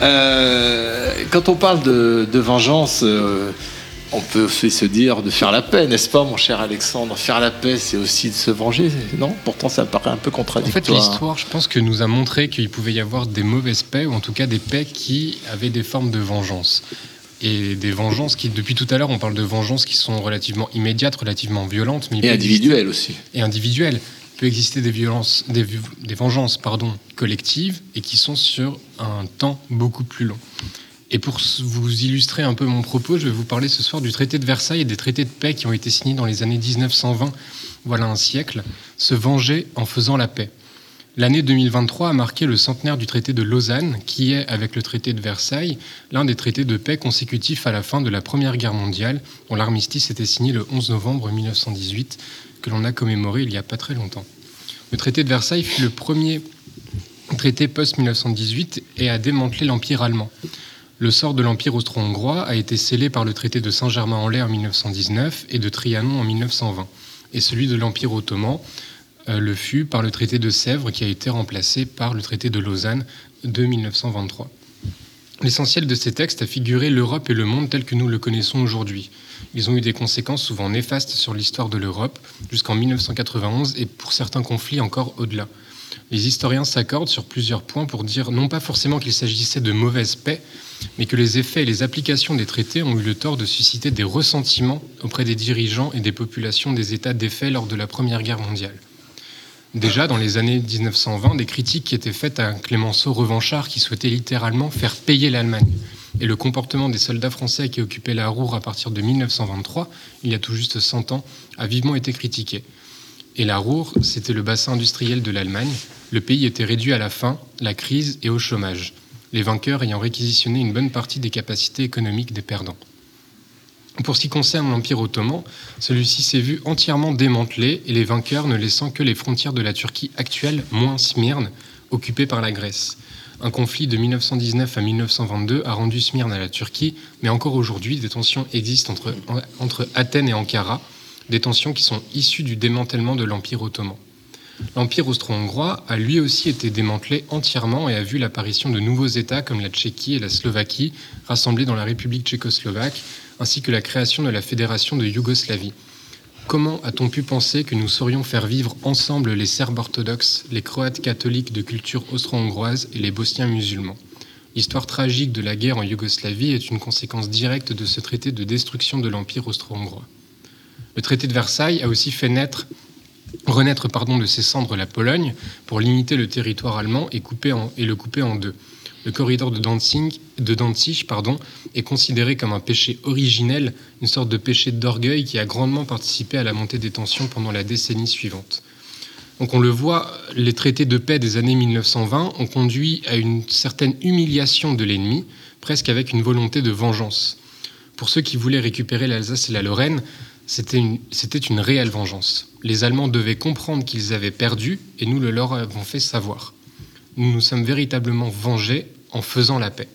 Euh, quand on parle de, de vengeance, euh, on peut aussi se dire de faire la paix, n'est-ce pas, mon cher Alexandre? Faire la paix, c'est aussi de se venger, non? Pourtant, ça paraît un peu En contradictoire. fait, l'histoire, je pense que nous a montré qu'il pouvait y avoir des mauvaises paix, ou en tout cas des paix qui avaient des formes de vengeance. Et des vengeances qui, depuis tout à l'heure, on parle de vengeances qui sont relativement immédiates, relativement violentes, mais Et individuelles aussi. Et individuelles. Il peut exister des violences, des, vi- des vengeances, pardon, collectives et qui sont sur un temps beaucoup plus long. Et pour vous illustrer un peu mon propos, je vais vous parler ce soir du traité de Versailles et des traités de paix qui ont été signés dans les années 1920, voilà un siècle, se venger en faisant la paix. L'année 2023 a marqué le centenaire du traité de Lausanne, qui est, avec le traité de Versailles, l'un des traités de paix consécutifs à la fin de la Première Guerre mondiale, dont l'armistice était signé le 11 novembre 1918, que l'on a commémoré il n'y a pas très longtemps. Le traité de Versailles fut le premier traité post-1918 et a démantelé l'Empire allemand. Le sort de l'Empire austro-hongrois a été scellé par le traité de Saint-Germain-en-Laye en 1919 et de Trianon en 1920, et celui de l'Empire ottoman euh, le fut par le traité de Sèvres qui a été remplacé par le traité de Lausanne de 1923. L'essentiel de ces textes a figuré l'Europe et le monde tel que nous le connaissons aujourd'hui. Ils ont eu des conséquences souvent néfastes sur l'histoire de l'Europe jusqu'en 1991 et pour certains conflits encore au-delà. Les historiens s'accordent sur plusieurs points pour dire non pas forcément qu'il s'agissait de mauvaise paix, mais que les effets et les applications des traités ont eu le tort de susciter des ressentiments auprès des dirigeants et des populations des États défaits lors de la Première Guerre mondiale. Déjà dans les années 1920, des critiques qui étaient faites à Clémenceau revanchard qui souhaitait littéralement faire payer l'Allemagne. Et le comportement des soldats français qui occupaient la Roure à partir de 1923, il y a tout juste 100 ans, a vivement été critiqué. Et la Roure, c'était le bassin industriel de l'Allemagne. Le pays était réduit à la faim, la crise et au chômage, les vainqueurs ayant réquisitionné une bonne partie des capacités économiques des perdants. Pour ce qui concerne l'Empire ottoman, celui-ci s'est vu entièrement démantelé et les vainqueurs ne laissant que les frontières de la Turquie actuelle, moins Smyrne, occupée par la Grèce. Un conflit de 1919 à 1922 a rendu Smyrne à la Turquie, mais encore aujourd'hui, des tensions existent entre, entre Athènes et Ankara, des tensions qui sont issues du démantèlement de l'Empire ottoman. L'Empire austro-hongrois a lui aussi été démantelé entièrement et a vu l'apparition de nouveaux États comme la Tchéquie et la Slovaquie, rassemblés dans la République tchécoslovaque, ainsi que la création de la Fédération de Yougoslavie. Comment a-t-on pu penser que nous saurions faire vivre ensemble les Serbes orthodoxes, les Croates catholiques de culture austro-hongroise et les Bosniens musulmans? L'histoire tragique de la guerre en Yougoslavie est une conséquence directe de ce traité de destruction de l'Empire austro-hongrois. Le traité de Versailles a aussi fait naître renaître pardon, de ses cendres la Pologne pour limiter le territoire allemand et, le couper en deux. Le corridor de Danzig, de est considéré comme un péché originel, une sorte de péché d'orgueil qui a grandement participé à la montée des tensions pendant la décennie suivante. Donc on le voit, les traités de paix des années 1920 ont conduit à une certaine humiliation de l'ennemi, presque avec une volonté de vengeance. Pour ceux qui voulaient récupérer l'Alsace et la Lorraine, c'était une, réelle vengeance. Les Allemands devaient comprendre qu'ils avaient perdu et nous le leur avons fait savoir nous nous sommes véritablement vengés en faisant la paix.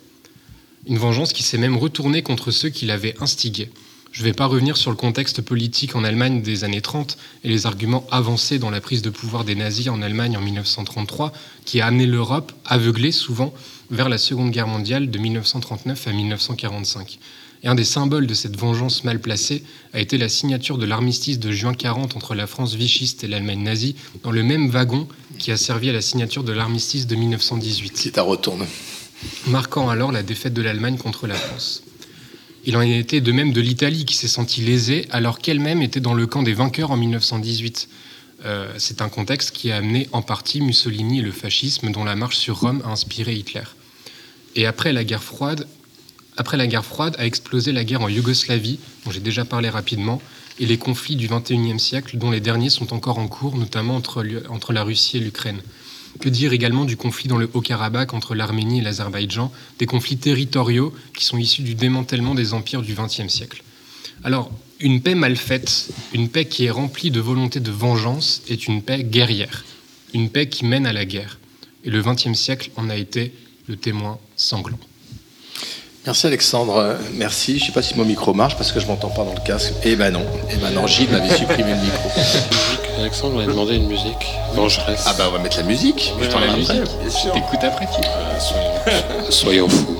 Une vengeance qui s'est même retournée contre ceux qui l'avaient instigée. Je ne vais pas revenir sur le contexte politique en Allemagne des années 30 et les arguments avancés dans la prise de pouvoir des nazis en Allemagne en 1933, qui a amené l'Europe, aveuglée souvent, vers la Seconde Guerre mondiale de 1939 à 1945. Et un des symboles de cette vengeance mal placée a été la signature de l'armistice de juin 40 entre la France vichiste et l'Allemagne nazie dans le même wagon qui a servi à la signature de l'armistice de 1918. C'est à retourne. Marquant alors la défaite de l'Allemagne contre la France. Il en été de même de l'Italie qui s'est sentie lésée alors qu'elle-même était dans le camp des vainqueurs en 1918. Euh, c'est un contexte qui a amené en partie Mussolini et le fascisme dont la marche sur Rome a inspiré Hitler. Et après la guerre froide, après la guerre froide a explosé la guerre en Yougoslavie, dont j'ai déjà parlé rapidement, et les conflits du XXIe siècle, dont les derniers sont encore en cours, notamment entre, la Russie et l'Ukraine. Que dire également du conflit dans le Haut-Karabakh entre l'Arménie et l'Azerbaïdjan, des conflits territoriaux qui sont issus du démantèlement des empires du XXe siècle? Alors, une paix mal faite, une paix qui est remplie de volonté de vengeance, est une paix guerrière, une paix qui mène à la guerre. Et le XXe siècle en a été le témoin sanglant. Merci Alexandre, merci. Je ne sais pas si mon micro marche parce que je m'entends pas dans le casque. Eh ben non, eh ben non, Gilles m'avait supprimé le micro. [laughs] Alexandre m'avait demandé une musique vengeresse. Ah bah on va mettre la musique. Mettons la musique. Après, tu. Euh, soyons, soyons fous.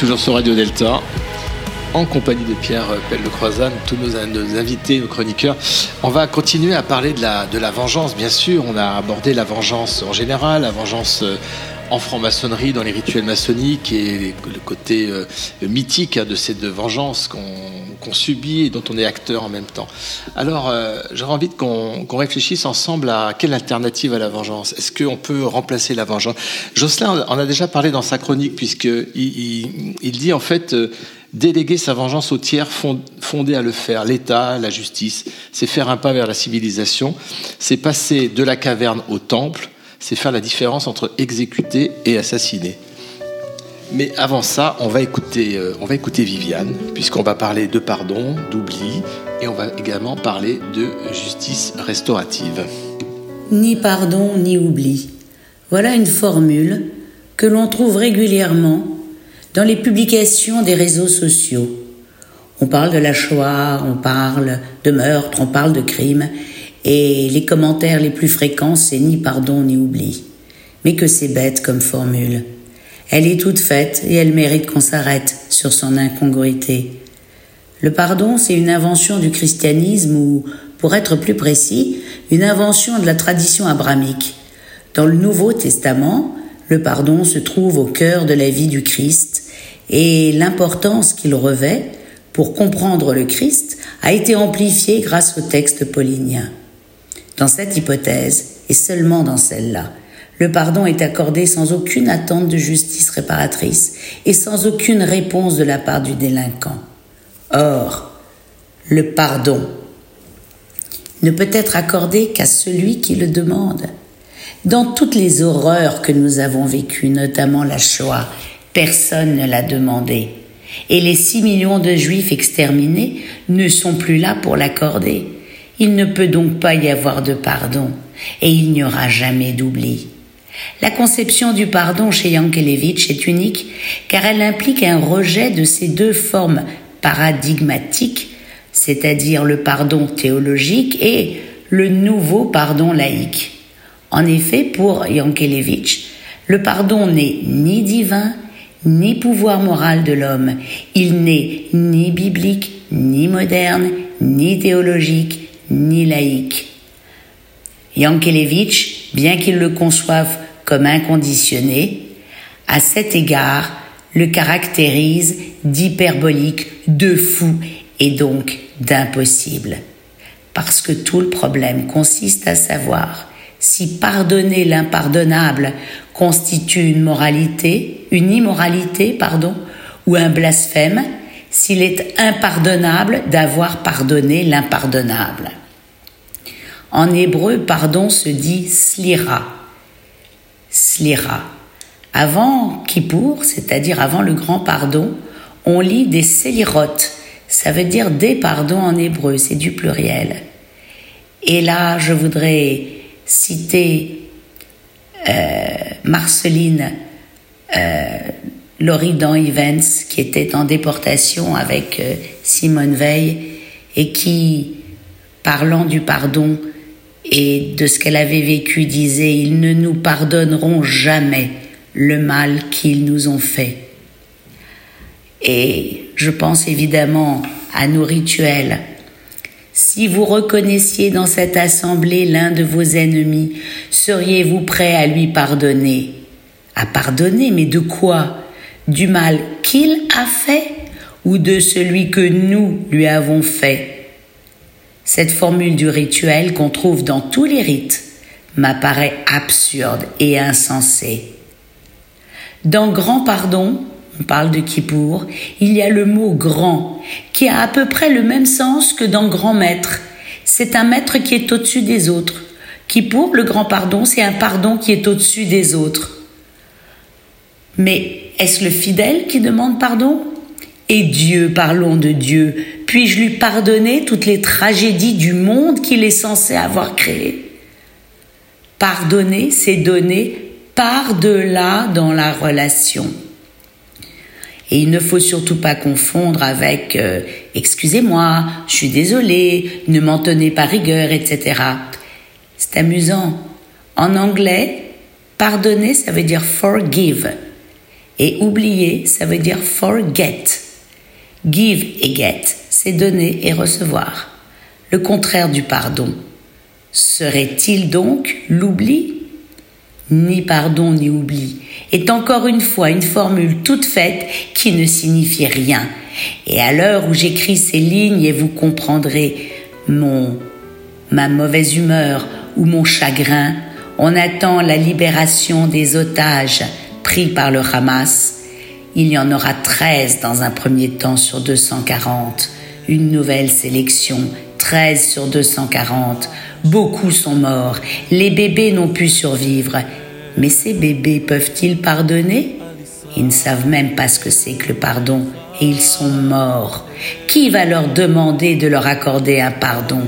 Toujours sur Radio Delta, en compagnie de Pierre Pelle de Croizane, tous nos, invités, nos chroniqueurs. On va continuer à parler de la, de la vengeance, bien sûr. On a abordé la vengeance en général, la vengeance euh, en franc-maçonnerie, dans les rituels maçonniques et le côté euh, mythique hein, de cette vengeance qu'on subit et dont on est acteur en même temps. Alors, euh, j'aurais envie qu'on réfléchisse ensemble à quelle alternative à la vengeance. Est-ce qu'on peut remplacer la vengeance? Jocelyn en a déjà parlé dans sa chronique, puisqu'il il, il dit en fait... Euh, déléguer sa vengeance aux tiers fondés à le faire, l'État, la justice, c'est faire un pas vers la civilisation, c'est passer de la caverne au temple, c'est faire la différence entre exécuter et assassiner. Mais avant ça, on va écouter, euh, on va écouter Viviane, puisqu'on va parler de pardon, d'oubli, et on va également parler de justice restaurative. Ni pardon, ni oubli. Voilà une formule que l'on trouve régulièrement dans les publications des réseaux sociaux. On parle de la Shoah, on parle de meurtre, on parle de crimes, et les commentaires les plus fréquents, c'est ni pardon ni oubli. Mais que c'est bête comme formule. Elle est toute faite et elle mérite qu'on s'arrête sur son incongruité. Le pardon, c'est une invention du christianisme ou, pour être plus précis, une invention de la tradition abramique. Dans le Nouveau Testament, le pardon se trouve au cœur de la vie du Christ et l'importance qu'il revêt pour comprendre le Christ a été amplifiée grâce au texte paulinien. Dans cette hypothèse, et seulement dans celle-là, le pardon est accordé sans aucune attente de justice réparatrice et sans aucune réponse de la part du délinquant. Or, le pardon ne peut être accordé qu'à celui qui le demande. Dans toutes les horreurs que nous avons vécues, notamment la Shoah, personne ne l'a demandé. Et les six millions de juifs exterminés ne sont plus là pour l'accorder. Il ne peut donc pas y avoir de pardon, et il n'y aura jamais d'oubli. La conception du pardon chez Yankelevitch est unique car elle implique un rejet de ces deux formes paradigmatiques, c'est-à-dire le pardon théologique et le nouveau pardon laïque. En effet, pour Yankelevitch, le pardon n'est ni divin, ni pouvoir moral de l'homme. Il n'est ni biblique, ni moderne, ni théologique, ni laïque. Yankelevitch, bien qu'il le conçoive comme inconditionné, à cet égard le caractérise d'hyperbolique, de fou et donc d'impossible. Parce que tout le problème consiste à savoir si pardonner l'impardonnable constitue une moralité, une immoralité, pardon, ou un blasphème, s'il est impardonnable d'avoir pardonné l'impardonnable. En hébreu, pardon se dit slira. Slira. Avant Kippour, c'est-à-dire avant le grand pardon, on lit des sélirotes. Ça veut dire des pardons en hébreu, c'est du pluriel. Et là, je voudrais citer euh, Marceline euh, Loridan Evans, qui était en déportation avec euh, Simone Veil et qui, parlant du pardon et de ce qu'elle avait vécu, disait Ils ne nous pardonneront jamais le mal qu'ils nous ont fait. Et je pense évidemment à nos rituels. Si vous reconnaissiez dans cette assemblée l'un de vos ennemis, seriez-vous prêt à lui pardonner? À pardonner, mais de quoi? Du mal qu'il a fait ou de celui que nous lui avons fait? Cette formule du rituel qu'on trouve dans tous les rites m'apparaît absurde et insensée. Dans Grand Pardon, on parle de Kippour, il y a le mot grand, qui a à peu près le même sens que dans grand maître. C'est un maître qui est au-dessus des autres. Kippour, le grand pardon, c'est un pardon qui est au-dessus des autres. Mais est-ce le fidèle qui demande pardon? Et Dieu, parlons de Dieu, puis-je lui pardonner toutes les tragédies du monde qu'il est censé avoir créé Pardonner, c'est donner par-delà dans la relation. Et il ne faut surtout pas confondre avec euh, excusez-moi, je suis désolé, ne m'en tenez pas rigueur, etc. C'est amusant. En anglais, pardonner, ça veut dire forgive. Et oublier, ça veut dire forget. Give et get, c'est donner et recevoir. Le contraire du pardon. Serait-il donc l'oubli? Ni pardon ni oubli est encore une fois une formule toute faite qui ne signifie rien. Et à l'heure où j'écris ces lignes et vous comprendrez mon ma mauvaise humeur ou mon chagrin, on attend la libération des otages pris par le Hamas. Il y en aura 13 dans un premier temps sur 240. Une nouvelle sélection, 13 sur 240. Beaucoup sont morts. Les bébés n'ont pu survivre. Mais ces bébés peuvent-ils pardonner? Ils ne savent même pas ce que c'est que le pardon et ils sont morts. Qui va leur demander de leur accorder un pardon?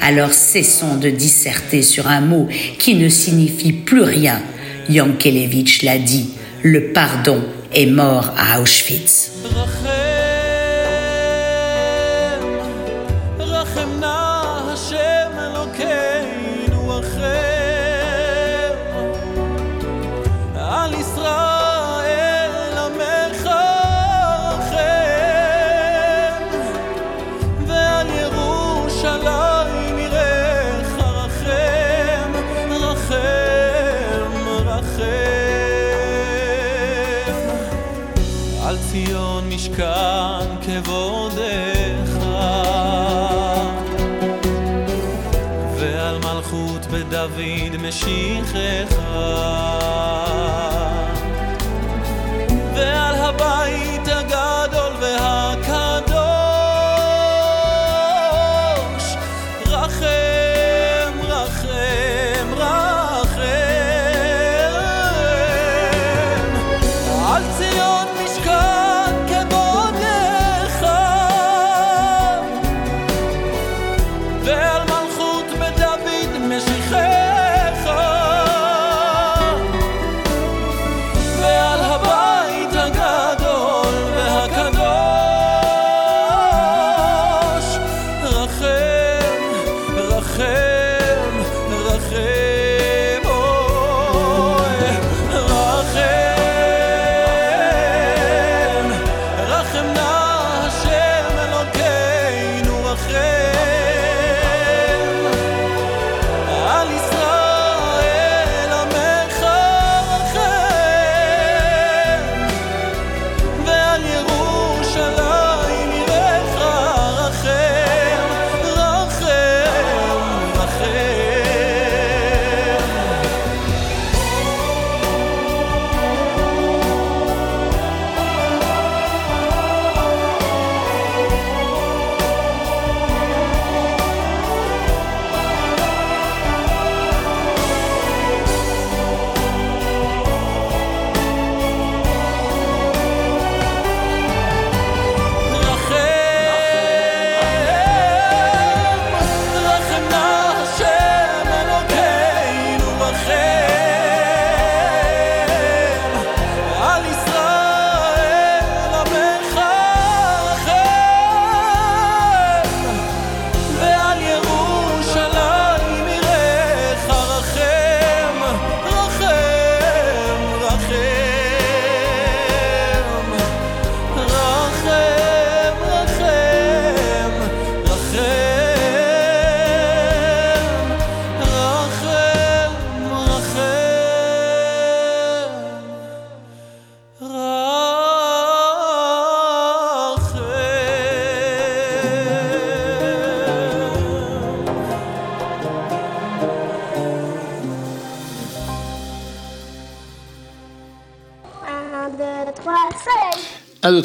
Alors cessons de disserter sur un mot qui ne signifie plus rien. Yankelevitch l'a dit, le pardon est mort à Auschwitz. משיחה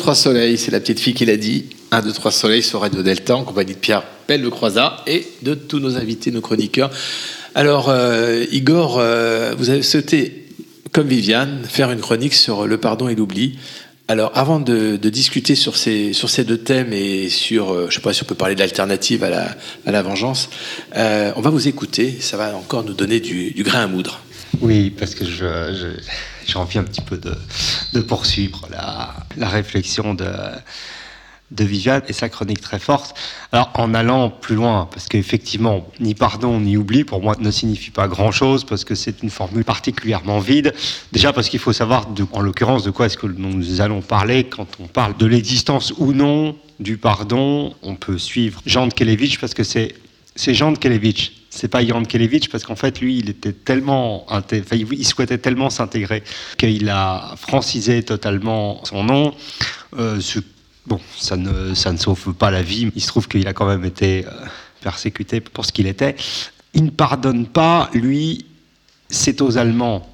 3 soleil, c'est la petite fille qui l'a dit. 1, 2, 3 soleil sur Radio Delta, en compagnie de Pierre Pelle le Croisat et de tous nos invités, nos chroniqueurs. Alors, euh, Igor, euh, vous avez souhaité, comme Viviane, faire une chronique sur le pardon et l'oubli. Alors, avant de, de discuter sur ces, sur ces deux thèmes et sur, euh, je sais pas si on peut parler d'alternative à la, à la vengeance, on va vous écouter. Ça va encore nous donner du, du grain à moudre. Oui, parce que je, je- j'ai envie un petit peu de, de poursuivre la, la réflexion de, de Viviane et sa chronique très forte. Alors, en allant plus loin, parce qu'effectivement, ni pardon ni oubli, pour moi, ne signifie pas grand-chose, parce que c'est une formule particulièrement vide. Déjà parce qu'il faut savoir, en l'occurrence, de quoi est-ce que nous allons parler quand on parle de l'existence ou non du pardon. On peut suivre Jean de Kelevitch, parce que c'est Jean de Kelevitch. C'est pas Jan Kelevitch parce qu'en fait, lui, il était tellement, enfin, il souhaitait tellement s'intégrer qu'il a francisé totalement son nom. Euh, bon, ça ne, ça ne sauve pas la vie. Il se trouve qu'il a quand même été euh, persécuté pour ce qu'il était. Il ne pardonne pas, lui, c'est aux Allemands.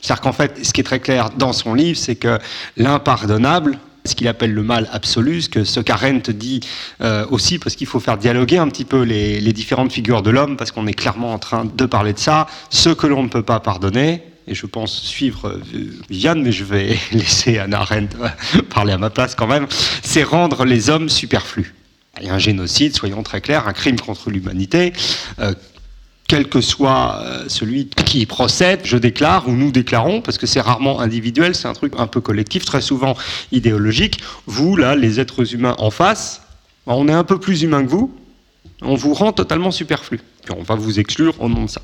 C'est-à-dire qu'en fait, ce qui est très clair dans son livre, c'est que l'impardonnable, ce qu'il appelle le mal absolu, ce que ce qu'Arendt dit euh, aussi, parce qu'il faut faire dialoguer un petit peu les, différentes figures de l'homme, parce qu'on est clairement en train de parler de ça, ce que l'on ne peut pas pardonner, et je pense suivre euh, Viviane, mais je vais [laughs] laisser Anna Arendt euh, parler à ma place quand même, c'est rendre les hommes superflus. Il y a un génocide, soyons très clairs, un crime contre l'humanité. euh, quel que soit euh, celui qui procède, je déclare ou nous déclarons, parce que c'est rarement individuel, c'est un truc un peu collectif, très souvent idéologique. Vous, là, les êtres humains en face, ben, on est un peu plus humain que vous, on vous rend totalement superflu. Puis on va vous exclure au nom de ça.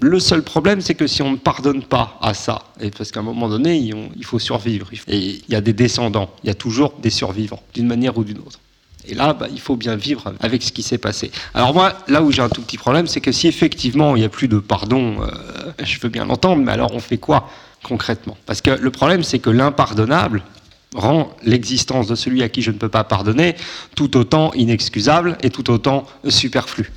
Le seul problème, c'est que si on ne pardonne pas à ça, et parce qu'à un moment donné, il faut survivre, et il y a des descendants, il y a toujours des survivants, d'une manière ou d'une autre. Et là, bah, il faut bien vivre avec ce qui s'est passé. Alors moi, là où j'ai un tout petit problème, c'est que si effectivement il n'y a plus de pardon, euh, je veux bien l'entendre, mais alors on fait quoi concrètement? Parce que le problème, c'est que l'impardonnable rend l'existence de celui à qui je ne peux pas pardonner tout autant inexcusable et tout autant superflu.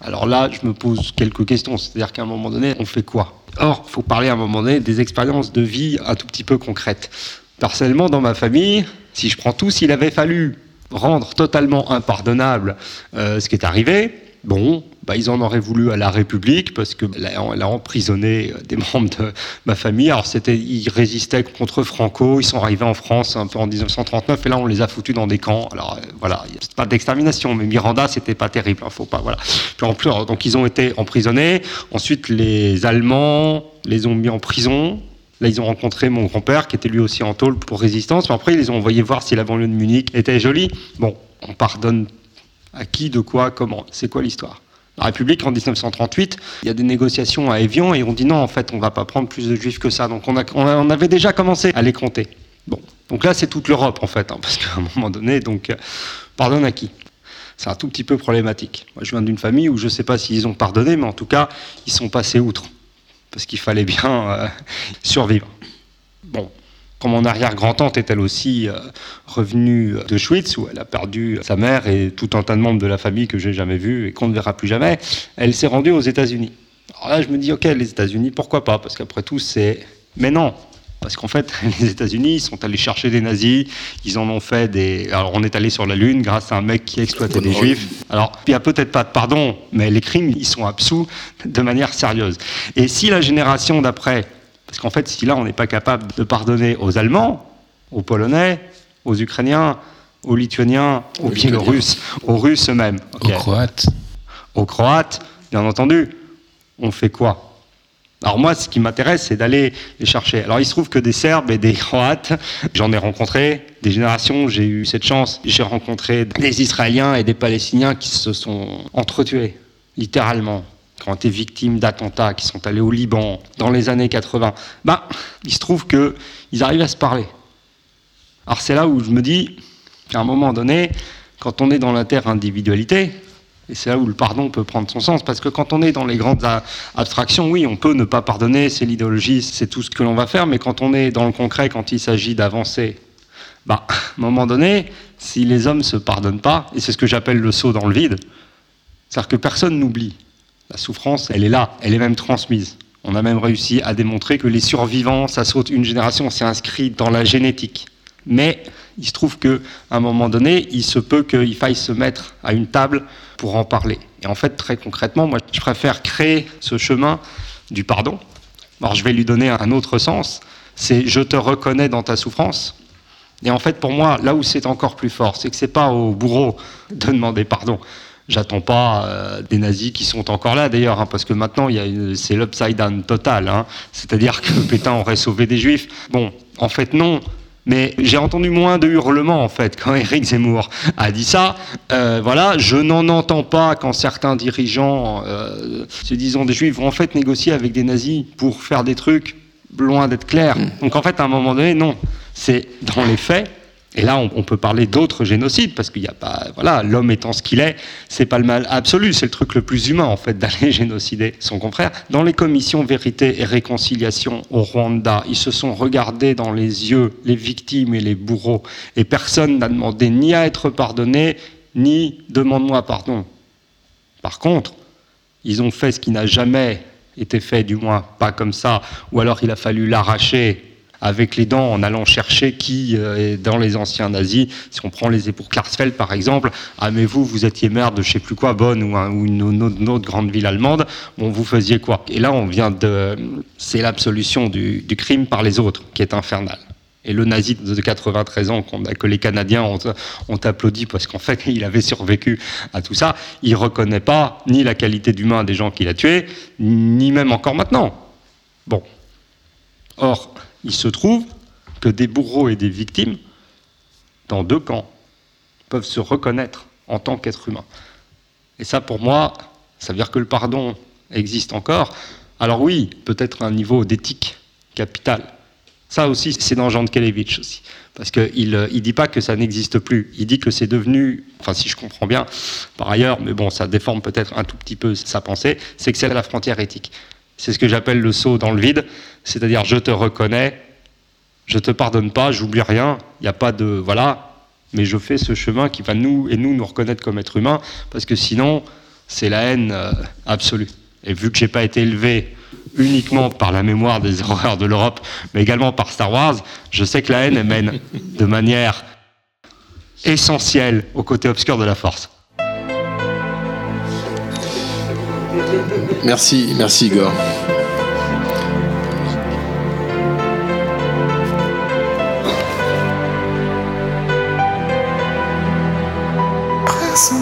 Alors là, je me pose quelques questions. C'est-à-dire qu'à un moment donné, on fait quoi? Or, il faut parler à un moment donné des expériences de vie un tout petit peu concrètes. Personnellement, dans ma famille, si je prends tout, s'il avait fallu rendre totalement impardonnable euh, ce qui est arrivé, bon, bah, ils en auraient voulu à la République parce qu'elle a, elle a emprisonné euh, des [laughs] membres de ma famille. Alors, c'était, ils résistaient contre Franco, ils sont arrivés en France un peu en 1939 et là, on les a foutus dans des camps. Alors, euh, voilà, c'est pas d'extermination, mais Miranda, c'était pas terrible, hein, faut pas, voilà. Donc, ils ont été emprisonnés. Ensuite, les Allemands les ont mis en prison. Là, ils ont rencontré mon grand-père, qui était lui aussi en tôle pour résistance. Mais après, ils les ont envoyés voir si la banlieue de Munich était jolie. Bon, on pardonne à qui, de quoi, comment C'est quoi l'histoire? La République, en 1938, il y a des négociations à Évian et on dit non, en fait, on va pas prendre plus de juifs que ça. Donc on, avait déjà commencé à les compter. Bon, donc là, c'est toute l'Europe, en fait, hein, [laughs] parce qu'à un moment donné, donc, euh, pardonne à qui? C'est un tout petit peu problématique. Moi, je viens d'une famille où je ne sais pas s'ils ont pardonné, mais en tout cas, ils sont passés outre parce qu'il fallait bien euh, survivre. Bon, comme mon arrière-grand-tante est elle aussi euh, revenue d'Auschwitz, où elle a perdu sa mère et tout un tas de membres de la famille que j'ai jamais vu et qu'on ne verra plus jamais, elle s'est rendue aux États-Unis. Alors là, je me dis, ok, les États-Unis, pourquoi pas? Parce qu'après tout, c'est. Mais non parce qu'en fait, [laughs] les États-Unis, ils sont allés chercher des nazis, ils en ont fait des. Alors, on est allé sur la Lune grâce à un mec qui exploitait des juifs. Alors, il n'y a peut-être pas de pardon, mais les crimes, ils sont absous de manière sérieuse. Et si la génération d'après, parce qu'en fait, si là, on n'est pas capable de pardonner aux Allemands, aux Polonais, aux Ukrainiens, aux Lituaniens, aux Biélorusses, aux Russes eux-mêmes, Aux Croates. aux Croates, bien entendu, on fait quoi? Alors moi, ce qui m'intéresse, c'est d'aller les chercher. Alors il se trouve que des Serbes et des Croates, j'en ai rencontré des générations, j'ai eu cette chance. J'ai rencontré des Israéliens et des Palestiniens qui se sont entretués, littéralement, qui ont été victimes d'attentats, qui sont allés au Liban dans les années 80. Ben, il se trouve que ils arrivent à se parler. Alors c'est là où je me dis qu'à un moment donné, quand on est dans l'inter-individualité, et c'est là où le pardon peut prendre son sens, parce que quand on est dans les grandes abstractions, oui, on peut ne pas pardonner, c'est l'idéologie, c'est tout ce que l'on va faire, mais quand on est dans le concret, quand il s'agit d'avancer, bah, [laughs] à un moment donné, si les hommes se pardonnent pas, et c'est ce que j'appelle le saut dans le vide, c'est-à-dire que personne n'oublie. La souffrance, elle est là, elle est même transmise. On a même réussi à démontrer que les survivants, ça saute une génération, c'est inscrit dans la génétique. Mais il se trouve qu'à un moment donné, il se peut qu'il faille se mettre à une table pour en parler. Et en fait, très concrètement, moi, je préfère créer ce chemin du pardon. Alors, je vais lui donner un autre sens. C'est je te reconnais dans ta souffrance. Et en fait, pour moi, là où c'est encore plus fort, c'est que c'est pas au bourreau de demander pardon. J'attends pas euh, des nazis qui sont encore là d'ailleurs, hein, parce que maintenant c'est l'upside down total. hein. C'est-à-dire que Pétain aurait sauvé des juifs. Bon, en fait non. Mais j'ai entendu moins de hurlements en fait quand [laughs] Éric Zemmour a dit ça. Euh, voilà, je n'en entends pas quand certains dirigeants euh, se disant des juifs vont en fait négocier avec des nazis pour faire des trucs loin d'être clairs. Donc en fait, à un moment donné, non. C'est dans les faits. Et là, on, peut parler d'autres génocides parce qu'il n'y a pas, voilà, l'homme étant ce qu'il est, c'est pas le mal absolu, c'est le truc le plus humain en fait [laughs] d'aller génocider son confrère. Dans les commissions vérité et réconciliation au Rwanda, ils se sont regardés dans les yeux les victimes et les bourreaux, et personne n'a demandé ni à être pardonné, ni demande-moi pardon. Par contre, ils ont fait ce qui n'a jamais été fait, du moins pas comme ça, ou alors il a fallu l'arracher avec les dents en allant chercher qui euh, est dans les anciens nazis. Si on prend les pour Klarsfeld par exemple, ah mais vous, vous étiez maire de je sais plus quoi, Bonn ou, un- ou une, autre, grande ville allemande, bon, vous faisiez quoi? Et là, on vient de... C'est l'absolution du, crime par les autres qui est infernale. Et le nazi de 93 ans que les Canadiens ont, applaudi parce qu'en fait [laughs] il avait survécu à tout ça, il reconnaît pas ni la qualité d'humain des gens qu'il a tués, ni même encore maintenant. Bon. Or, il se trouve que des bourreaux et des victimes, dans deux camps, peuvent se reconnaître en tant qu'être humain. Et ça, pour moi, ça veut dire que le pardon existe encore. Alors oui, peut-être un niveau d'éthique capitale. Ça aussi, c'est dans Jean de Kelevitch aussi. Parce qu'il ne il dit pas que ça n'existe plus. Il dit que c'est devenu, enfin si je comprends bien, par ailleurs, mais bon, ça déforme peut-être un tout petit peu sa pensée, c'est que c'est la frontière éthique. C'est ce que j'appelle le saut dans le vide, c'est-à-dire je te reconnais, je te pardonne pas, j'oublie rien, il n'y a pas de voilà, mais je fais ce chemin qui va nous et nous nous reconnaître comme être humain, parce que sinon c'est la haine euh, absolue. Et vu que j'ai pas été élevé uniquement par la mémoire des [laughs] horreurs de l'Europe, mais également par Star Wars, je sais que la haine mène de manière essentielle au côté obscur de la force. Merci, merci Igor. Prince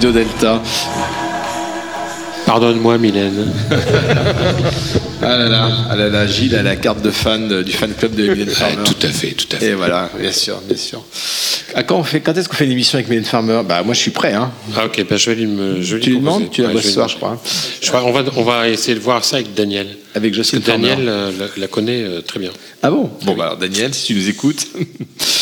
Radio Delta. Pardonne-moi, Mylène. [laughs] Ah là là, ah là là, Gilles a la carte de fan de- du fan club de Mylène Farmer. tout à fait, tout à fait. Et voilà, bien sûr, bien sûr. À quand on fait, quand est-ce qu'on fait une émission avec Mylène Farmer? Bah moi je suis prêt. Hein. Ah ok, ben, je vais lui, me, je vais Tu lui demandes? Tu la vois je ce soir, je crois. Je crois on va, on va essayer de voir ça avec Daniel. Avec Jocelyne. Daniel euh, la, la connaît euh, très bien. Ah bon? Bon bah alors Daniel, si tu nous écoutes. [laughs]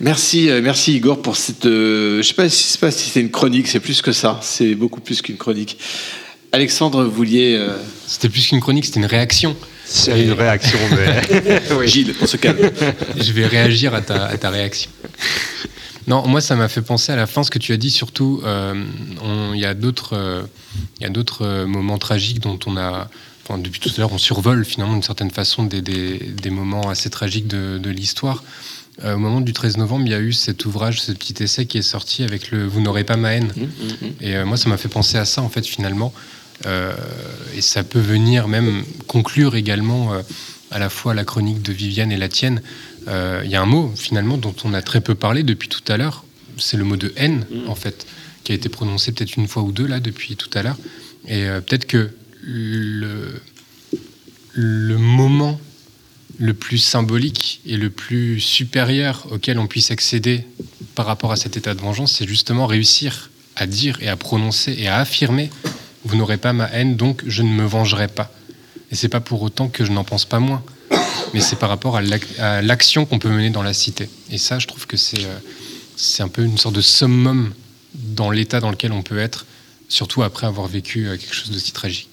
Merci, euh, merci Igor pour cette. euh, je sais pas, si- je sais pas si c'est une chronique, c'est plus que ça. C'est beaucoup plus qu'une chronique. Alexandre, vous vouliez. euh, C'était plus qu'une chronique, c'était une réaction. C'est une réaction, mais. [laughs] Gilles, on se calme. [laughs] Je vais réagir à ta, à ta réaction. Non, moi, ça m'a fait penser à la fin ce que tu as dit. Surtout, euh, il y a d'autres, euh, il y a d'autres euh, moments tragiques dont on a. enfin, depuis tout à l'heure, on survole finalement d'une certaine façon des, des- des moments assez tragiques de, de l'histoire. Euh, au moment du 13 novembre, il y a eu cet ouvrage, ce petit essai qui est sorti avec le Vous n'aurez pas ma haine. Et euh, moi, ça m'a fait penser à ça, en fait, finalement. Euh, et ça peut venir même conclure également à la fois la chronique de Viviane et la tienne. Il y a un mot, finalement, dont on a très peu parlé depuis tout à l'heure. C'est le mot de haine, en fait, qui a été prononcé peut-être une fois ou deux, là, depuis tout à l'heure. Et peut-être que le, le moment le plus symbolique et le plus supérieur auquel on puisse accéder par rapport à cet état de vengeance, c'est justement réussir à dire et à prononcer et à affirmer vous n'aurez pas ma haine, donc je ne me vengerai pas. Et c'est pas pour autant que je n'en pense pas moins, mais c'est par rapport à l'ac- à l'action qu'on peut mener dans la cité. Et ça, je trouve que c'est euh, c'est un peu une sorte de summum dans l'état dans lequel on peut être, surtout après avoir vécu euh, quelque chose d'aussi tragique.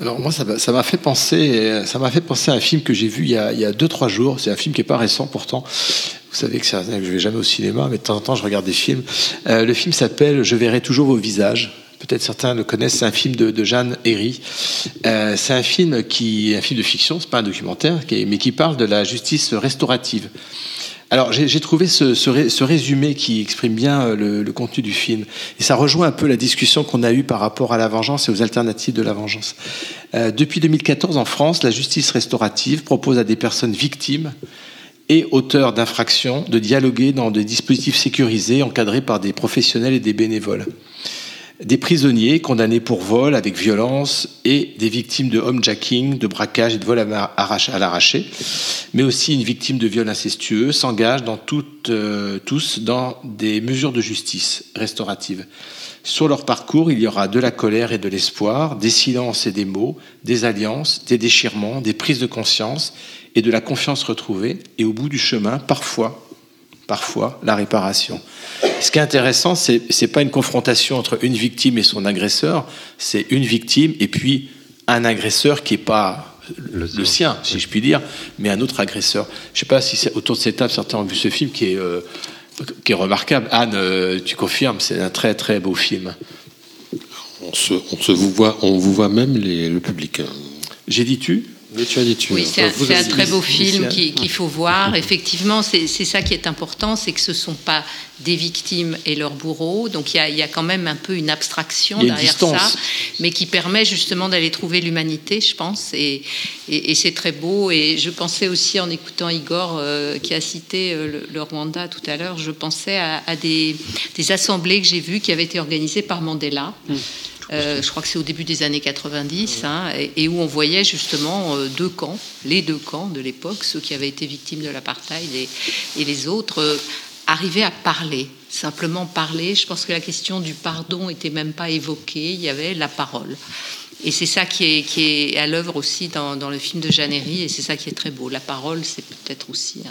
Alors moi, ça m'a- fait penser, ça m'a fait penser à un film que j'ai vu il y a, il y a deux trois jours. C'est un film qui est pas récent pourtant. Vous savez que, un- que je vais jamais au cinéma, mais de temps en temps, je regarde des films. Euh, le film s'appelle Je verrai toujours vos visages. Peut-être certains le connaissent. C'est un film de, de Jeanne Herry. Euh, c'est un film qui, un film de fiction, c'est pas un documentaire, mais qui parle de la justice restaurative. Alors j'ai trouvé ce, ce ré- ce résumé qui exprime bien euh, le, le contenu du film. Et ça rejoint un peu la discussion qu'on a eue par rapport à la vengeance et aux alternatives de la vengeance. Euh, depuis 2014 en France, la justice restaurative propose à des personnes victimes et auteurs d'infractions de dialoguer dans des dispositifs sécurisés encadrés par des professionnels et des bénévoles. Des prisonniers condamnés pour vol avec violence et des victimes de homejacking, de braquage et de vol à l'arraché, mais aussi une victime de viol incestueux s'engagent dans toutes, euh, tous dans des mesures de justice restaurative. Sur leur parcours, il y aura de la colère et de l'espoir, des silences et des mots, des alliances, des déchirements, des prises de conscience et de la confiance retrouvée. Et au bout du chemin, parfois, parfois, la réparation. Ce qui est intéressant, c'est c'est pas une confrontation entre une victime et son agresseur, c'est une victime et puis un agresseur qui est pas le, sien, si je puis dire, mais un autre agresseur. Je sais pas si c'est autour de cette table certains ont vu ce film qui est euh, qui est remarquable. Anne, euh, tu confirmes, c'est un très très beau film. On se, on se vous voit, on vous voit même les- le public. hein. J'ai dit tu? Oui, c'est un, très beau film qu'il faut voir. Effectivement, c'est c'est ça qui est important, c'est que ce ne sont pas des victimes et leurs bourreaux. Donc il y a, il y a quand même un peu une abstraction derrière distance. ça, mais qui permet justement d'aller trouver l'humanité, je pense. Et, et- et c'est très beau. Et je pensais aussi, en écoutant Igor, euh, qui a cité euh, le, le Rwanda tout à l'heure, je pensais à, à des, des assemblées que j'ai vues qui avaient été organisées par Mandela. Euh, je crois que c'est au début des années 90, hein, et, et où on voyait justement euh, deux camps, les deux camps de l'époque, ceux qui avaient été victimes de l'apartheid et, et les autres, euh, arriver à parler, simplement parler. Je pense que la question du pardon était même pas évoquée, il y avait la parole. Et c'est ça qui est, à l'œuvre aussi dans, le film de Jeannery, et c'est ça qui est très beau. La parole, c'est peut-être aussi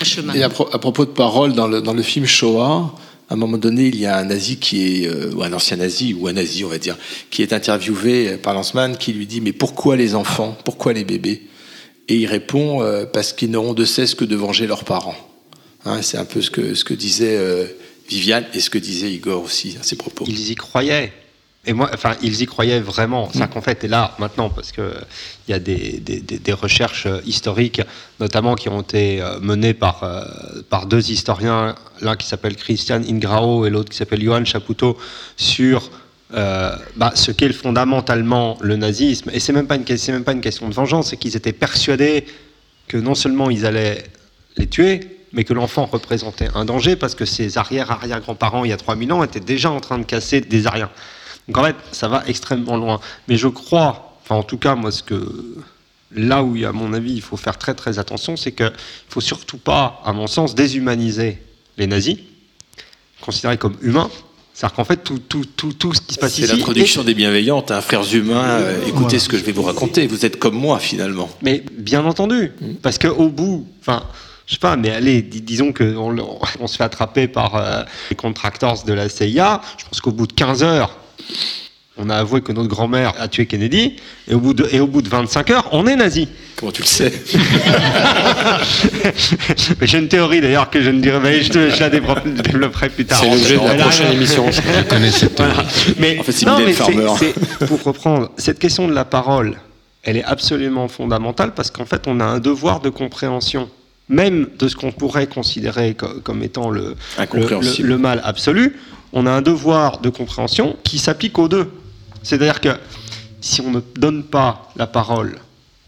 un, chemin. Et à, pro- à propos de parole, dans le, film Shoah, à un moment donné, il y a un nazi qui est, euh, ou un ancien nazi, ou un nazi, on va dire, qui est interviewé par Lanzmann, qui lui dit Mais pourquoi les enfants? Pourquoi les bébés? Et il répond euh, Parce qu'ils n'auront de cesse que de venger leurs parents. Hein, C'est un peu ce que, ce que disait euh, Viviane et ce que disait Igor aussi à ses propos. Ils y croyaient. Et moi, enfin, ils y croyaient vraiment. Ça qu'en fait, et là, maintenant, parce que il y a des, des- des- des recherches euh, historiques, notamment qui ont été euh, menées par, euh, par deux historiens, l'un qui s'appelle Christian Ingrao et l'autre qui s'appelle Johan Chapoutot, sur euh, bah, ce qu'est fondamentalement le nazisme. Et c'est même pas une, que- c'est même pas une question de vengeance, c'est qu'ils étaient persuadés que non seulement ils allaient les tuer, mais que l'enfant représentait un danger parce que ses arrière-arrière-grands-parents, il y a 3000 ans, étaient déjà en train de casser des Ariens. Donc en fait, ça va extrêmement loin. Mais je crois, enfin en tout cas, moi, ce que là où, à mon avis, il faut faire très très attention, c'est qu'il ne faut surtout pas, à mon sens, déshumaniser les nazis, considérés comme humains. C'est-à-dire qu'en fait, tout, tout, tout, tout ce qui se passe C'est ici. l'introduction des bienveillantes, hein, frères humains. euh, écoutez Voilà. ce que je vais vous raconter. Vous êtes comme moi finalement. Mais bien entendu, parce qu'au bout, enfin, je sais pas, mais allez, dis- disons qu'on on, on se fait attraper par euh, les contractors de la CIA. Je pense qu'au bout de 15 heures, on a avoué que notre grand-mère a tué Kennedy, et au bout de, et au bout de 25 heures, on est nazi. Comment tu le sais? [laughs] Mais J'ai une théorie d'ailleurs que je ne dirai pas, je, la développe- développerai plus tard. C'est l'objet de la prochaine émission. Je connais cette théorie. Mais, En fait, non, mais c'est- pour reprendre, cette question de la parole, elle est absolument fondamentale parce qu'en fait, on a un devoir de compréhension, même de ce qu'on pourrait considérer co- comme, étant le, mal absolu. On a un devoir de compréhension qui s'applique aux deux. C'est-à-dire que si on ne donne pas la parole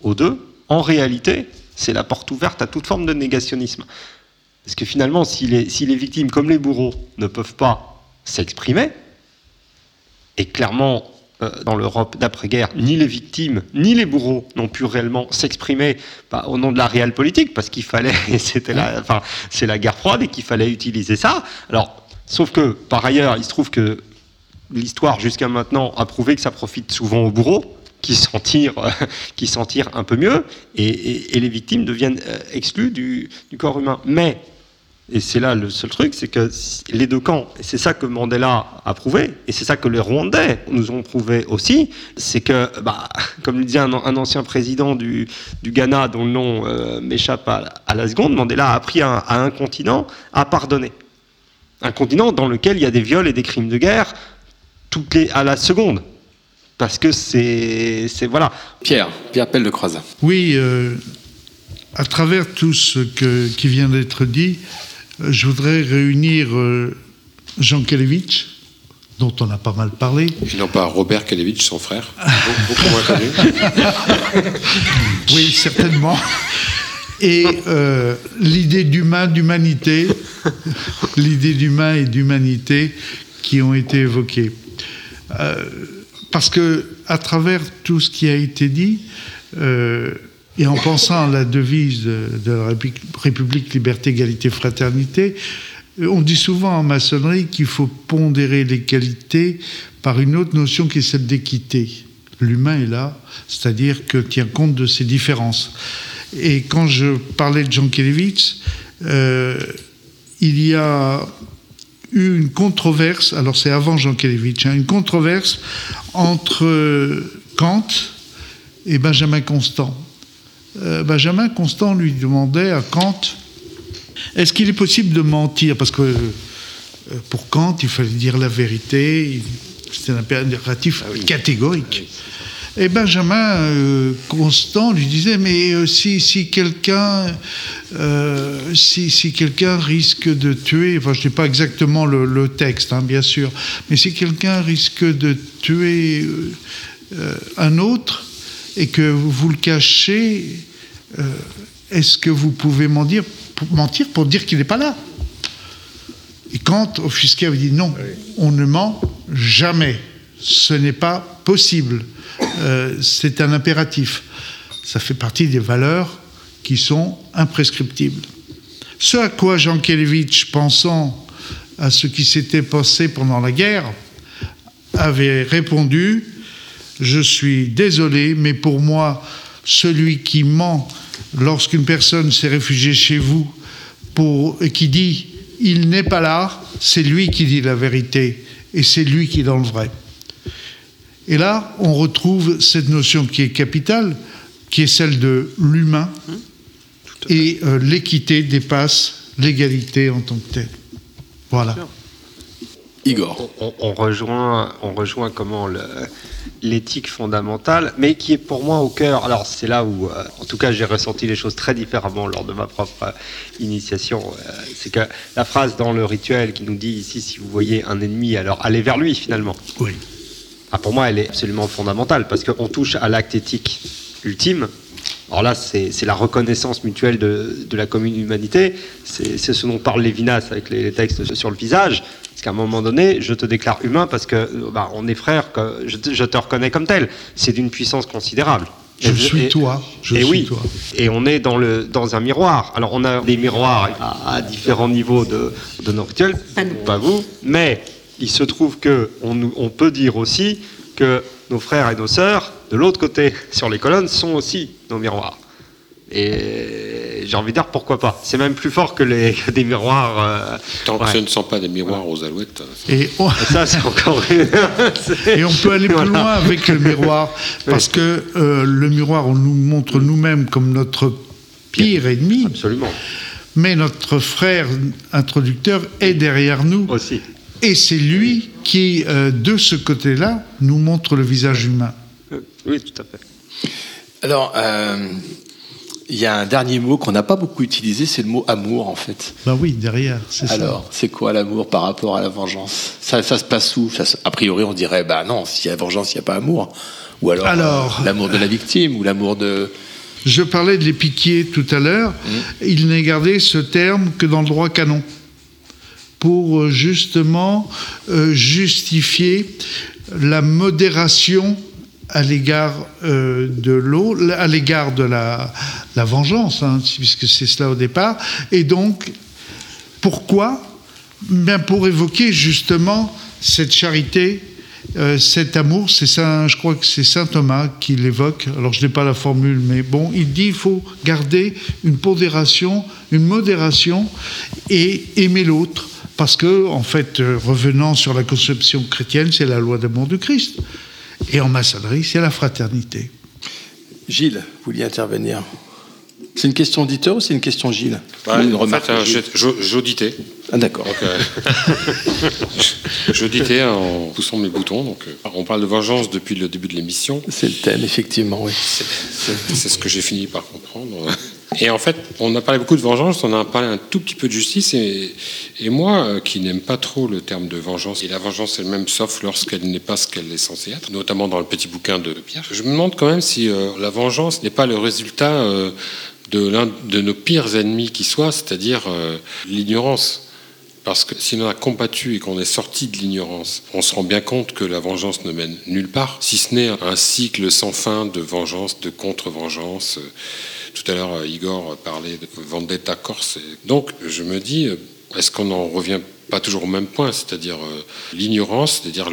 aux deux, en réalité, c'est la porte ouverte à toute forme de négationnisme. Parce que finalement, si les, si les victimes, comme les bourreaux, ne peuvent pas s'exprimer, et clairement, dans l'Europe d'après-guerre, ni les victimes, ni les bourreaux n'ont pu réellement s'exprimer bah, au nom de la réelle politique, parce qu'il fallait, [laughs] c'était la, enfin, c'est la guerre froide et qu'il fallait utiliser ça. Alors, sauf que, par ailleurs, il se trouve que l'histoire jusqu'à maintenant a prouvé que ça profite souvent aux bourreaux qui s'en tirent, euh, [laughs] qui s'en un peu mieux, et les victimes deviennent euh, exclues du, du corps humain. Mais, et c'est là le seul truc, c'est que les deux camps, et c'est ça que Mandela a prouvé, et c'est ça que les Rwandais nous ont prouvé aussi, c'est que, bah, comme le disait un, un ancien président du, du Ghana, dont le nom euh, m'échappe à, à la seconde, Mandela a appris à, à un continent à pardonner. Un continent dans lequel il y a des viols et des crimes de guerre toutes les, à la seconde. Parce que c'est. Voilà. Pierre, Pierre Pelle de Croizat. Oui, euh, à travers tout ce que- qui vient d'être dit, euh, je voudrais réunir euh, Jean Kelevitch, dont on a pas mal parlé. Et non pas Robert Kalevitch, son frère, [laughs] beaucoup beaucoup moins connu. Oui, certainement. Et euh, l'idée d'humain, d'humanité, l'idée d'humain et d'humanité qui ont été évoquées. Euh, parce que à travers tout ce qui a été dit, euh, et en pensant à la devise de, la République, liberté, égalité, fraternité, euh, on dit souvent en maçonnerie qu'il faut pondérer les qualités par une autre notion qui est celle d'équité. L'humain est là, c'est-à-dire que tient compte de ses différences. Et quand je parlais de Jean Kelevitz, euh, il y a eu une controverse, alors c'est avant Jean Kelevitch, hein, une controverse entre Kant et Benjamin Constant. Euh, Benjamin Constant lui demandait à Kant est-ce qu'il est possible de mentir? Parce que euh, pour Kant, il fallait dire la vérité, c'était un impératif catégorique. Et Benjamin euh, Constant lui disait mais euh, si, si quelqu'un euh, si, si quelqu'un risque de tuer, enfin je ne sais pas exactement le, le texte hein, bien sûr, mais si quelqu'un risque de tuer un autre et que vous le cachez, euh, est-ce que vous pouvez mentir pour, mentir pour dire qu'il n'est pas là? Et Kant, offusqué, avait dit non, on ne ment jamais. Ce n'est pas possible. Euh, c'est un impératif. Ça fait partie des valeurs qui sont imprescriptibles. Ce à quoi Jean Kelevitch, pensant à ce qui s'était passé pendant la guerre, avait répondu Je suis désolé, mais pour moi, celui qui ment lorsqu'une personne s'est réfugiée chez vous pour, et qui dit il n'est pas là, c'est lui qui dit la vérité et c'est lui qui est dans le vrai. Et là, on retrouve cette notion qui est capitale, qui est celle de l'humain, et euh, l'équité dépasse l'égalité en tant que telle. Voilà. Igor. On, on rejoint, on rejoint comment le- l'éthique fondamentale, mais qui est pour moi au cœur. Alors c'est là où, euh, en tout cas, j'ai ressenti les choses très différemment lors de ma propre euh, initiation. Euh, c'est que la phrase dans le rituel qui nous dit ici, si vous voyez un ennemi, alors allez vers lui finalement. Oui. Ah, pour moi, elle est absolument fondamentale parce qu'on touche à l'acte éthique ultime Alors là, c'est la reconnaissance mutuelle de, de la commune humanité. C'est ce dont parle Lévinas avec les, les textes sur le visage. Parce qu'à un moment donné, je te déclare humain parce que euh, bah, on est frères, que je, te- je te reconnais comme tel. C'est d'une puissance considérable. Je Et suis et- toi, je et suis oui, toi. et on est dans, le, dans un miroir. Alors, on a des miroirs à, à différents niveaux de, de nos rituels, pas vous, mais il se trouve que on, on peut dire aussi que nos frères et nos sœurs, de l'autre côté, sur les colonnes, sont aussi nos miroirs. Et j'ai envie de dire pourquoi pas. C'est même plus fort que, les, que [laughs] des miroirs. euh, Tant que ce ne sont pas des miroirs aux alouettes. Et on, ça, c'est encore [laughs] Et on peut aller plus Voilà. loin avec le miroir, parce que euh, le miroir, on nous montre nous-mêmes comme notre pire ennemi. Absolument. Mais notre frère introducteur est derrière nous. Aussi. Et c'est lui qui, euh, de ce côté-là, nous montre le visage humain. Oui, tout à fait. Alors, euh, il y a un dernier mot qu'on n'a pas beaucoup utilisé, c'est le mot amour, en fait. Ben oui, derrière, c'est ça. Alors, c'est quoi l'amour par rapport à la vengeance? Ça, ça se passe où? Ça se- A priori, on dirait, bah non, s'il y a vengeance, il n'y a pas amour. Ou alors, Alors- euh, l'amour de la victime, ou l'amour de... Je parlais de l'épiquier tout à l'heure. Mmh. Il n'est gardé ce terme que dans le droit canon pour euh, justement euh, justifier la modération à l'égard euh, de l'eau, à l'égard de la, vengeance, hein, puisque c'est cela au départ. Et donc, pourquoi Bien pour évoquer justement cette charité, euh, cet amour. C'est saint, je crois que c'est saint Thomas qui l'évoque. Alors je n'ai pas la formule, mais bon, il dit il faut garder une pondération, une modération et aimer l'autre. Parce que, en fait, euh, revenant sur la conception chrétienne, c'est la loi d'amour du Christ. Et en maçonnerie, c'est la fraternité. Gilles, vous vouliez intervenir C'est une question auditeur ou c'est une question Gilles Bah, une en remarque fait, euh, j'auditais. Ah, d'accord. Euh, [laughs] j'auditais en poussant mes boutons. Donc, euh, on parle de vengeance depuis le début de l'émission. C'est le thème, effectivement, oui. C'est ce que j'ai fini par comprendre. Et en fait, on a parlé beaucoup de vengeance, on a parlé un tout petit peu de justice. Et, moi, euh, qui n'aime pas trop le terme de vengeance, et la vengeance elle-même, sauf lorsqu'elle n'est pas ce qu'elle est censée être, notamment dans le petit bouquin de Pierre, je me demande quand même si euh, la vengeance n'est pas le résultat euh, de l'un de nos pires ennemis qui soit, c'est-à-dire l'ignorance. Parce que si on a combattu et qu'on est sorti de l'ignorance, on se rend bien compte que la vengeance ne mène nulle part, si ce n'est un cycle sans fin de vengeance, de contre-vengeance. Tout à l'heure, euh, Igor parlait de vendetta corse. Donc, je me dis, euh, est-ce qu'on n'en revient pas toujours au même point, c'est-à-dire euh, l'ignorance, c'est-à-dire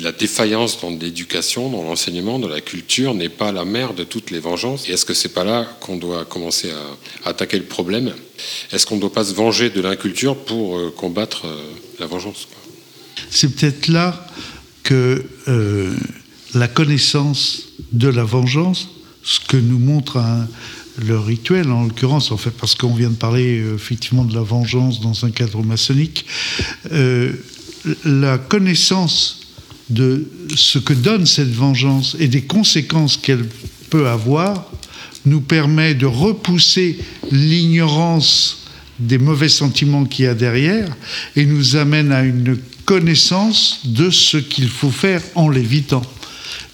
la défaillance dans l'éducation, dans l'enseignement, dans la culture, n'est pas la mère de toutes les vengeances? Et est-ce que c'est pas là qu'on doit commencer à, attaquer le problème? Est-ce qu'on ne doit pas se venger de l'inculture pour combattre la vengeance C'est peut-être là que la connaissance de la vengeance, ce que nous montre un- le rituel, en l'occurrence, en fait, parce qu'on vient de parler euh, effectivement de la vengeance dans un cadre maçonnique, euh, la connaissance de ce que donne cette vengeance et des conséquences qu'elle peut avoir nous permet de repousser l'ignorance des mauvais sentiments qu'il y a derrière et nous amène à une connaissance de ce qu'il faut faire en l'évitant.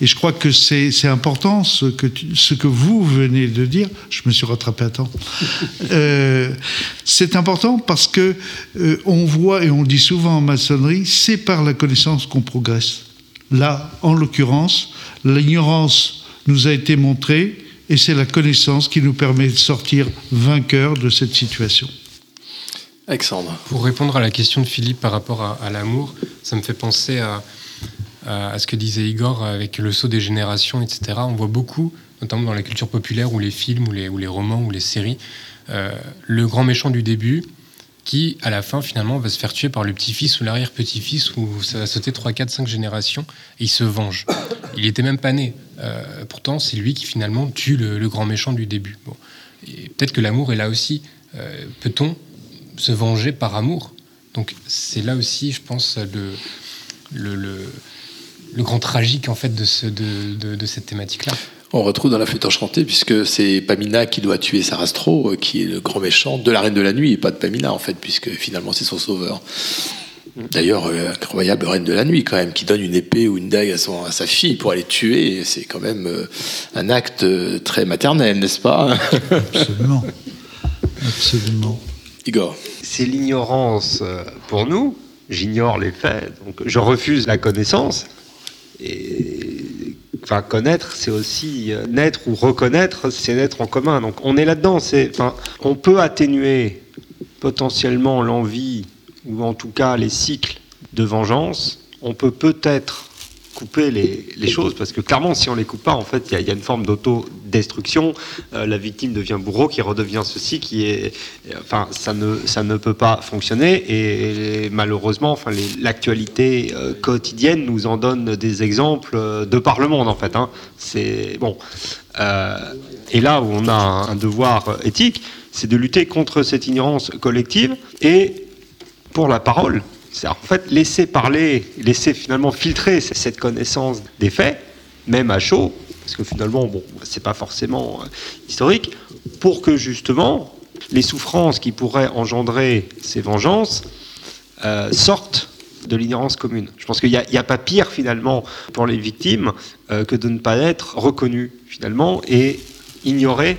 Et je crois que c'est important ce que, tu- ce que vous venez de dire. Je me suis rattrapé à temps. [laughs] Euh, c'est important parce que euh, on voit et on le dit souvent en maçonnerie, c'est par la connaissance qu'on progresse. Là, en l'occurrence, l'ignorance nous a été montrée et c'est la connaissance qui nous permet de sortir vainqueurs de cette situation. Alexandre. Pour répondre à la question de Philippe par rapport à, à l'amour, ça me fait penser à, à- à ce que disait Igor avec le saut des générations, etc. On voit beaucoup, notamment dans la culture populaire ou les films ou les, romans ou les séries, euh, le grand méchant du début qui, à la fin, finalement, va se faire tuer par le petit-fils ou l'arrière-petit-fils, où ça va sauter 3, 4, 5 générations, et il se venge. Il était même pas né. Euh, pourtant, c'est lui qui, finalement, tue le, grand méchant du début. Peut-être que l'amour est là aussi. Euh, Peut-on se venger par amour? Donc c'est là aussi, je pense, le, le, le grand tragique en fait de, ce, de, de, de cette thématique-là. On retrouve dans la flûte enchantée, puisque c'est Pamina qui doit tuer Sarastro, euh, qui est le grand méchant de la Reine de la Nuit, et pas de Pamina, en fait, puisque finalement c'est son sauveur. D'ailleurs, euh, incroyable reine de la nuit quand même, qui donne une épée ou une dague à, son, à sa fille pour aller tuer. C'est quand même euh, un acte euh, très maternel, n'est-ce pas? Absolument. Absolument. Igor. C'est l'ignorance pour nous. J'ignore les faits, donc je refuse la connaissance. Et enfin, connaître, c'est aussi euh, naître ou reconnaître, c'est naître en commun. Donc on est là-dedans. On peut atténuer potentiellement l'envie ou en tout cas les cycles de vengeance. On peut peut-être couper les, choses parce que clairement, si on les coupe pas, en fait, il y a- une forme d'autodestruction. Euh, la victime devient bourreau, qui redevient ceci, qui est, enfin, ça ne, ça ne peut pas fonctionner. Et, malheureusement, enfin, l'actualité euh, quotidienne nous en donne des exemples euh, de par le monde, en fait. hein. C'est bon. Euh, et là où on a un, devoir euh, éthique, c'est de lutter contre cette ignorance collective et pour la parole. En fait laisser parler, laisser finalement filtrer cette connaissance des faits, même à chaud, parce que finalement, bon, c'est pas forcément euh, historique, pour que justement les souffrances qui pourraient engendrer ces vengeances euh, sortent de l'ignorance commune. Je pense qu'il n'y a pas pire finalement pour les victimes euh, que de ne pas être reconnues finalement et ignorées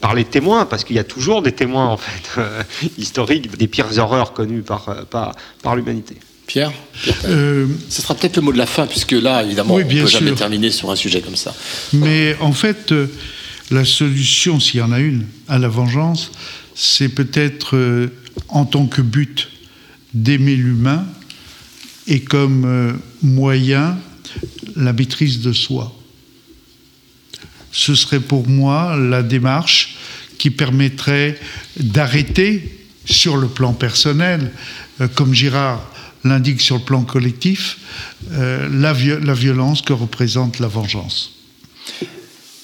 par les témoins, parce qu'il y a toujours des témoins en fait euh, [laughs] historiques des pires horreurs connues par, euh, par, par l'humanité. Pierre, Euh, Ce sera peut-être le mot de la fin, puisque là, évidemment, Oui, on ne peut jamais terminer sur un sujet comme ça. Mais en fait, euh, la solution, s'il y en a une, à la vengeance, c'est peut-être euh, en tant que but d'aimer l'humain et comme euh, moyen la maîtrise de soi. Ce serait pour moi la démarche qui permettrait d'arrêter sur le plan personnel, euh, comme Girard l'indique sur le plan collectif, euh, la, vio- la violence que représente la vengeance.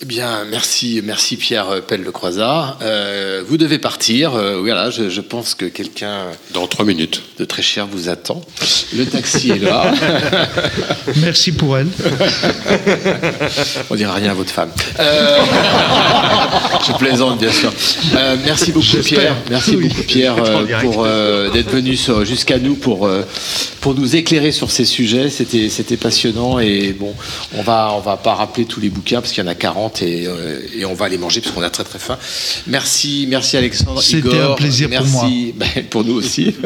Eh bien, merci, merci Pierre Pelle le Croisat. Euh, vous devez partir. Euh, voilà, je, je pense que quelqu'un Dans trois minutes. de très cher vous attend. Le taxi est là. [laughs] Merci pour elle. [laughs] On dira rien à votre femme. Euh, [laughs] je plaisante, bien sûr. Euh, merci beaucoup. Pierre. Merci Oui. beaucoup, Pierre, pour euh, d'être venu jusqu'à nous pour pour nous éclairer sur ces sujets. C'était c'était passionnant et bon, on va on va pas rappeler tous les bouquins parce qu'il y en a 40 et, euh, et on va les manger parce qu'on a très très faim. Merci, merci Alexandre. C'était Igor, un plaisir pour merci, [laughs] ben, pour nous aussi. [laughs]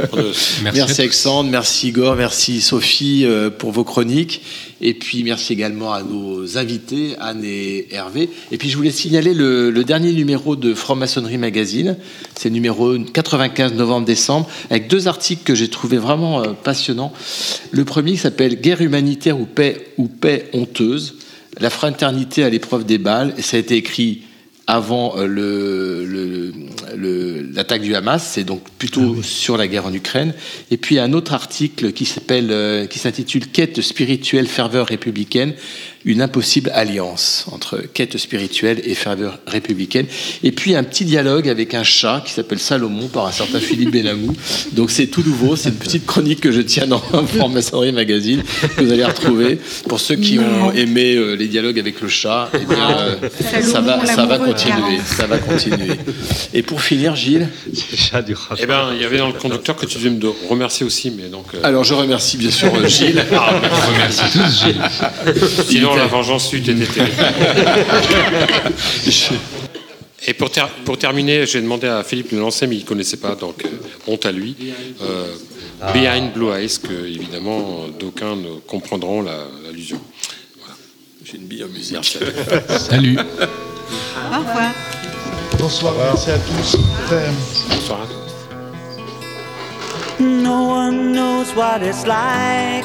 Merci Merci. Alexandre, merci Igor, merci Sophie euh, pour vos chroniques. Et puis merci également à nos invités, Anne et Hervé. Et puis je voulais signaler le, le dernier numéro de Franc-Maçonnerie Magazine. C'est le numéro 95 novembre-décembre, avec deux articles que j'ai trouvé vraiment euh, passionnants. Le premier qui s'appelle Guerre humanitaire ou paix, ou paix honteuse. La fraternité à l'épreuve des balles. Ça a été écrit avant euh, le- le- le- l'attaque du Hamas, c'est donc plutôt sur la guerre en Ukraine. Et puis un autre article qui s'appelle, euh, qui s'intitule Quête spirituelle, ferveur républicaine, une impossible alliance entre quête spirituelle et ferveur républicaine. Et puis un petit dialogue avec un chat qui s'appelle Salomon par un certain Philippe Benamou. Donc c'est tout nouveau, c'est une petite chronique que je tiens dans [laughs] Franc-Maçonnerie Magazine que vous allez retrouver. Pour ceux qui ont aimé euh, les dialogues avec le chat, eh bien, euh, ça va, ça va continuer, ça va continuer. Et pour finir, Gilles. Chat du rat. Eh ben, il y avait dans le conducteur que tu devais me remercier aussi, mais donc. euh, Alors je remercie bien sûr euh, [laughs] Gilles. Ah, je remercie tous Gilles. Sinon, la vengeance eût été terrible. [laughs] Et pour, ter- pour terminer, j'ai demandé à Philippe de le lancer, mais il ne connaissait pas, donc euh, honte à lui. Euh, Behind Blue Eyes, que évidemment d'aucuns ne comprendront la- l'allusion. Voilà. J'ai une bille en musique. Merci à. [laughs] Salut. Au revoir. Bonsoir, merci à tous. Bonsoir à tous. No one knows what it's like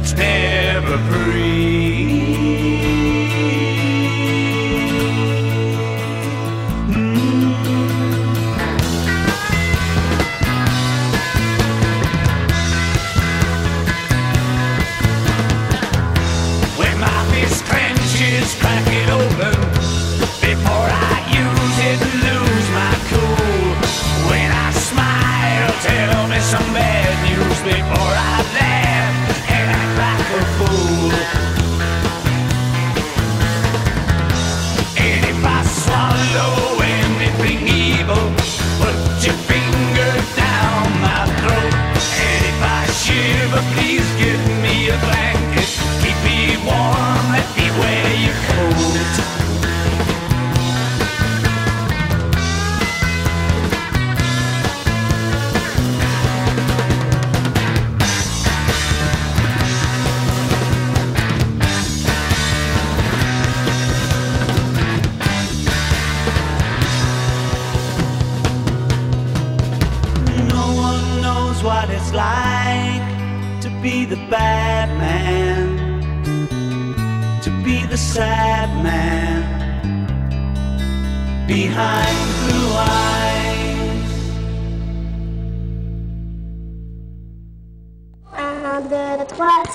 that's never free. bad man, to be the sad man behind blue eyes. I have the trois